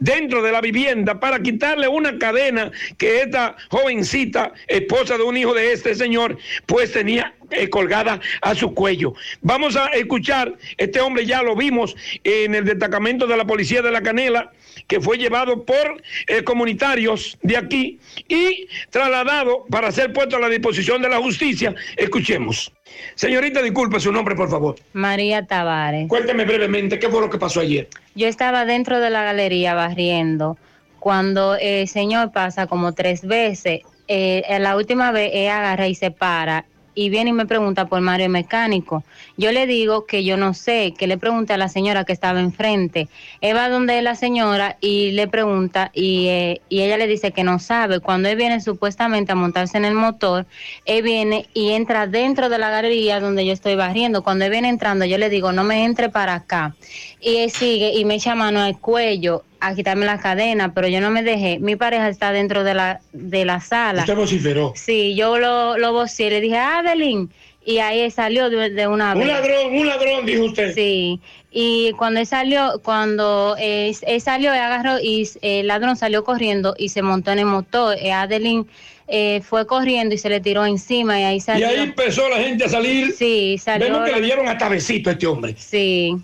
dentro de la vivienda para quitarle una cadena que esta jovencita, esposa de un hijo de este señor, pues tenía eh, colgada a su cuello. Vamos a escuchar, este hombre ya lo vimos en el destacamento de la policía de la Canela, que fue llevado por eh, comunitarios de aquí y trasladado para ser puesto a la disposición de la justicia. Escuchemos. Señorita, disculpe su nombre, por favor. María Tavares. Cuénteme brevemente qué fue lo que pasó ayer. Yo estaba dentro de la galería barriendo cuando el señor pasa como tres veces. Eh, la última vez él agarra y se para y viene y me pregunta por Mario Mecánico. Yo le digo que yo no sé, que le pregunte a la señora que estaba enfrente. Él va donde la señora y le pregunta y, eh, y ella le dice que no sabe. Cuando él viene supuestamente a montarse en el motor, él viene y entra dentro de la galería donde yo estoy barriendo. Cuando él viene entrando, yo le digo, no me entre para acá. Y él sigue y me echa mano al cuello a quitarme la cadena, pero yo no me dejé. Mi pareja está dentro de la, de la sala. Usted vociferó. Sí, yo lo, lo vocié, le dije, Adeline, y ahí salió de, de una Un ladrón, un ladrón, dijo usted. Sí, y cuando él salió, cuando eh, él salió, él agarró y eh, el ladrón salió corriendo y se montó en el motor. Eh, Adeline eh, fue corriendo y se le tiró encima y ahí Y salió. ahí empezó la gente a salir. Sí, salió. Vemos que le dieron hasta besito a este hombre. Sí.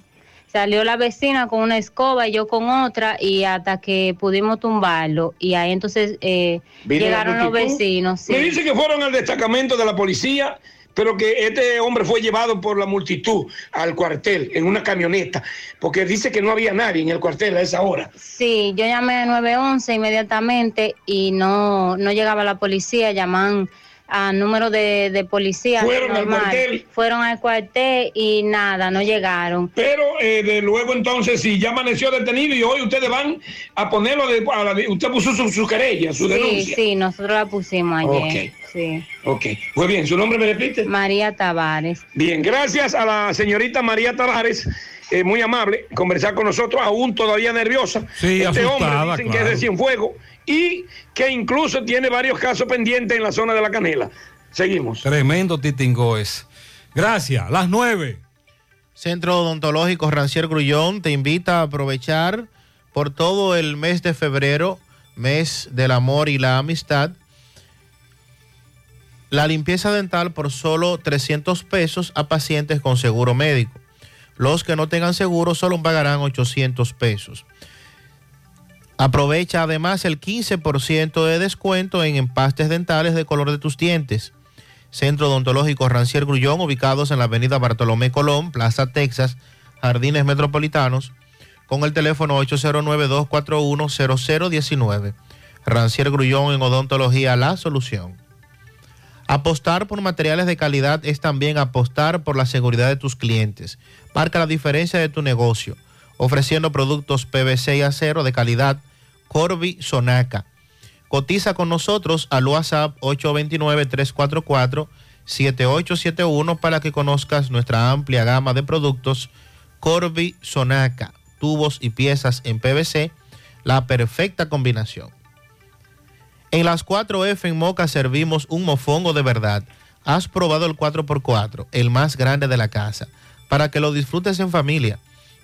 Salió la vecina con una escoba y yo con otra y hasta que pudimos tumbarlo y ahí entonces eh, llegaron los vecinos. sí. Me dice que fueron al destacamento de la policía, pero que este hombre fue llevado por la multitud al cuartel en una camioneta, porque dice que no había nadie en el cuartel a esa hora. Sí, yo llamé a 911 inmediatamente y no, no llegaba la policía, llaman a número de, de policía. Fueron al cuartel. Fueron al cuartel y nada, no llegaron. Pero eh, de luego entonces, si ya amaneció detenido y hoy ustedes van a ponerlo, de, a la- usted puso su, su querella, su sí, denuncia. sí, nosotros la pusimos ayer. Ok. Sí. Ok, muy bien, ¿su nombre me repite? María Tavares. Bien, gracias a la señorita María Tavares, eh, muy amable, conversar con nosotros, aún todavía nerviosa. Sí, este asustada, hombre dicen que es de Cienfuegos y que incluso tiene varios casos pendientes en la zona de la Canela. Seguimos. Tremendo titingo es. Gracias. Las nueve. Centro Odontológico Rancier Grullón te invita a aprovechar por todo el mes de febrero, mes del amor y la amistad, la limpieza dental por solo 300 pesos a pacientes con seguro médico. Los que no tengan seguro solo pagarán 800 pesos. Aprovecha además el 15% de descuento en empastes dentales de color de tus dientes. Centro Odontológico Rancier Grullón, ubicados en la avenida Bartolomé Colón, Plaza Texas, Jardines Metropolitanos, con el teléfono 809-241-0019. Rancier Grullón en Odontología, la solución. Apostar por materiales de calidad es también apostar por la seguridad de tus clientes. Marca la diferencia de tu negocio, ofreciendo productos PVC y acero de calidad Corby Sonaca. Cotiza con nosotros al WhatsApp 829-344-7871 para que conozcas nuestra amplia gama de productos Corby Sonaca, tubos y piezas en PVC, la perfecta combinación. En las 4F en Moca servimos un mofongo de verdad. Has probado el 4x4, el más grande de la casa, para que lo disfrutes en familia.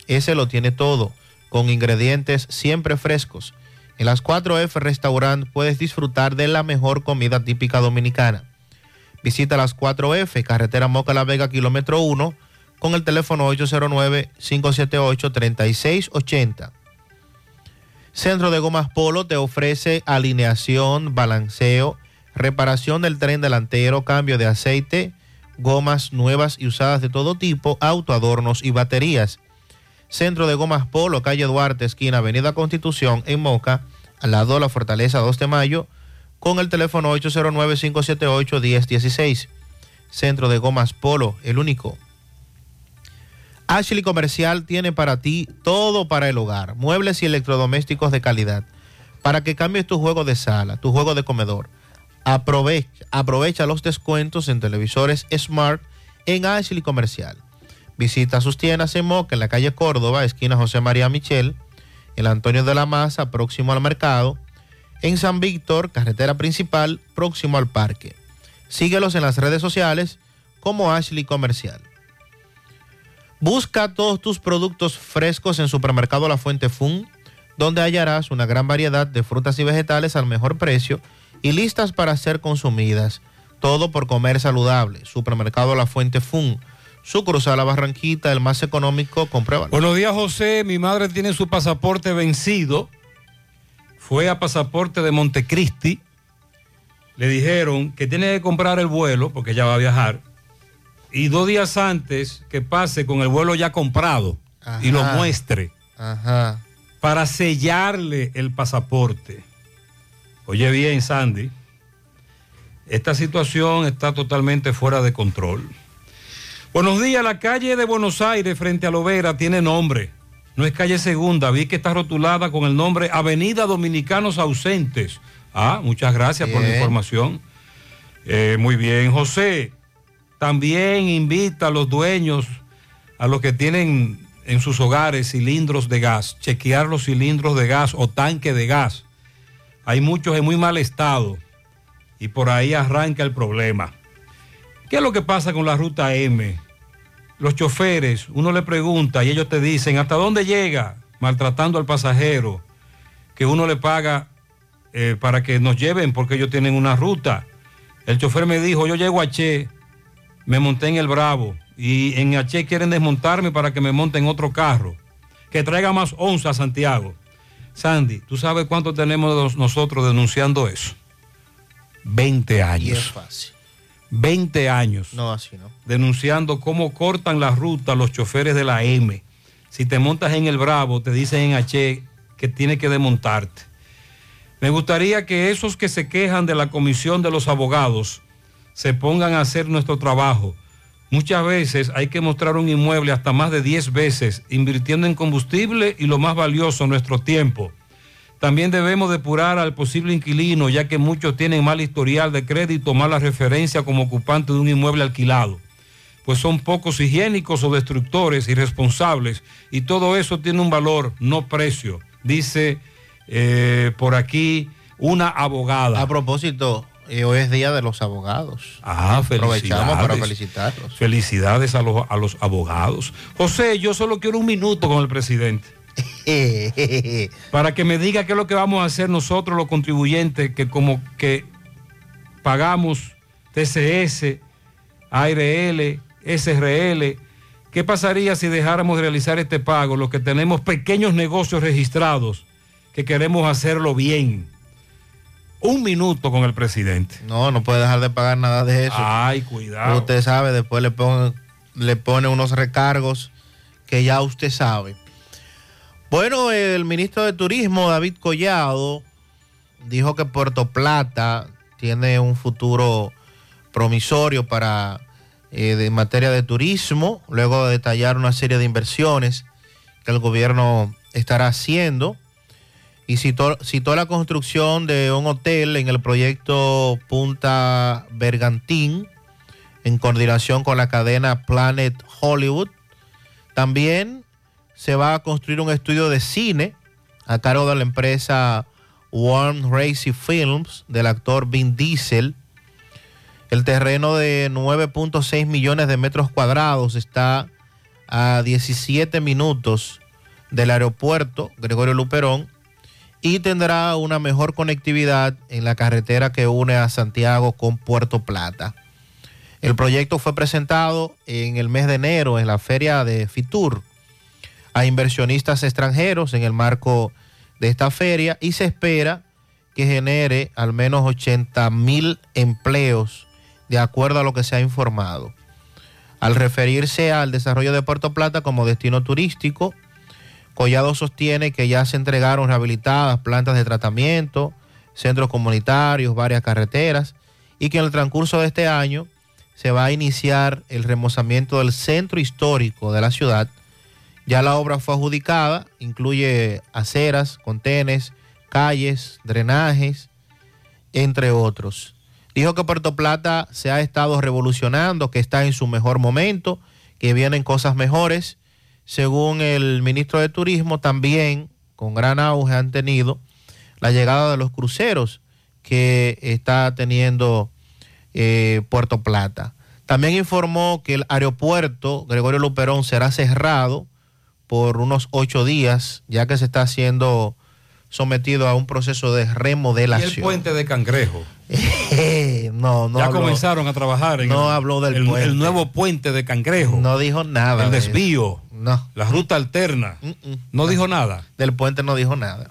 Ese lo tiene todo, con ingredientes siempre frescos. En las 4F Restaurant puedes disfrutar de la mejor comida típica dominicana. Visita las 4F, carretera Moca La Vega, kilómetro 1, con el teléfono 809-578-3680. Centro de Gomas Polo te ofrece alineación, balanceo, reparación del tren delantero, cambio de aceite, gomas nuevas y usadas de todo tipo, autoadornos y baterías. Centro de Gomas Polo, calle Duarte, esquina Avenida Constitución, en Moca, al lado de la Fortaleza 2 de Mayo, con el teléfono 809-578-1016. Centro de Gomas Polo, el único. Ashley Comercial tiene para ti todo para el hogar, muebles y electrodomésticos de calidad, para que cambies tu juego de sala, tu juego de comedor. Aprovecha, aprovecha los descuentos en televisores Smart en Ashley Comercial. Visita sus tiendas en Moca, en la calle Córdoba, esquina José María Michel, el Antonio de la Maza, próximo al mercado, en San Víctor, carretera principal, próximo al parque. Síguelos en las redes sociales como Ashley Comercial. Busca todos tus productos frescos en Supermercado La Fuente Fun, donde hallarás una gran variedad de frutas y vegetales al mejor precio y listas para ser consumidas. Todo por comer saludable. Supermercado La Fuente Fun. Su a la Barranquita, el más económico, compruébalo. Buenos días, José. Mi madre tiene su pasaporte vencido. Fue a pasaporte de Montecristi. Le dijeron que tiene que comprar el vuelo porque ella va a viajar y dos días antes que pase con el vuelo ya comprado y lo muestre para sellarle el pasaporte. Oye bien, Sandy, esta situación está totalmente fuera de control. Buenos días, la calle de Buenos Aires frente a Lovera tiene nombre. No es calle segunda, vi que está rotulada con el nombre Avenida Dominicanos Ausentes. Ah, muchas gracias por la información. Eh, muy bien, José. También invita a los dueños, a los que tienen en sus hogares cilindros de gas, chequear los cilindros de gas o tanque de gas. Hay muchos en muy mal estado y por ahí arranca el problema. ¿Qué es lo que pasa con la ruta M? Los choferes, uno le pregunta y ellos te dicen, ¿hasta dónde llega? Maltratando al pasajero, que uno le paga eh, para que nos lleven porque ellos tienen una ruta. El chofer me dijo, yo llego a Che, me monté en el Bravo y en H quieren desmontarme para que me monten otro carro, que traiga más onza a Santiago. Sandy, ¿tú sabes cuánto tenemos nosotros denunciando eso? 20 años. Y es fácil. 20 años. No, así no. Denunciando cómo cortan la ruta los choferes de la M. Si te montas en el Bravo, te dicen en H que tienes que desmontarte. Me gustaría que esos que se quejan de la comisión de los abogados se pongan a hacer nuestro trabajo. Muchas veces hay que mostrar un inmueble hasta más de 10 veces, invirtiendo en combustible y lo más valioso, nuestro tiempo. También debemos depurar al posible inquilino, ya que muchos tienen mal historial de crédito, mala referencia como ocupante de un inmueble alquilado. Pues son pocos higiénicos o destructores irresponsables y todo eso tiene un valor, no precio, dice eh, por aquí una abogada. A propósito, eh, hoy es Día de los Abogados. Ah, felicidades. Aprovechamos para felicitarlos. Felicidades a los, a los abogados. José, yo solo quiero un minuto con el presidente. para que me diga qué es lo que vamos a hacer nosotros los contribuyentes que como que pagamos TCS, ARL, SRL. ¿Qué pasaría si dejáramos de realizar este pago los que tenemos pequeños negocios registrados que queremos hacerlo bien? un minuto con el presidente. No, no puede dejar de pagar nada de eso. Ay, cuidado. Usted sabe, después le pone, le pone unos recargos que ya usted sabe. Bueno, el ministro de Turismo, David Collado, dijo que Puerto Plata tiene un futuro promisorio para en eh, materia de turismo, luego de detallar una serie de inversiones que el gobierno estará haciendo y citó, la construcción de un hotel en el proyecto Punta Bergantín en coordinación con la cadena Planet Hollywood. También se va a construir un estudio de cine a cargo de la empresa Warm Racy Films del actor Vin Diesel. El terreno de 9.6 millones de metros cuadrados está a 17 minutos del aeropuerto Gregorio Luperón y tendrá una mejor conectividad en la carretera que une a Santiago con Puerto Plata. El proyecto fue presentado en el mes de enero en la feria de Fitur a inversionistas extranjeros en el marco de esta feria y se espera que genere al menos 80 mil empleos de acuerdo a lo que se ha informado. Al referirse al desarrollo de Puerto Plata como destino turístico, Collado sostiene que ya se entregaron rehabilitadas plantas de tratamiento, centros comunitarios, varias carreteras y que en el transcurso de este año se va a iniciar el remozamiento del centro histórico de la ciudad. Ya la obra fue adjudicada, incluye aceras, contenes, calles, drenajes, entre otros. Dijo que Puerto Plata se ha estado revolucionando, que está en su mejor momento, que vienen cosas mejores. Según el ministro de Turismo, también con gran auge han tenido la llegada de los cruceros que está teniendo eh, Puerto Plata. También informó que el aeropuerto Gregorio Luperón será cerrado por unos ocho días, ya que se está haciendo sometido a un proceso de remodelación. ¿Y el puente de Cangrejo? no, no. Ya habló- comenzaron a trabajar en No el, habló del el- puente. el nuevo puente de Cangrejo. No dijo nada. El de eso. desvío. No. La ruta alterna. No dijo nada. Del puente no dijo nada.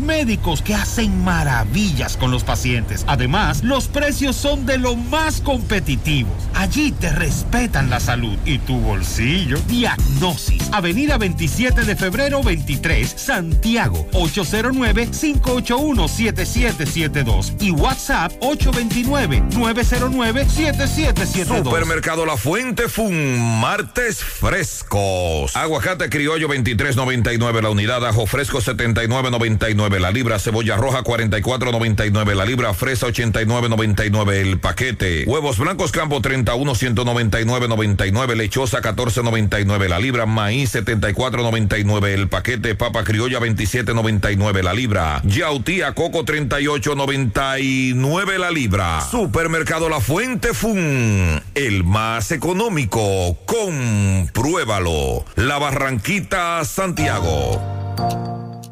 médicos que hacen maravillas con los pacientes. Además, los precios son de lo más competitivos. Allí te respetan la salud y tu bolsillo. Diagnosis, Avenida 27 de febrero 23, Santiago, 809-581-7772 y WhatsApp 829-909-7772. Supermercado La Fuente Fun, martes frescos. Aguacate criollo 23.99 la unidad, ajo fresco 79.99 la libra, cebolla roja 44.99 la libra, fresa 89.99 el paquete. Huevos blancos campo 31 199.99 lechosa 14.99 la libra, maíz 74.99 el paquete, papa criolla 27.99 la libra, yautía coco 38.99 la libra. Supermercado La Fuente Fun, el más económico. Compruébalo. La Barranquita, Santiago.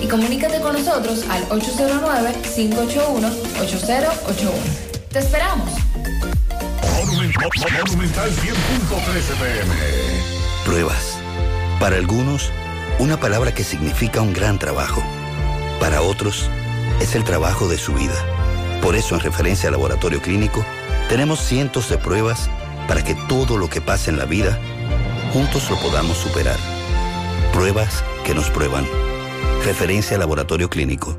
y comunícate con nosotros al 809-581-8081. ¡Te esperamos! Monumental 100.13 pm. Pruebas. Para algunos, una palabra que significa un gran trabajo. Para otros, es el trabajo de su vida. Por eso, en referencia al laboratorio clínico, tenemos cientos de pruebas para que todo lo que pasa en la vida, juntos lo podamos superar. Pruebas que nos prueban. Referencia laboratorio clínico.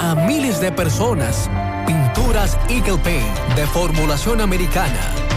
a miles de personas. Pinturas Eagle Paint de formulación americana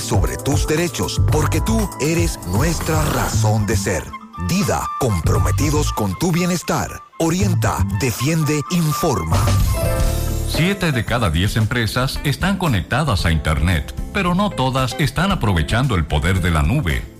sobre tus derechos, porque tú eres nuestra razón de ser. Dida, comprometidos con tu bienestar. Orienta, defiende, informa. Siete de cada diez empresas están conectadas a Internet, pero no todas están aprovechando el poder de la nube.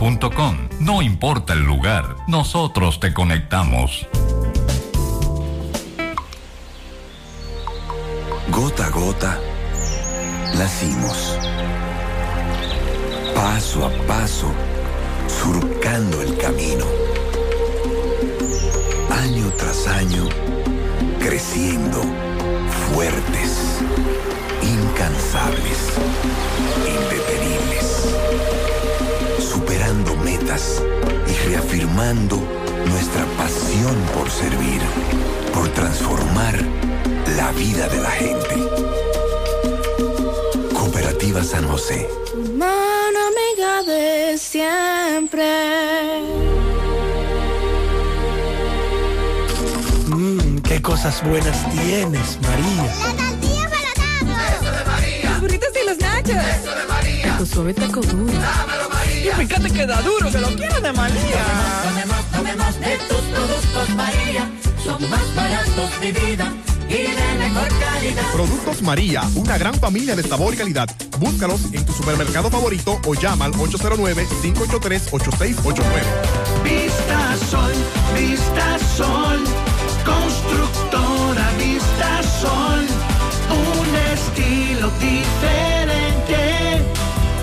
no importa el lugar, nosotros te conectamos. Gota a gota, nacimos. Paso a paso, surcando el camino. Año tras año, creciendo, fuertes, incansables, indetenibles metas y reafirmando nuestra pasión por servir, por transformar la vida de la gente. Cooperativa San José. Mano amiga de siempre. Mmm, qué cosas buenas tienes, María. La tortilla para Eso de María. Los burritos y los nachos. Eso de María. Tu suave taco duro. Dámelo, María. Y fíjate que da duro, que lo quiero de María. Tomemos, tomemos, de tus productos, María. Son más baratos de vida y de mejor calidad. Productos María, una gran familia de sabor y calidad. Búscalos en tu supermercado favorito o llama al 809-583-8689. Vista Sol, Vista Sol. Constructora Vista Sol. Un estilo diferente.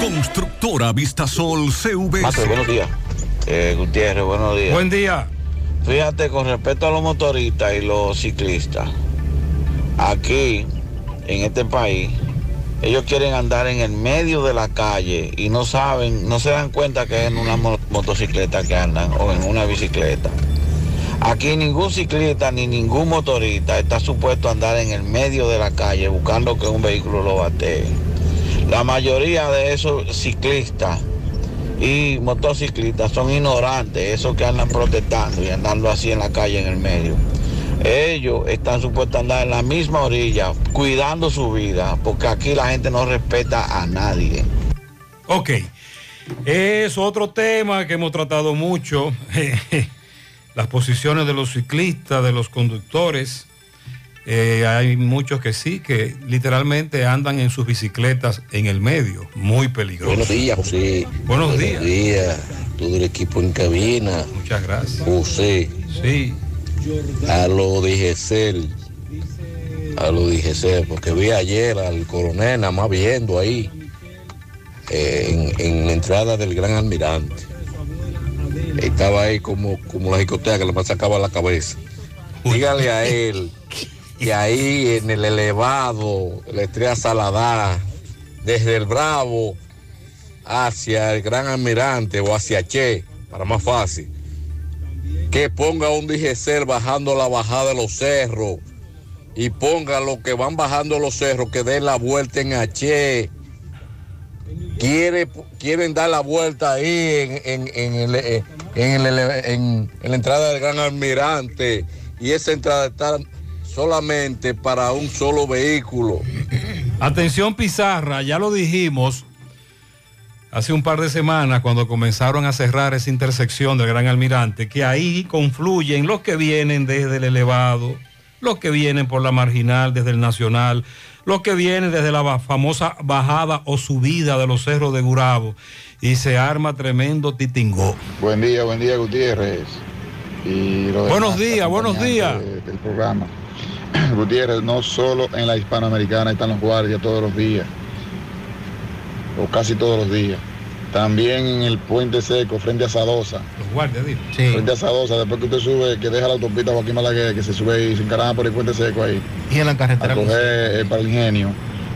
Constructora Vistasol CV. Mate, buenos días. Eh, Gutiérrez, buenos días. Buen día. Fíjate, con respecto a los motoristas y los ciclistas, aquí, en este país, ellos quieren andar en el medio de la calle y no saben, no se dan cuenta que es en una mo- motocicleta que andan o en una bicicleta. Aquí ningún ciclista ni ningún motorista está supuesto a andar en el medio de la calle buscando que un vehículo lo batee. La mayoría de esos ciclistas y motociclistas son ignorantes, esos que andan protestando y andando así en la calle en el medio. Ellos están supuestos a andar en la misma orilla, cuidando su vida, porque aquí la gente no respeta a nadie. Ok. Es otro tema que hemos tratado mucho. Las posiciones de los ciclistas, de los conductores. Eh, hay muchos que sí, que literalmente andan en sus bicicletas en el medio. Muy peligroso. Buenos días, José. Buenos días. días. Todo el equipo en cabina. Muchas gracias. José. Sí. A lo de Gesell. A lo de Gesell, porque vi ayer al coronel nada más viendo ahí. eh, en, en la entrada del Gran Almirante. Estaba ahí como, como la jicotea que le más sacaba la cabeza. Dígale a él que ahí en el elevado, la estrella Saladá, desde el Bravo hacia el Gran Almirante o hacia Che, para más fácil, que ponga un DGCER bajando la bajada de los cerros y ponga los que van bajando los cerros que den la vuelta en H. Quiere, quieren dar la vuelta ahí en, en- el- eh, el- en- en la entrada del Gran Almirante y esa entrada está solamente para un solo vehículo. Atención Pizarra, ya lo dijimos hace un par de semanas cuando comenzaron a cerrar esa intersección del Gran Almirante, que ahí confluyen los que vienen desde el elevado, los que vienen por la marginal desde el Nacional, los que vienen desde la famosa bajada o subida de los cerros de Gurabo y se arma tremendo titingó. Buen día, buen día, Gutiérrez. Y Buenos demás días, buenos días. de- del programa. Gutiérrez, no solo en la hispanoamericana están los guardias todos los días, o casi todos los días. También en el puente seco, frente a Sadosa. Los guardias, dime. Frente a Sadosa, después que usted sube, que deja la autopista Joaquín Malaguer, que se sube y se encarama por el puente seco ahí. Y en la carretera. A coger eh, para el ingenio.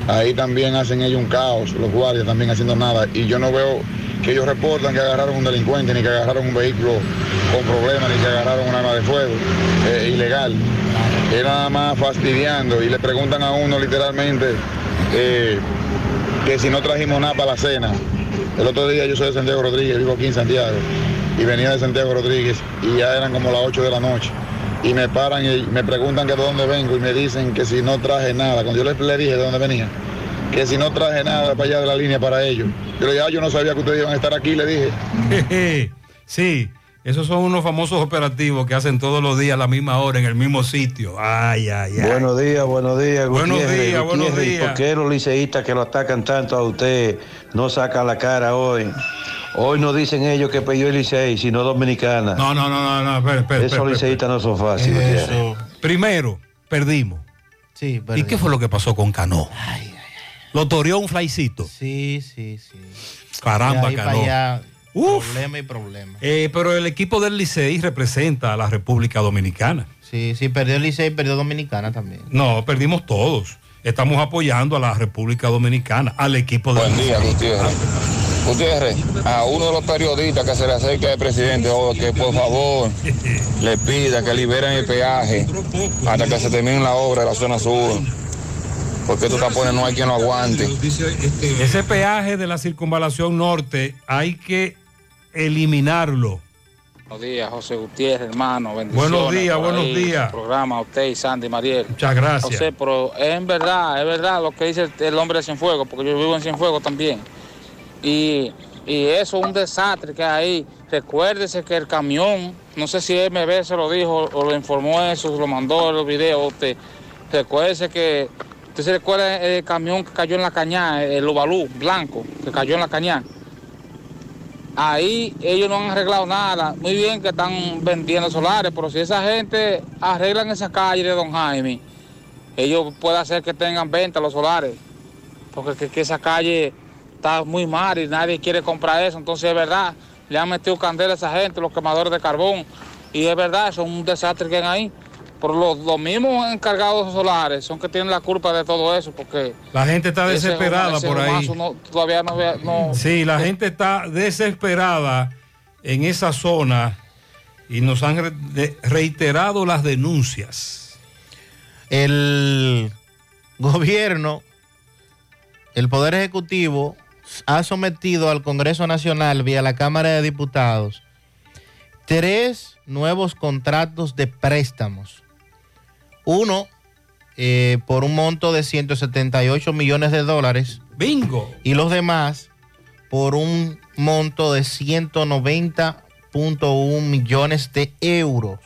Ahí también hacen ellos un caos, los guardias también haciendo nada. Y yo no veo que ellos reportan que agarraron un delincuente, ni que agarraron un vehículo con problemas, ni que agarraron un arma de fuego eh, ilegal. Es nada más fastidiando y le preguntan a uno literalmente eh, que si no trajimos nada para la cena. El otro día yo soy de Santiago Rodríguez, vivo aquí en Santiago, y venía de Santiago Rodríguez y ya eran como las 8 de la noche. Y me paran y me preguntan que de dónde vengo y me dicen que si no traje nada. Cuando yo les le dije de dónde venía, que si no traje nada para allá de la línea para ellos. Yo le dije, ah, yo no sabía que ustedes iban a estar aquí, le dije. sí, esos son unos famosos operativos que hacen todos los días a la misma hora en el mismo sitio. Ay, ay, ay. Buenos días, buenos días. Buenos Gutiérrez, días, buenos días. ¿Por qué los liceístas que lo atacan tanto a usted no sacan la cara hoy? Hoy no dicen ellos que perdió el Licey, sino Dominicana. No, no, no, no, no, espera, espera, Esos liceístas no son fáciles. Primero, perdimos. Sí, ¿Y qué fue lo que pasó con Cano? Lo toreó un flycito. Sí, sí, sí. Caramba, ahí Cano. allá, Uf. Problema y problema. Eh, pero el equipo del Licey representa a la República Dominicana. Sí, sí, perdió el Licey, perdió Dominicana también. No, perdimos todos. Estamos apoyando a la República Dominicana, al equipo del Buen día, Licey. Gutiérrez. Gutiérrez, a uno de los periodistas que se le acerque al presidente, o que por favor le pida que liberen el peaje hasta que se termine la obra de la zona sur. Porque estos tapones no hay quien lo aguante. Ese peaje de la circunvalación norte hay que eliminarlo. Buenos días, José Gutiérrez, hermano. Bendiciones Buenos días, buenos días. Programa a usted y Sandy Mariel. Muchas gracias. José, pero es en verdad, es verdad lo que dice el, el hombre de Cienfuegos, porque yo vivo en Cienfuegos también. Y, y eso es un desastre que hay. Recuérdese que el camión, no sé si MB se lo dijo o lo informó eso, lo mandó en los videos. Usted, recuérdese que, usted se recuerda el camión que cayó en la cañada, el Ovalú blanco, que cayó en la cañada. Ahí ellos no han arreglado nada. Muy bien que están vendiendo solares, pero si esa gente arreglan esa calle de Don Jaime, ellos pueden hacer que tengan venta los solares. Porque que, que esa calle está muy mal y nadie quiere comprar eso. Entonces es verdad, le han metido candela a esa gente, los quemadores de carbón. Y es verdad, eso es un desastre que hay ahí. Pero los, los mismos encargados solares son que tienen la culpa de todo eso, porque... La gente está ese desesperada ese por ahí. no- todavía no, ve- no, Sí, la gente está desesperada en esa zona y nos han reiterado las denuncias. El gobierno, el Poder Ejecutivo, ha sometido al Congreso Nacional vía la Cámara de Diputados tres nuevos contratos de préstamos. Uno eh, por un monto de 178 millones de dólares. Bingo. Y los demás por un monto de 190.1 millones de euros.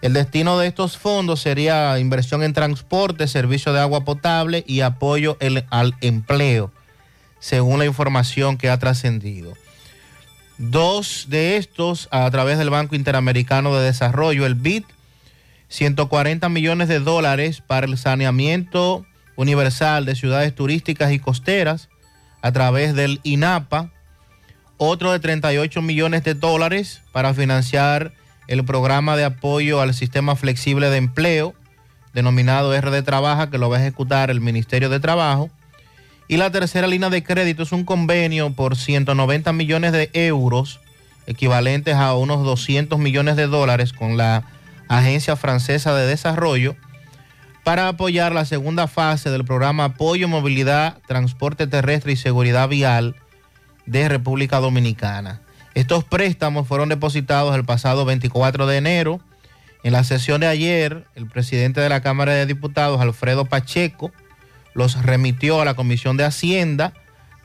El destino de estos fondos sería inversión en transporte, servicio de agua potable y apoyo el- al empleo, según la información que ha trascendido. Dos de estos a través del Banco Interamericano de Desarrollo, el BID, 140 millones de dólares para el saneamiento universal de ciudades turísticas y costeras a través del INAPA, otro de 38 millones de dólares para financiar el programa de apoyo al sistema flexible de empleo, denominado RD Trabaja, que lo va a ejecutar el Ministerio de Trabajo. Y la tercera línea de crédito es un convenio por 190 millones de euros, equivalentes a unos 200 millones de dólares con la Agencia Francesa de Desarrollo, para apoyar la segunda fase del programa Apoyo, Movilidad, Transporte Terrestre y Seguridad Vial de República Dominicana. Estos préstamos fueron depositados el pasado 24 de enero. En la sesión de ayer, el presidente de la Cámara de Diputados, Alfredo Pacheco, los remitió a la Comisión de Hacienda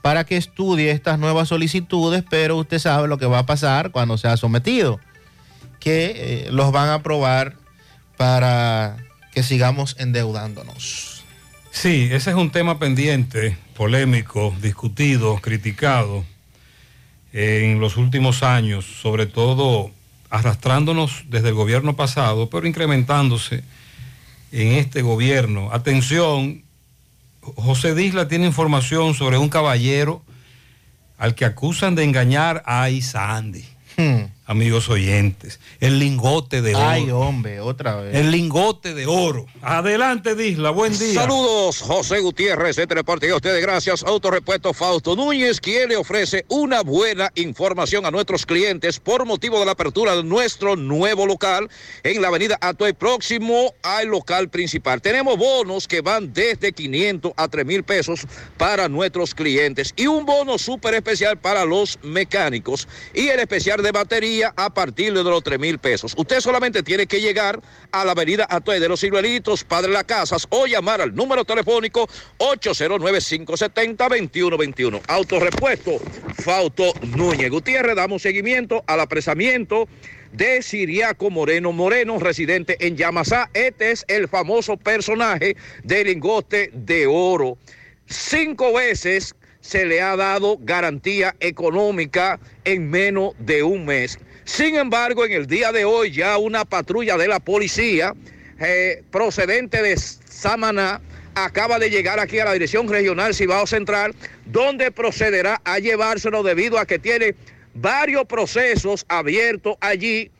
para que estudie estas nuevas solicitudes, pero usted sabe lo que va a pasar cuando sea sometido, que eh, los van a aprobar para que sigamos endeudándonos. Sí, ese es un tema pendiente, polémico, discutido, criticado en los últimos años, sobre todo arrastrándonos desde el gobierno pasado, pero incrementándose en este gobierno. Atención, José Disla tiene información sobre un caballero al que acusan de engañar a Sandy. Amigos oyentes, el lingote de oro. Ay, hombre, otra vez. El lingote de oro. Adelante, Disla, buen día. Saludos, José Gutiérrez, este reporte a ustedes gracias. Autorepuesto Fausto Núñez, quien le ofrece una buena información a nuestros clientes por motivo de la apertura de nuestro nuevo local en la avenida Atoy, próximo al local principal. Tenemos bonos que van desde 500 a 3 mil pesos para nuestros clientes y un bono súper especial para los mecánicos y el especial de batería a partir de los 3 mil pesos. Usted solamente tiene que llegar a la avenida Atoy de los Ciruelitos, Padre Las Casas, o llamar al número telefónico 809-570-2121. Autorepuesto Fausto Núñez Gutiérrez, damos seguimiento al apresamiento de Siriaco Moreno Moreno, residente en Yamasá. Este es el famoso personaje del lingote de oro. Cinco veces se le ha dado garantía económica en menos de un mes. Sin embargo, en el día de hoy ya una patrulla de la policía eh, procedente de Samaná acaba de llegar aquí a la Dirección Regional Cibao Central, donde procederá a llevárselo debido a que tiene varios procesos abiertos allí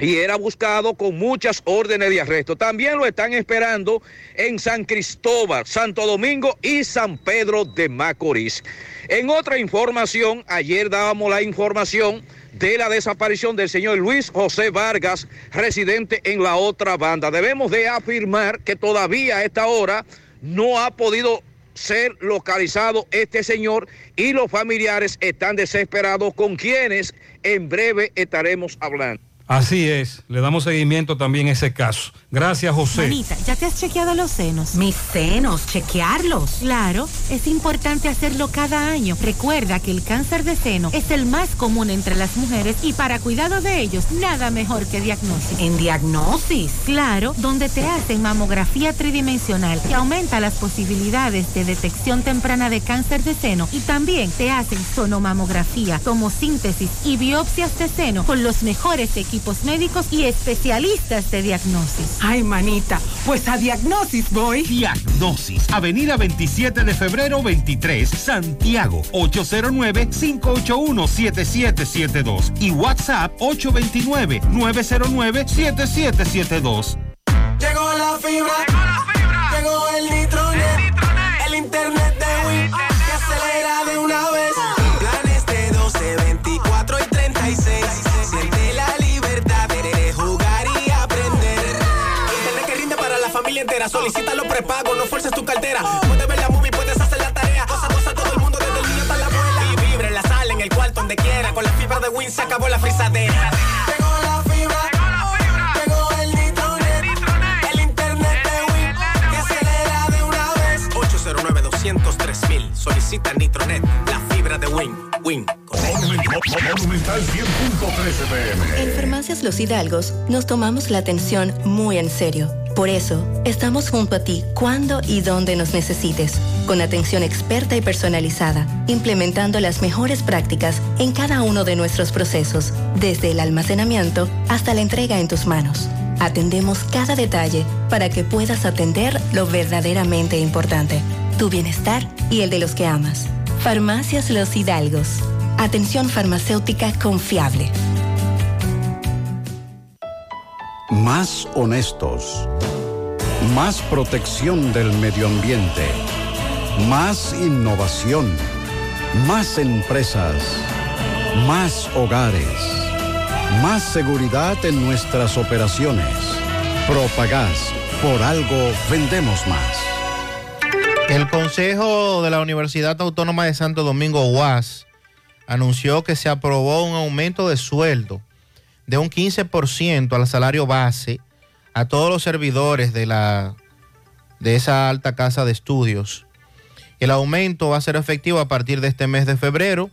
y era buscado con muchas órdenes de arresto. También lo están esperando en San Cristóbal, Santo Domingo y San Pedro de Macorís. En otra información, ayer dábamos la información de la desaparición del señor Luis José Vargas, residente en la otra banda. Debemos de afirmar que todavía a esta hora no ha podido ser localizado este señor y los familiares están desesperados con quienes en breve estaremos hablando. Así es, le damos seguimiento también a ese caso. Gracias, José. Manita, ¿ya te has chequeado los senos? Mis senos, chequearlos. Claro, es importante hacerlo cada año. Recuerda que el cáncer de seno es el más común entre las mujeres y para cuidado de ellos, nada mejor que diagnosis. ¿En diagnosis? Claro, donde te hacen mamografía tridimensional que aumenta las posibilidades de detección temprana de cáncer de seno y también te hacen sonomamografía, tomosíntesis y biopsias de seno con los mejores equipos médicos y especialistas de diagnosis. Ay, manita, pues a Diagnosis voy. Diagnosis, Avenida 27 de febrero 23, Santiago, 809-581-7772 y WhatsApp 829-909-7772. Llegó la fibra. Llegó el nitronet. El, internet de Win. Que acelera de una vez. Entera. Solicita los prepagos, no fuerces tu cartera. Puedes ver la movie, puedes hacer la tarea. Cosa, cosa, todo el mundo, desde el niño hasta la abuela. Y vibre en la sala, en el cuarto, donde quiera. Con la fibra de Win se acabó la frisadera. Llegó la fibra. Llegó el nitronet. El internet de Win. Que acelera de una vez. 809 203 mil. Solicita Nitronet. La fibra de Win. Win. Monumental 100.13 pm. En Farmacias Los Hidalgos nos tomamos la atención muy en serio. Por eso, estamos junto a ti cuando y donde nos necesites, con atención experta y personalizada, implementando las mejores prácticas en cada uno de nuestros procesos, desde el almacenamiento hasta la entrega en tus manos. Atendemos cada detalle para que puedas atender lo verdaderamente importante, tu bienestar y el de los que amas. Farmacias Los Hidalgos. Atención farmacéutica confiable. Más honestos. Más protección del medio ambiente. Más innovación. Más empresas. Más hogares. Más seguridad en nuestras operaciones. Propagás. Por algo vendemos más. El Consejo de la Universidad Autónoma de Santo Domingo, UAS, anunció que se aprobó un aumento de sueldo de un 15% al salario base a todos los servidores de, la, de esa alta casa de estudios. El aumento va a ser efectivo a partir de este mes de febrero,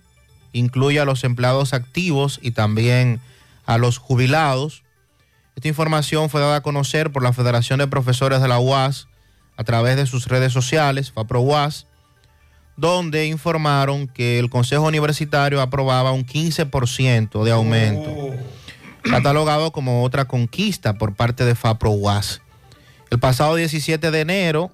incluye a los empleados activos y también a los jubilados. Esta información fue dada a conocer por la Federación de Profesores de la UAS a través de sus redes sociales, FAPRO UAS, donde informaron que el Consejo Universitario aprobaba un 15% de aumento, catalogado como otra conquista por parte de FAPRO UAS. El pasado 17 de enero,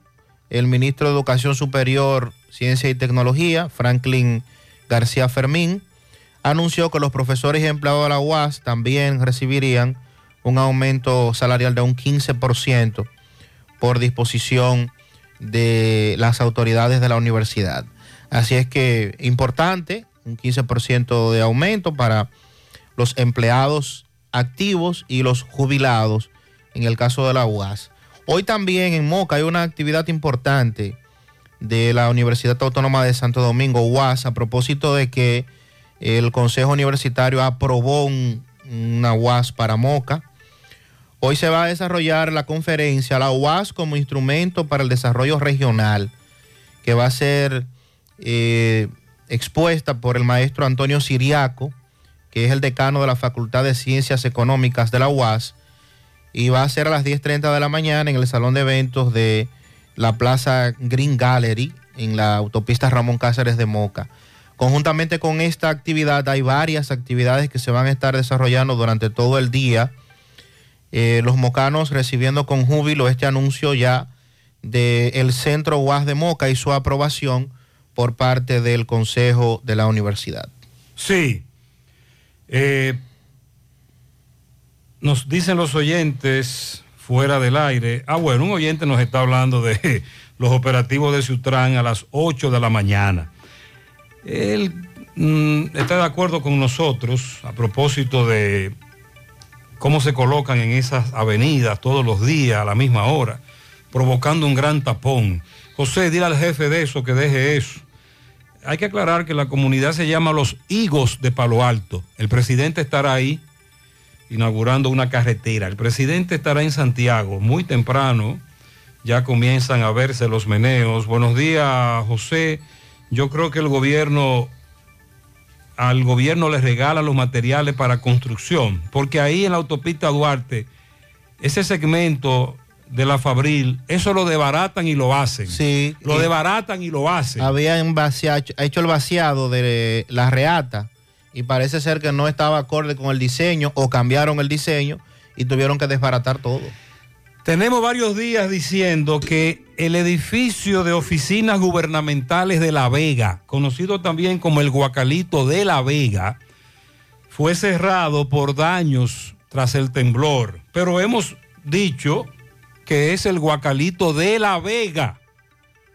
el ministro de Educación Superior, Ciencia y Tecnología, Franklin García Fermín, anunció que los profesores y empleados de la UAS también recibirían un aumento salarial de un 15% por disposición de las autoridades de la universidad. Así es que importante, un 15% de aumento para los empleados activos y los jubilados en el caso de la UAS. Hoy también en Moca hay una actividad importante de la Universidad Autónoma de Santo Domingo, UAS, a propósito de que el Consejo Universitario aprobó un- una UAS para Moca. Hoy se va a desarrollar la conferencia La UAS como instrumento para el desarrollo regional, que va a ser eh, expuesta por el maestro Antonio Siriaco, que es el decano de la Facultad de Ciencias Económicas de la UAS, y va a ser a las 10.30 de la mañana en el salón de eventos de la Plaza Green Gallery, en la autopista Ramón Cáceres de Moca. Conjuntamente con esta actividad hay varias actividades que se van a estar desarrollando durante todo el día. Eh, los mocanos recibiendo con júbilo este anuncio ya del Centro UAS de Moca y su aprobación por parte del Consejo de la Universidad. Sí. Eh, nos dicen los oyentes fuera del aire. Ah, bueno, un oyente nos está hablando de los operativos de Sutran a las 8 de la mañana. Él mm, está de acuerdo con nosotros a propósito de cómo se colocan en esas avenidas todos los días a la misma hora, provocando un gran tapón. José, dile al jefe de eso que deje eso. Hay que aclarar que la comunidad se llama Los Higos de Palo Alto. El presidente estará ahí inaugurando una carretera. El presidente estará en Santiago muy temprano. Ya comienzan a verse los meneos. Buenos días, José. Yo creo que el gobierno, al gobierno le regala los materiales para construcción, porque ahí en la autopista Duarte, ese segmento de la Fabril, eso lo debaratan y lo hacen. Sí. Lo debaratan y lo hacen. Habían hecho el vaciado de la reata y parece ser que no estaba acorde con el diseño o cambiaron el diseño y tuvieron que desbaratar todo. Tenemos varios días diciendo que el edificio de oficinas gubernamentales de La Vega, conocido también como el Guacalito de La Vega, fue cerrado por daños tras el temblor. Pero hemos dicho que es el Guacalito de La Vega,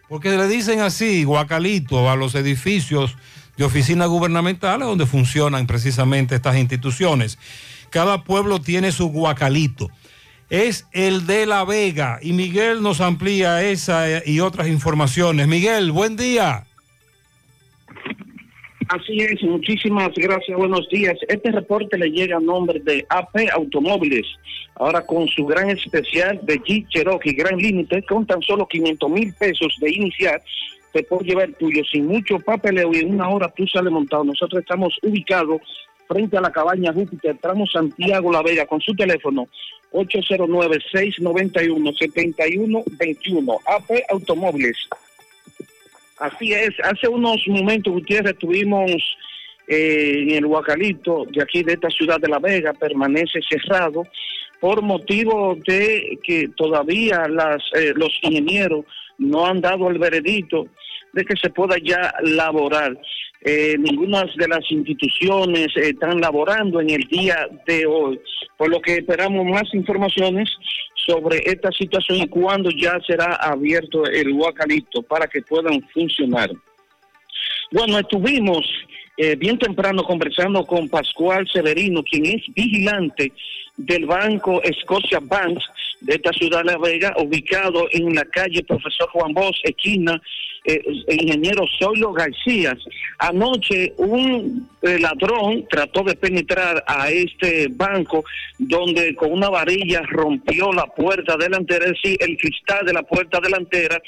porque le dicen así, Guacalito, a los edificios de oficinas gubernamentales donde funcionan precisamente estas instituciones. Cada pueblo tiene su Guacalito es el de La Vega. Y Miguel nos amplía esa y otras informaciones. Miguel, buen día. Así es, muchísimas gracias, buenos días. Este reporte le llega a nombre de AP Automóviles, ahora con su gran especial de Jeep Cherokee Gran Límite, con tan solo 500 mil pesos de iniciar, te puedo llevar tuyo sin mucho papeleo y en una hora tú sales montado. Nosotros estamos ubicados frente a la cabaña Júpiter, tramo Santiago La Vega, con su teléfono 809-691-7121. AP Automóviles. Así es, hace unos momentos, Gutiérrez, estuvimos eh, en el Huacalito de aquí de esta ciudad de La Vega, permanece cerrado por motivo de que todavía las, eh, los ingenieros no han dado el veredicto de que se pueda ya laborar. Eh, ninguna de las instituciones eh, están laborando en el día de hoy, por lo que esperamos más informaciones sobre esta situación y cuándo ya será abierto el Huacalito para que puedan funcionar. Bueno, estuvimos eh, bien temprano conversando con Pascual Severino, quien es vigilante del banco Scotia Bank de esta ciudad de La Vega, ubicado en la calle Profesor Juan Bosch, esquina eh, ingeniero Zoilo García. Anoche un eh, ladrón trató de penetrar a este banco donde con una varilla rompió la puerta delantera, es decir, el cristal de la puerta delantera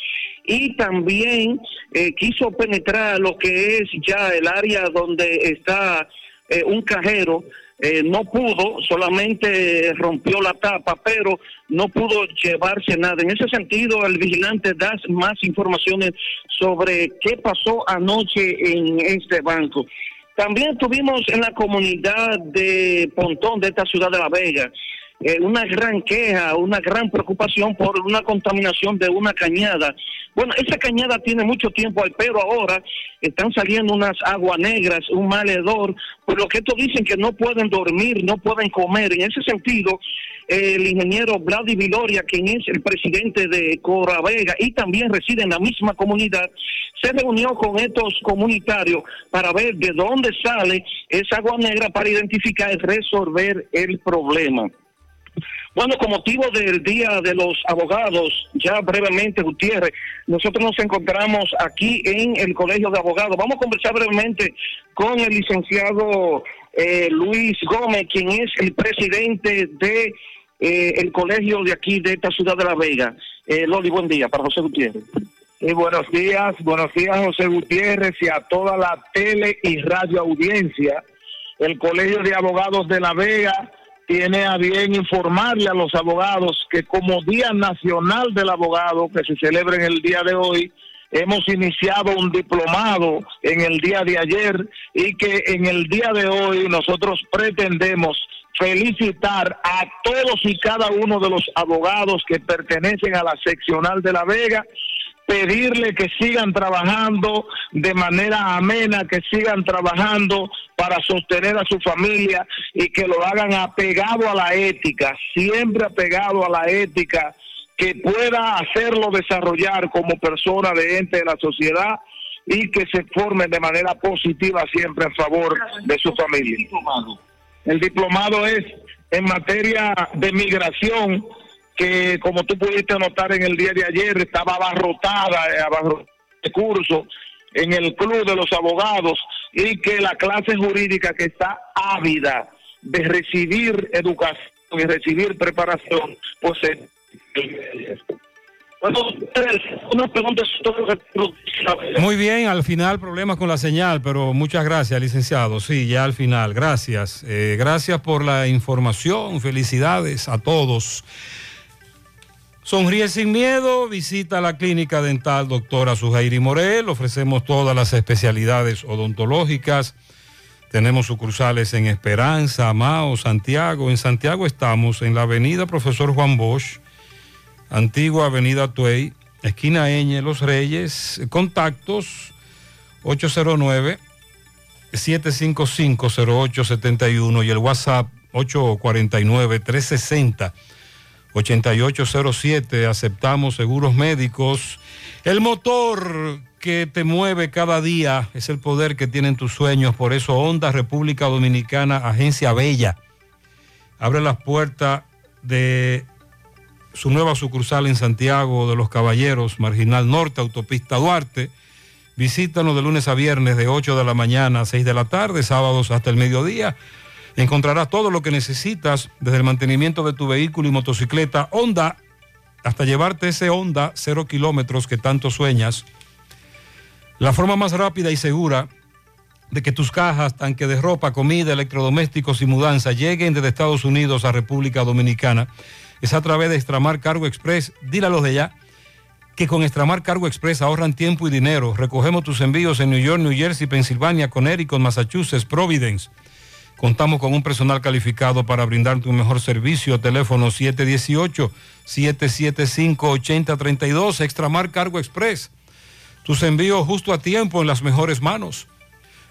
y también eh, quiso penetrar lo que es ya el área donde está eh, un cajero eh, no pudo, solamente rompió la tapa, pero no pudo llevarse nada. En ese sentido, el vigilante da más informaciones sobre qué pasó anoche en este banco. También estuvimos en la comunidad de Pontón de esta ciudad de La Vega. Eh, una gran queja, una gran preocupación por una contaminación de una cañada. Bueno, esa cañada tiene mucho tiempo ahí, pero ahora están saliendo unas aguas negras, un mal hedor, por lo que estos dicen que no pueden dormir, no pueden comer. En ese sentido, el ingeniero Vladi Viloria, quien es el presidente de Coravega y también reside en la misma comunidad, se reunió con estos comunitarios para ver de dónde sale esa agua negra para identificar y resolver el problema. Bueno, con motivo del Día de los Abogados, ya brevemente, Gutiérrez, nosotros nos encontramos aquí en el Colegio de Abogados. Vamos a conversar brevemente con el licenciado eh, Luis Gómez, quien es el presidente de eh, el colegio de aquí, de esta ciudad de La Vega. Eh, Loli, buen día para José Gutiérrez. Buenos días, buenos días José Gutiérrez y a toda la tele y radio audiencia. El Colegio de Abogados de La Vega tiene a bien informarle a los abogados que como Día Nacional del Abogado, que se celebra en el día de hoy, hemos iniciado un diplomado en el día de ayer y que en el día de hoy nosotros pretendemos felicitar a todos y cada uno de los abogados que pertenecen a la seccional de La Vega pedirle que sigan trabajando de manera amena, que sigan trabajando para sostener a su familia y que lo hagan apegado a la ética, siempre apegado a la ética, que pueda hacerlo desarrollar como persona de ente de la sociedad y que se formen de manera positiva siempre en favor de su familia. El diplomado es en materia de migración, que como tú pudiste notar en el día de ayer, estaba abarrotada, eh, abarrotada de curso en el Club de los Abogados y que la clase jurídica que está ávida de recibir educación y recibir preparación, pues eh, bueno, una pregunta Muy bien, al final problemas con la señal, pero muchas gracias, licenciado. Sí, ya al final, gracias. Eh, gracias por la información, felicidades a todos. Sonríe sin miedo, visita la clínica dental doctora Sujairi Morel, ofrecemos todas las especialidades odontológicas. Tenemos sucursales en Esperanza, Mao, Santiago. En Santiago estamos en la avenida Profesor Juan Bosch, antigua avenida Tuey, esquina Eñe, Los Reyes. Contactos 809-755-0871 y el WhatsApp 849-360. 8807, aceptamos seguros médicos. El motor que te mueve cada día es el poder que tienen tus sueños. Por eso Honda República Dominicana, Agencia Bella, abre las puertas de su nueva sucursal en Santiago de los Caballeros, Marginal Norte, Autopista Duarte. Visítanos de lunes a viernes de 8 de la mañana a 6 de la tarde, sábados hasta el mediodía. Encontrarás todo lo que necesitas desde el mantenimiento de tu vehículo y motocicleta Honda hasta llevarte ese Honda cero kilómetros que tanto sueñas. La forma más rápida y segura de que tus cajas, tanque de ropa, comida, electrodomésticos y mudanza lleguen desde Estados Unidos a República Dominicana es a través de Extramar Cargo Express. Dile de allá que con Extramar Cargo Express ahorran tiempo y dinero. Recogemos tus envíos en New York, New Jersey, Pensilvania, Connecticut, Massachusetts, Providence. Contamos con un personal calificado para brindarte un mejor servicio. Teléfono 718-775-8032. Extramar Cargo Express. Tus envíos justo a tiempo en las mejores manos.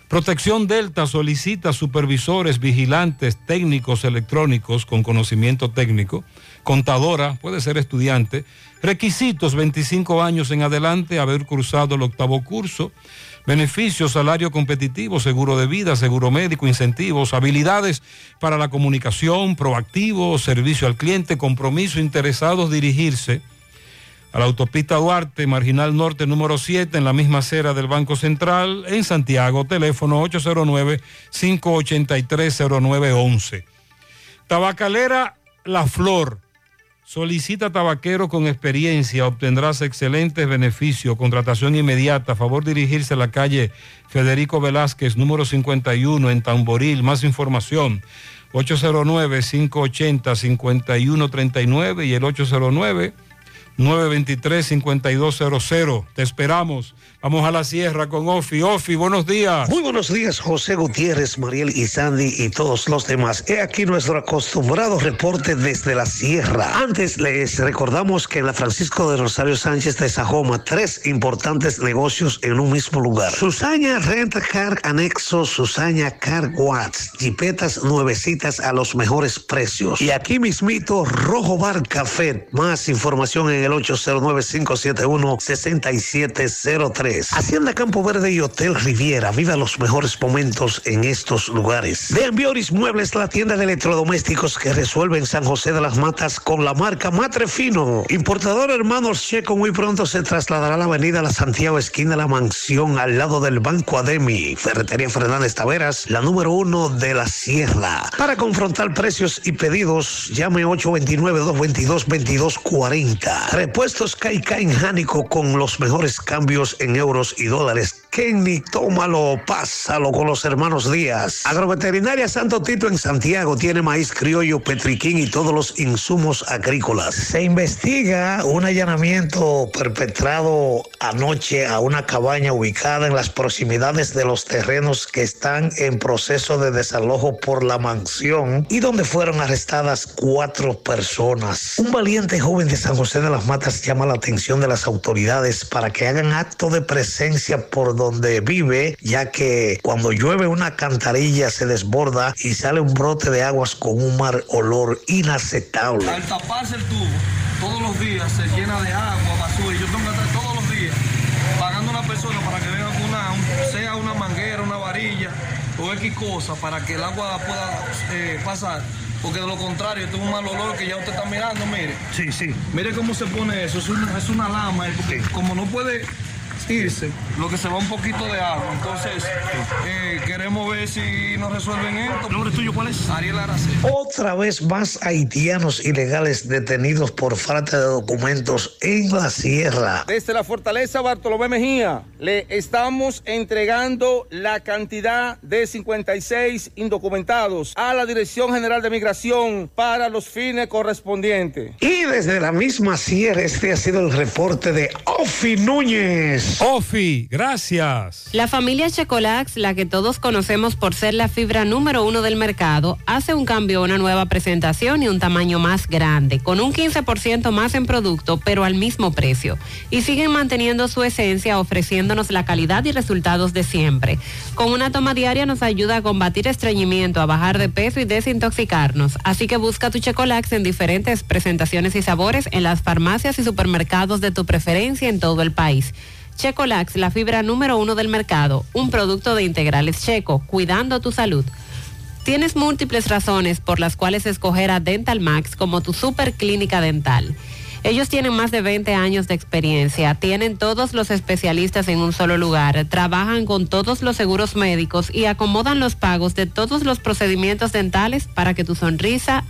Protección Delta solicita supervisores, vigilantes, técnicos electrónicos con conocimiento técnico, contadora, puede ser estudiante, requisitos 25 años en adelante, haber cruzado el octavo curso, beneficios, salario competitivo, seguro de vida, seguro médico, incentivos, habilidades para la comunicación, proactivo, servicio al cliente, compromiso, interesados dirigirse a la autopista Duarte, Marginal Norte número 7, en la misma acera del Banco Central, en Santiago, teléfono 809-583-0911. Tabacalera La Flor. Solicita tabaquero con experiencia, obtendrás excelentes beneficios, contratación inmediata, favor dirigirse a la calle Federico Velázquez, número 51, en Tamboril. Más información, 809-580-5139 y el 809 923-5200. Te esperamos. Vamos a la sierra con Ofi. Ofi, buenos días. Muy buenos días, José Gutiérrez, Mariel y Sandy y todos los demás. He aquí nuestro acostumbrado reporte desde la sierra. Antes les recordamos que en la Francisco de Rosario Sánchez de Sajoma, tres importantes negocios en un mismo lugar. Susaña Rent Car Anexo, Susaña Car Watts, jipetas nuevecitas a los mejores precios. Y aquí mismito, Rojo Bar Café. Más información en el 809-571-6703. Hacienda Campo Verde y Hotel Riviera. Viva los mejores momentos en estos lugares. De Ambioris Muebles, la tienda de electrodomésticos que resuelve en San José de las Matas con la marca Matre Fino. Importador Hermanos Checo muy pronto se trasladará a la avenida La Santiago, esquina La Mansión, al lado del Banco Ademi. Ferretería Fernández Taveras, la número uno de la Sierra. Para confrontar precios y pedidos, llame 829-222-2240. Repuestos Caica en Jánico con los mejores cambios en euros y dólares. Kenny, tómalo, pásalo con los hermanos Díaz. Agroveterinaria Santo Tito en Santiago tiene maíz criollo, petriquín y todos los insumos agrícolas. Se investiga un allanamiento perpetrado anoche a una cabaña ubicada en las proximidades de los terrenos que están en proceso de desalojo por la mansión y donde fueron arrestadas cuatro personas. Un valiente joven de San José de las Matas llama la atención de las autoridades para que hagan acto de presencia por donde vive, ya que cuando llueve una cantarilla se desborda y sale un brote de aguas con un mal olor inaceptable. Al taparse el tubo, todos los días se llena de agua, basura, y yo tengo que estar todos los días pagando a una persona para que venga con una, un- sea una manguera, una varilla o X cosa para que el agua pueda eh, pasar. Porque de lo contrario, tengo un mal olor que ya usted está mirando, mire. Sí, sí. Mire cómo se pone eso, es una, es una lama, eh, porque como no puede irse, lo que se va un poquito de agua. Entonces, eh, queremos ver si nos resuelven esto. ¿El nombre tuyo cuál es? Ariel Araceli. Otra vez más haitianos ilegales detenidos por falta de documentos en la sierra. Desde la fortaleza Bartolomé Mejía le estamos entregando la cantidad de 56 indocumentados a la Dirección General de Migración para los fines correspondientes. Y desde la misma sierra, este ha sido el reporte de Ofi Núñez. Ofi, gracias. La familia Checolax, la que todos conocemos por ser la fibra número uno del mercado, hace un cambio, una nueva presentación y un tamaño más grande, con un 15% más en producto, pero al mismo precio. Y siguen manteniendo su esencia, ofreciéndonos la calidad y resultados de siempre. Con una toma diaria nos ayuda a combatir estreñimiento, a bajar de peso y desintoxicarnos. Así que busca tu Checolax en diferentes presentaciones y sabores en las farmacias y supermercados de tu preferencia en todo el país. Checolax, la fibra número uno del mercado, un producto de integrales checo, cuidando tu salud. Tienes múltiples razones por las cuales escoger a Dental Max como tu super clínica dental. Ellos tienen más de 20 años de experiencia, tienen todos los especialistas en un solo lugar, trabajan con todos los seguros médicos y acomodan los pagos de todos los procedimientos dentales para que tu sonrisa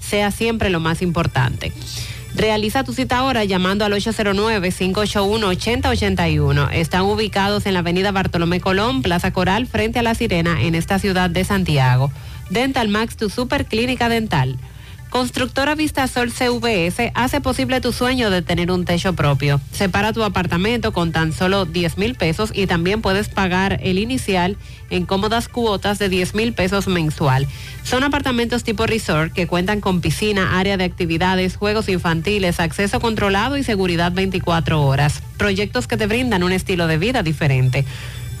sea siempre lo más importante. Realiza tu cita ahora llamando al 809-581-8081. Están ubicados en la avenida Bartolomé Colón, Plaza Coral, frente a La Sirena, en esta ciudad de Santiago. Dental Max, tu super clínica dental. Constructora Vistasol CVS hace posible tu sueño de tener un techo propio. Separa tu apartamento con tan solo 10 mil pesos y también puedes pagar el inicial en cómodas cuotas de 10 mil pesos mensual. Son apartamentos tipo resort que cuentan con piscina, área de actividades, juegos infantiles, acceso controlado y seguridad 24 horas. Proyectos que te brindan un estilo de vida diferente.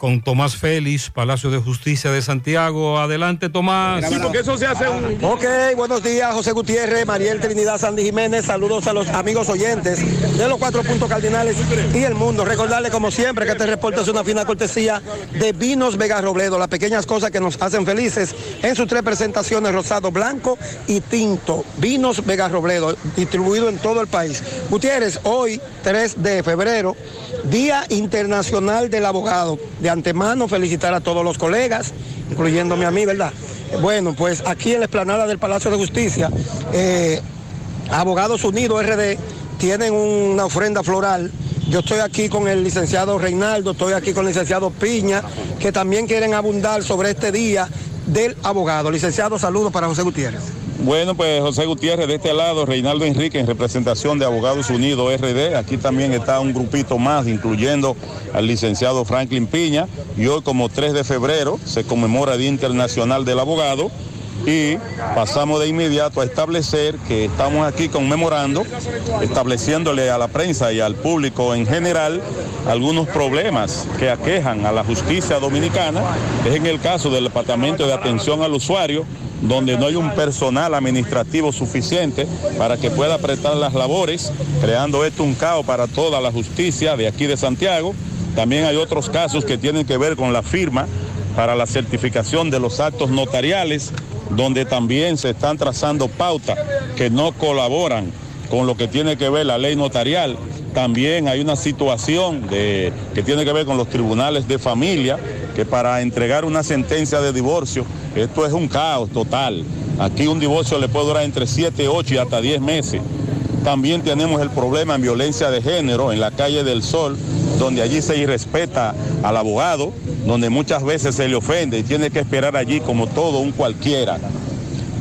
con Tomás Félix, Palacio de Justicia de Santiago. Adelante, Tomás. Sí, porque eso se hace un... Ok, buenos días, José Gutiérrez, Mariel Trinidad, Sandy Jiménez. Saludos a los amigos oyentes de los cuatro puntos cardinales y el mundo. Recordarle, como siempre, que este reporte es una fina cortesía de Vinos Vega Robledo, las pequeñas cosas que nos hacen felices en sus tres presentaciones, rosado, blanco y tinto. Vinos Vega Robledo, distribuido en todo el país. Gutiérrez, hoy, 3 de febrero, Día Internacional del Abogado. De antemano, felicitar a todos los colegas, incluyéndome a mí, ¿verdad? Bueno, pues aquí en la explanada del Palacio de Justicia, eh, Abogados Unidos RD tienen una ofrenda floral. Yo estoy aquí con el licenciado Reinaldo, estoy aquí con el licenciado Piña, que también quieren abundar sobre este día del abogado. Licenciado, saludos para José Gutiérrez. Bueno, pues José Gutiérrez de este lado, Reinaldo Enrique en representación de Abogados Unidos RD. Aquí también está un grupito más, incluyendo al licenciado Franklin Piña. Y hoy, como 3 de febrero, se conmemora Día Internacional del Abogado. Y pasamos de inmediato a establecer que estamos aquí conmemorando, estableciéndole a la prensa y al público en general algunos problemas que aquejan a la justicia dominicana. Es en el caso del Departamento de Atención al Usuario, donde no hay un personal administrativo suficiente para que pueda prestar las labores, creando esto un caos para toda la justicia de aquí de Santiago. También hay otros casos que tienen que ver con la firma para la certificación de los actos notariales, donde también se están trazando pautas que no colaboran con lo que tiene que ver la ley notarial. También hay una situación de, que tiene que ver con los tribunales de familia, que para entregar una sentencia de divorcio, esto es un caos total. Aquí un divorcio le puede durar entre 7, 8 y hasta 10 meses. También tenemos el problema en violencia de género en la calle del Sol, donde allí se irrespeta al abogado, donde muchas veces se le ofende y tiene que esperar allí como todo un cualquiera.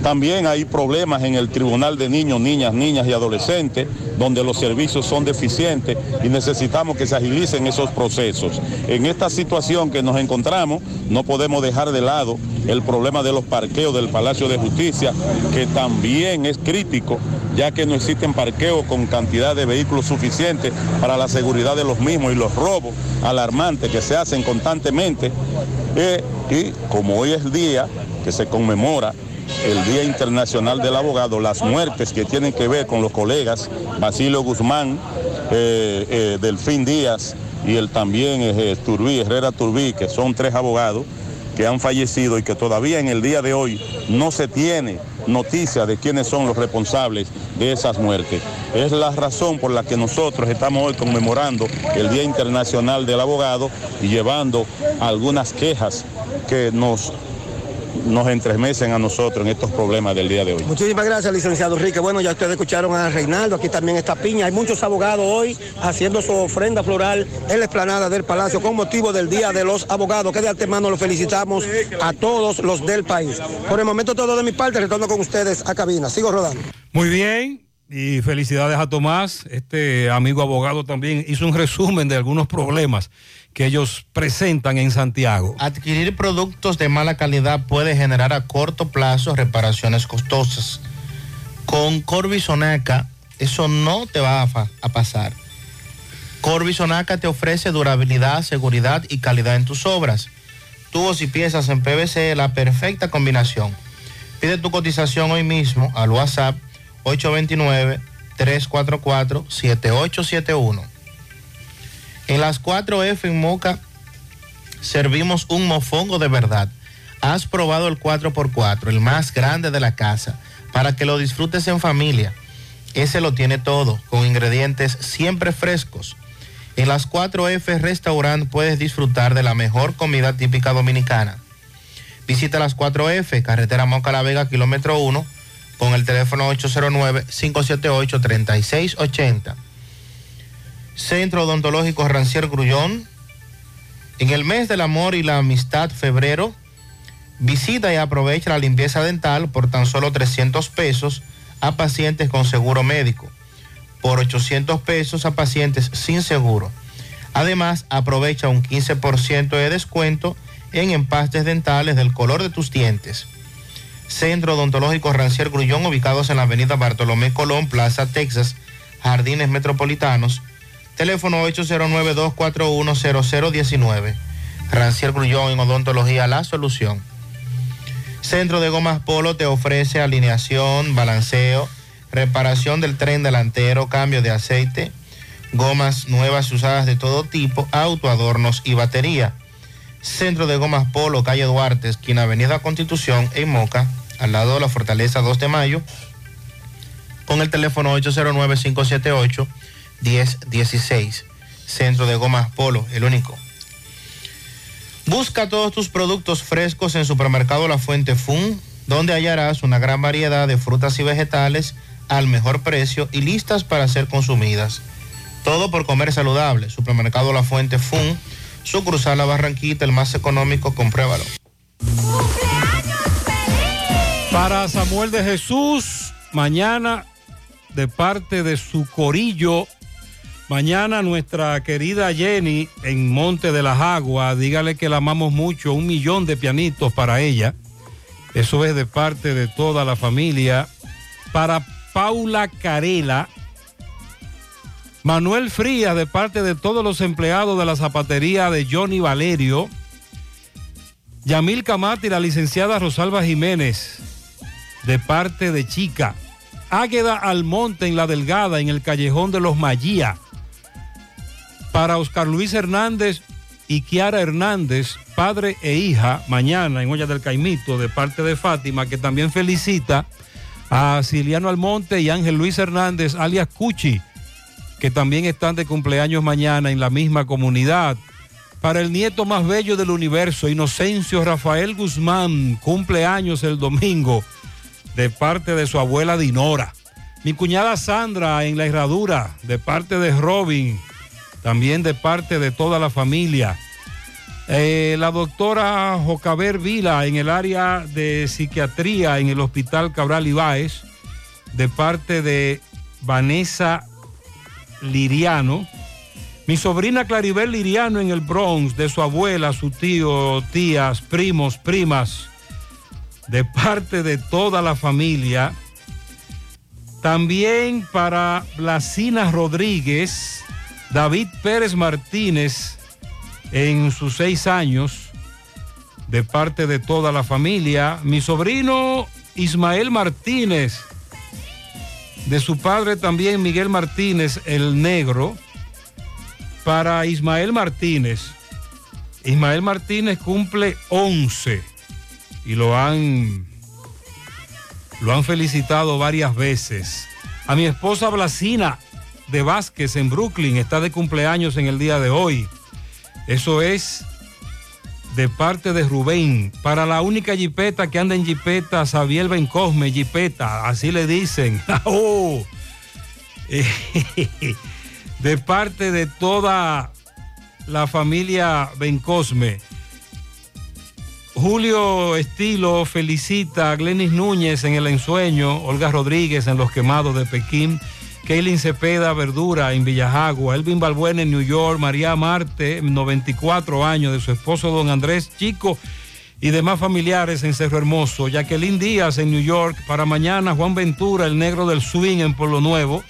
También hay problemas en el Tribunal de Niños, Niñas, Niñas y Adolescentes, donde los servicios son deficientes y necesitamos que se agilicen esos procesos. En esta situación que nos encontramos, no podemos dejar de lado el problema de los parqueos del Palacio de Justicia, que también es crítico, ya que no existen parqueos con cantidad de vehículos suficientes para la seguridad de los mismos y los robos alarmantes que se hacen constantemente. Eh, y como hoy es día que se conmemora el Día Internacional del Abogado, las muertes que tienen que ver con los colegas Basilio Guzmán, eh, eh, Delfín Díaz y el también eh, Herrera Turbí, que son tres abogados que han fallecido y que todavía en el día de hoy no se tiene noticia de quiénes son los responsables de esas muertes. Es la razón por la que nosotros estamos hoy conmemorando el Día Internacional del Abogado y llevando algunas quejas que nos nos entremecen a nosotros en estos problemas del día de hoy. Muchísimas gracias, licenciado Enrique. Bueno, ya ustedes escucharon a Reinaldo, aquí también está Piña. Hay muchos abogados hoy haciendo su ofrenda floral en la explanada del Palacio con motivo del Día de los Abogados, que de antemano lo felicitamos a todos los del país. Por el momento todo de mi parte, retorno con ustedes a cabina. Sigo rodando. Muy bien. Y felicidades a Tomás, este amigo abogado también hizo un resumen de algunos problemas que ellos presentan en Santiago. Adquirir productos de mala calidad puede generar a corto plazo reparaciones costosas. Con Corbisonaca eso no te va a, a pasar. Corbisonaca te ofrece durabilidad, seguridad y calidad en tus obras. Tubos y piezas en PVC, la perfecta combinación. Pide tu cotización hoy mismo al WhatsApp 829-344-7871. En las 4F en Moca servimos un mofongo de verdad. Has probado el 4x4, el más grande de la casa, para que lo disfrutes en familia. Ese lo tiene todo, con ingredientes siempre frescos. En las 4F Restaurant puedes disfrutar de la mejor comida típica dominicana. Visita las 4F, carretera Moca La Vega, kilómetro 1 con el teléfono 809-578-3680. Centro Odontológico Rancier Grullón. En el mes del amor y la amistad febrero, visita y aprovecha la limpieza dental por tan solo 300 pesos a pacientes con seguro médico, por 800 pesos a pacientes sin seguro. Además, aprovecha un 15% de descuento en empastes dentales del color de tus dientes. Centro Odontológico Rancier Grullón, ubicados en la avenida Bartolomé Colón, Plaza Texas, Jardines Metropolitanos. Teléfono 809-241-0019. Rancier Grullón en Odontología La Solución. Centro de Gomas Polo te ofrece alineación, balanceo, reparación del tren delantero, cambio de aceite, gomas nuevas usadas de todo tipo, autoadornos y batería. Centro de Gomas Polo, calle Duarte, esquina Avenida Constitución, en Moca, al lado de la Fortaleza 2 de Mayo, con el teléfono 809-578-1016. Centro de Gomas Polo, el único. Busca todos tus productos frescos en Supermercado La Fuente Fun, donde hallarás una gran variedad de frutas y vegetales al mejor precio y listas para ser consumidas. Todo por comer saludable. Supermercado La Fuente Fun, sucursal La Barranquita, el más económico, compruébalo. Para Samuel de Jesús, mañana, de parte de su corillo, mañana nuestra querida Jenny en Monte de las Aguas, dígale que la amamos mucho, un millón de pianitos para ella. Eso es de parte de toda la familia. Para Paula Carela, Manuel Frías, de parte de todos los empleados de la zapatería de Johnny Valerio. Yamil Camati, la licenciada Rosalba Jiménez, de parte de Chica. Águeda Almonte en La Delgada, en el Callejón de los Magía. Para Oscar Luis Hernández y Kiara Hernández, padre e hija, mañana en Olla del Caimito, de parte de Fátima, que también felicita a Ciliano Almonte y Ángel Luis Hernández, alias Cuchi, que también están de cumpleaños mañana en la misma comunidad. Para el nieto más bello del universo, Inocencio Rafael Guzmán, cumpleaños el domingo, de parte de su abuela Dinora. Mi cuñada Sandra en la herradura, de parte de Robin, también de parte de toda la familia. Eh, la doctora Jocaber Vila en el área de psiquiatría en el Hospital Cabral Ibáez, de parte de Vanessa Liriano. Mi sobrina Claribel Liriano en el Bronx, de su abuela, su tío, tías, primos, primas, de parte de toda la familia. También para Blasina Rodríguez, David Pérez Martínez, en sus seis años, de parte de toda la familia. Mi sobrino Ismael Martínez, de su padre también Miguel Martínez, el negro, para Ismael Martínez. Ismael Martínez cumple 11 y lo han, lo han felicitado varias veces. A mi esposa Blasina de Vázquez en Brooklyn está de cumpleaños en el día de hoy. Eso es de parte de Rubén. Para la única jipeta que anda en jipeta, Xavier Bencosme, jipeta, así le dicen. Oh. De parte de toda la familia Bencosme. Julio Estilo felicita a Glenis Núñez en el ensueño, Olga Rodríguez en los quemados de Pekín. Kaylin Cepeda Verdura en Villajagua, Elvin Balbuena en New York, María Marte, 94 años, de su esposo don Andrés Chico y demás familiares en Cerro Hermoso, Jacqueline Díaz en New York, para mañana Juan Ventura, el negro del swing en Pueblo Nuevo,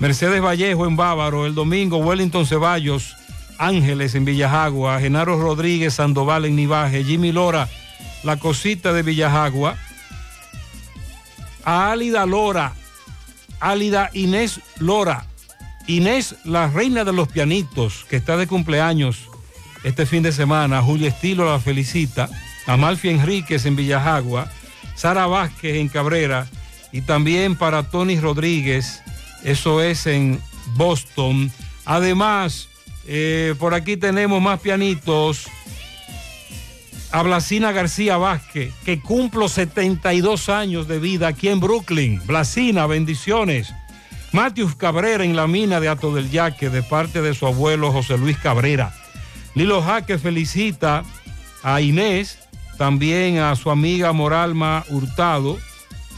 Mercedes Vallejo en Bávaro, el domingo Wellington Ceballos, Ángeles en Villajagua, Genaro Rodríguez Sandoval en Nivaje, Jimmy Lora, la cosita de Villajagua, a Álida Lora, Álida Inés Lora. Inés, la reina de los pianitos, que está de cumpleaños este fin de semana. Julia Estilo la felicita. Amalfi Enríquez en Villajagua. Sara Vázquez en Cabrera. Y también para Tony Rodríguez. Eso es en Boston. Además, eh, por aquí tenemos más pianitos. A Blasina García Vázquez, que cumplo 72 años de vida aquí en Brooklyn. Blasina, bendiciones. Matius Cabrera en la mina de Ato del Yaque, de parte de su abuelo José Luis Cabrera. Lilo Jaque felicita a Inés, también a su amiga Moralma Hurtado,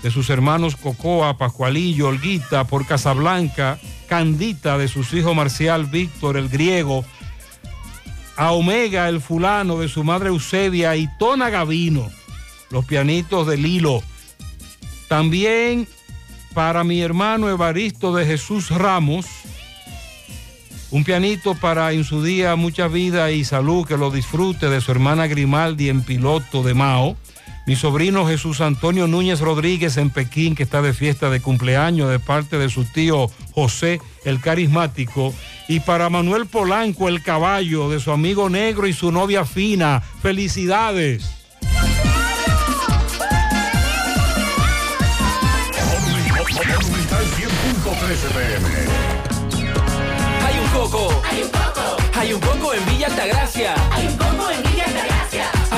de sus hermanos Cocoa, Pascualillo, Olguita, por Casablanca, Candita, de sus hijos Marcial, Víctor, el griego, a Omega, el fulano de su madre Eusebia y Tona Gavino, los pianitos de Lilo. También para mi hermano Evaristo de Jesús Ramos, Un pianito para en su día mucha vida y salud, que lo disfrute de su hermana Grimaldi en piloto de Mao. Mi sobrino Jesús Antonio Núñez Rodríguez en Pekín, que está de fiesta de cumpleaños de parte de su tío José, el carismático. Y para Manuel Polanco, el caballo, de su amigo negro y su novia fina. Felicidades. Monumental 100.13 pm. Hay un coco. Hay un coco. Hay un coco en Villa Altagracia. Hay un coco.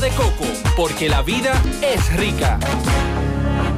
de coco, porque la vida es rica.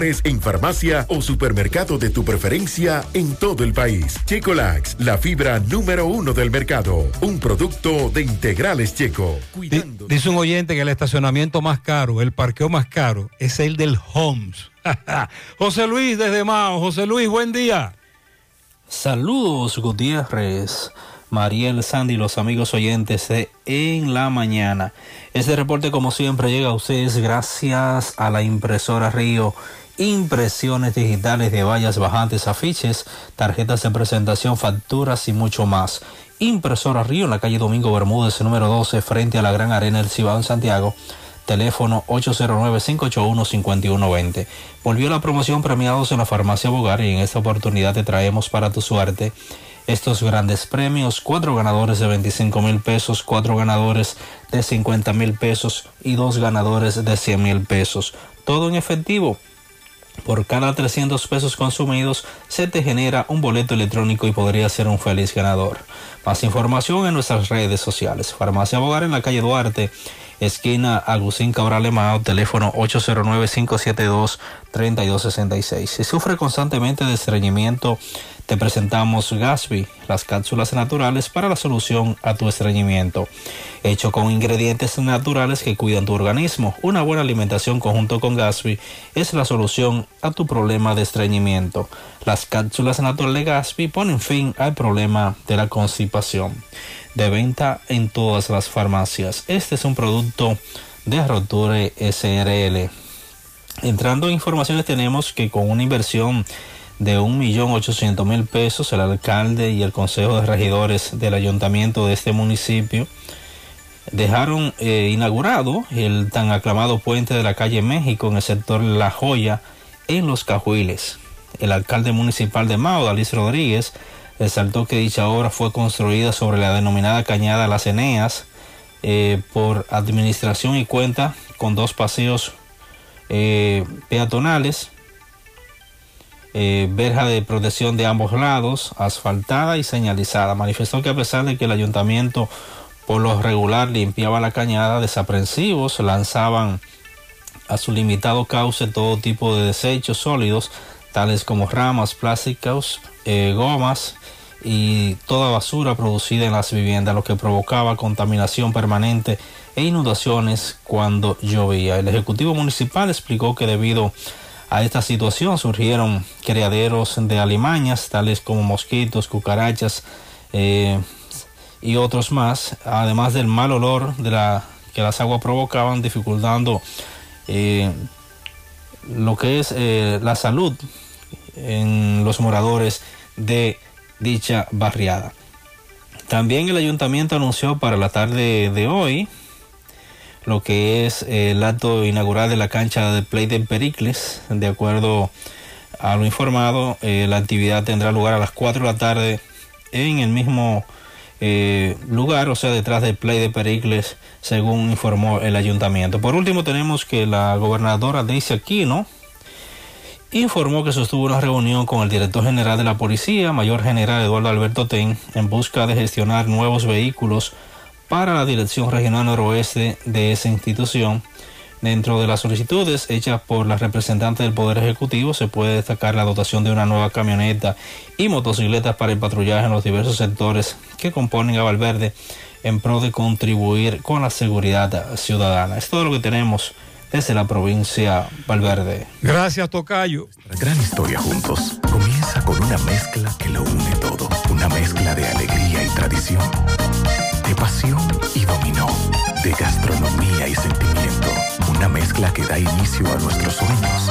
en farmacia o supermercado de tu preferencia en todo el país. Checolax, la fibra número uno del mercado. Un producto de integrales checo. Di- Dice un oyente que el estacionamiento más caro, el parqueo más caro, es el del Homes. José Luis desde Mao. José Luis, buen día. Saludos Gutiérrez, Mariel, Sandy, los amigos oyentes de En la Mañana. Este reporte como siempre llega a ustedes gracias a la impresora Río. Impresiones digitales de vallas bajantes, afiches, tarjetas de presentación, facturas y mucho más. Impresora Río en la calle Domingo Bermúdez, número 12, frente a la Gran Arena del Cibao en Santiago. Teléfono 809-581-5120. Volvió la promoción premiados en la farmacia Bogar y en esta oportunidad te traemos para tu suerte estos grandes premios. Cuatro ganadores de 25 mil pesos, cuatro ganadores de 50 mil pesos y dos ganadores de 100 mil pesos. Todo en efectivo. Por cada 300 pesos consumidos se te genera un boleto electrónico y podría ser un feliz ganador. Más información en nuestras redes sociales. Farmacia Bogar en la calle Duarte, esquina Agustín Cabral Emao, teléfono 809-572-3266. Si sufre constantemente de estreñimiento, te presentamos Gasby, las cápsulas naturales para la solución a tu estreñimiento. Hecho con ingredientes naturales que cuidan tu organismo. Una buena alimentación conjunto con Gasby es la solución a tu problema de estreñimiento. Las cápsulas naturales de Gasby ponen fin al problema de la constipación. De venta en todas las farmacias. Este es un producto de Roture SRL. Entrando en informaciones tenemos que con una inversión de 1.800.000 pesos el alcalde y el consejo de regidores del ayuntamiento de este municipio dejaron eh, inaugurado el tan aclamado puente de la calle México en el sector La Joya en Los Cajuiles. El alcalde municipal de Mao, Dalis Rodríguez, resaltó que dicha obra fue construida sobre la denominada cañada Las Eneas eh, por administración y cuenta con dos paseos eh, peatonales eh, verja de protección de ambos lados, asfaltada y señalizada. Manifestó que a pesar de que el ayuntamiento por lo regular limpiaba la cañada, desaprensivos lanzaban a su limitado cauce todo tipo de desechos sólidos, tales como ramas, plásticos, eh, gomas y toda basura producida en las viviendas, lo que provocaba contaminación permanente e inundaciones cuando llovía. El Ejecutivo Municipal explicó que debido a esta situación surgieron criaderos de alimañas, tales como mosquitos, cucarachas eh, y otros más, además del mal olor de la, que las aguas provocaban, dificultando eh, lo que es eh, la salud en los moradores de dicha barriada. También el ayuntamiento anunció para la tarde de hoy lo que es el acto inaugural de la cancha de play de Pericles, de acuerdo A lo informado, eh, la actividad tendrá lugar a las 4 de la tarde en el mismo eh, lugar, o sea, detrás del Play de Pericles, según informó el ayuntamiento. Por último, tenemos que la gobernadora Daisy Aquino informó que sostuvo una reunión con el director general de la policía, mayor general Eduardo Alberto Ten, en busca de gestionar nuevos vehículos para la Dirección Regional Noroeste de esa institución. Dentro de las solicitudes hechas por la representante del Poder Ejecutivo se puede destacar la dotación de una nueva camioneta y motocicletas para el patrullaje en los diversos sectores que componen a Valverde en pro de contribuir con la seguridad ciudadana. Es todo lo que tenemos desde la provincia Valverde. Gracias, Tocayo. La gran historia juntos comienza con una mezcla que lo une todo. Una mezcla de alegría y tradición, pasión y dominó, de gastronomía y sentimiento. Una mezcla que da inicio a nuestros sueños,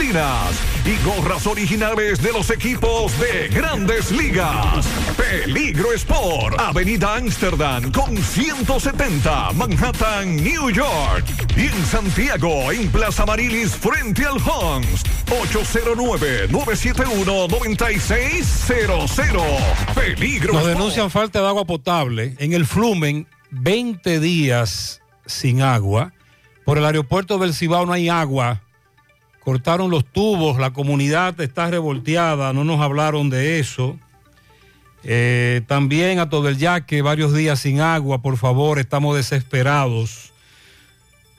y gorras originales de los equipos de grandes ligas. Peligro Sport, Avenida Amsterdam con 170, Manhattan, New York. Y en Santiago, en Plaza Marilis, frente al Hans, 809-971-9600. Peligro Nos Sport. denuncian falta de agua potable en el Flumen, 20 días sin agua. Por el aeropuerto del Cibao no hay agua. Cortaron los tubos, la comunidad está revolteada, no nos hablaron de eso. Eh, también a todo el yaque, varios días sin agua, por favor, estamos desesperados.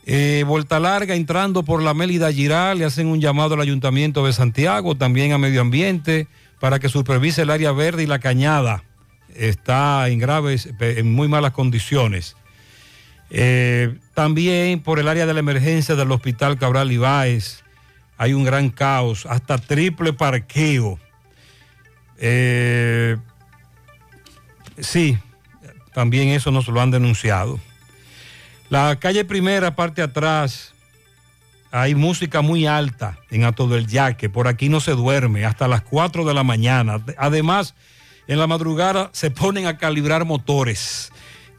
Eh, Vuelta Larga entrando por la Mélida Giral, le hacen un llamado al Ayuntamiento de Santiago, también a Medio Ambiente, para que supervise el área verde y la cañada. Está en graves, en muy malas condiciones. Eh, también por el área de la emergencia del Hospital Cabral Ibáez hay un gran caos, hasta triple parqueo. Eh, sí, también eso nos lo han denunciado. La calle primera, parte atrás, hay música muy alta en Ato del Yaque. Por aquí no se duerme hasta las 4 de la mañana. Además, en la madrugada se ponen a calibrar motores.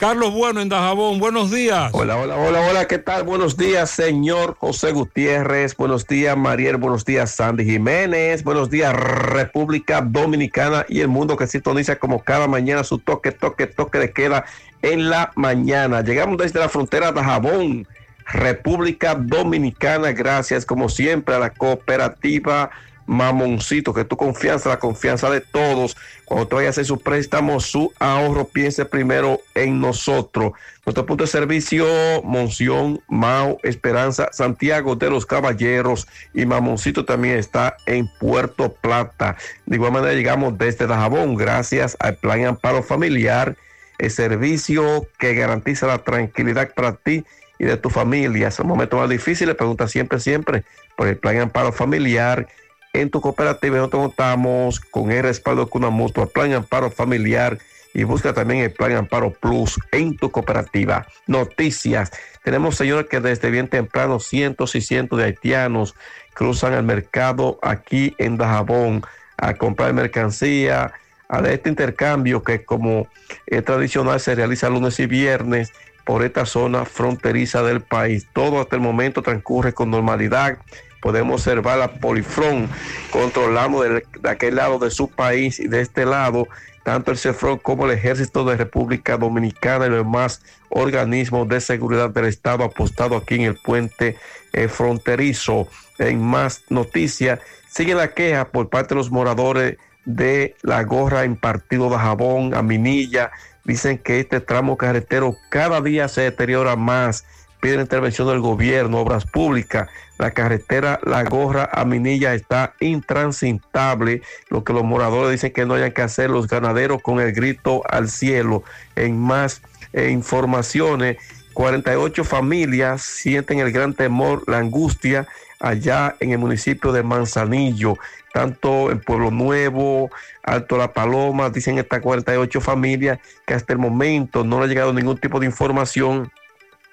Carlos Bueno en Dajabón, buenos días. Hola, hola, hola, hola, ¿qué tal? Buenos días, señor José Gutiérrez. Buenos días, Mariel. Buenos días, Sandy Jiménez. Buenos días, República Dominicana y el mundo que sintoniza como cada mañana su toque, toque, toque de queda en la mañana. Llegamos desde la frontera de Dajabón, República Dominicana. Gracias, como siempre, a la cooperativa Mamoncito, que tu confianza, la confianza de todos. Cuando te vayas a hacer su préstamo, su ahorro, piense primero en nosotros. Nuestro punto de servicio, Monción, Mao, Esperanza, Santiago de los Caballeros y Mamoncito también está en Puerto Plata. De igual manera llegamos desde Dajabón, gracias al Plan Amparo Familiar, el servicio que garantiza la tranquilidad para ti y de tu familia. Es un momento más difícil, pregunta siempre, siempre por el Plan Amparo Familiar en tu cooperativa nosotros contamos con el respaldo de una mutua, plan amparo familiar y busca también el Plan Amparo Plus en tu cooperativa. Noticias. Tenemos, señores, que desde bien temprano cientos y cientos de haitianos cruzan el mercado aquí en Dajabón a comprar mercancía, a este intercambio que como es tradicional se realiza lunes y viernes por esta zona fronteriza del país. Todo hasta el momento transcurre con normalidad. Podemos observar la Polifrón controlando de, de aquel lado de su país y de este lado tanto el CEFRON como el Ejército de República Dominicana y los demás organismos de seguridad del Estado apostado aquí en el puente eh, fronterizo. En más noticias, sigue la queja por parte de los moradores de la gorra en partido de jabón a Minilla. Dicen que este tramo carretero cada día se deteriora más. Piden intervención del gobierno, obras públicas. La carretera La Gorra a Minilla está intransitable. Lo que los moradores dicen que no hayan que hacer los ganaderos con el grito al cielo. En más eh, informaciones, 48 familias sienten el gran temor, la angustia allá en el municipio de Manzanillo, tanto en Pueblo Nuevo, Alto La Paloma, dicen estas 48 familias que hasta el momento no le ha llegado ningún tipo de información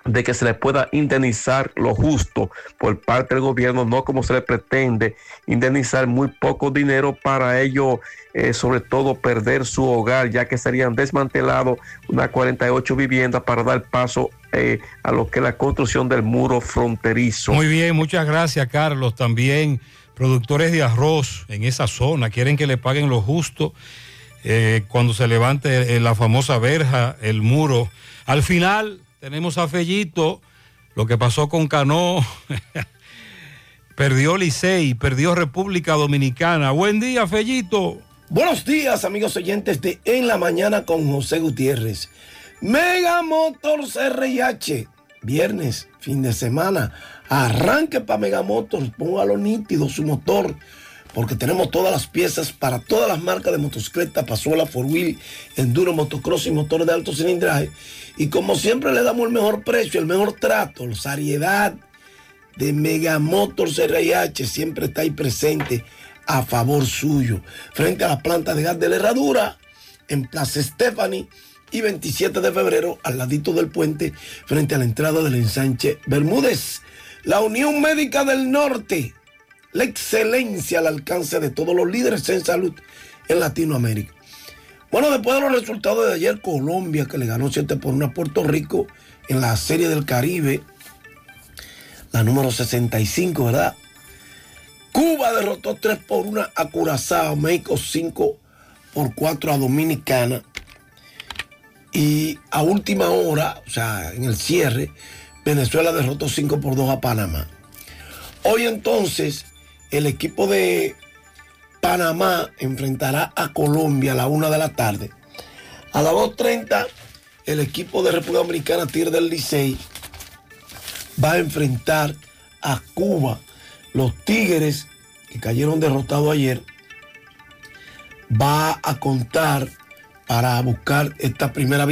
de que se le pueda indemnizar lo justo por parte del gobierno, no como se le pretende indemnizar muy poco dinero para ello, eh, sobre todo perder su hogar, ya que serían desmantelados unas 48 viviendas para dar paso eh, a lo que es la construcción del muro fronterizo. Muy bien, muchas gracias Carlos. También productores de arroz en esa zona quieren que le paguen lo justo eh, cuando se levante la famosa verja, el muro. Al final tenemos a Fellito, lo que pasó con Cano, perdió Licey, perdió República Dominicana. Buen día, Fellito. Buenos días, amigos oyentes de En la Mañana con José Gutiérrez. Mega Motors RIH, viernes, fin de semana. Arranque para Mega Motors, póngalo nítido su motor, porque tenemos todas las piezas para todas las marcas de motocicleta, Pasola, Four Wheel, Enduro, Motocross y motores de alto cilindraje. Y como siempre le damos el mejor precio, el mejor trato, la seriedad de Mega Motors RIH siempre está ahí presente a favor suyo. Frente a la planta de gas de la herradura, en Plaza Stephanie y 27 de febrero, al ladito del puente, frente a la entrada del ensanche Bermúdez. La Unión Médica del Norte, la excelencia al alcance de todos los líderes en salud en Latinoamérica. Bueno, después de los resultados de ayer, Colombia, que le ganó 7 por 1 a Puerto Rico en la Serie del Caribe, la número 65, ¿verdad? Cuba derrotó 3 por 1 a Curazao, México 5 por 4 a Dominicana. Y a última hora, o sea, en el cierre, Venezuela derrotó 5 por 2 a Panamá. Hoy entonces, el equipo de Panamá enfrentará a Colombia a la 1 de la tarde. A las 2.30, el equipo de República Dominicana, Tigre del Licey, va a enfrentar a Cuba. Los Tigres, que cayeron derrotados ayer, va a contar para buscar esta primera.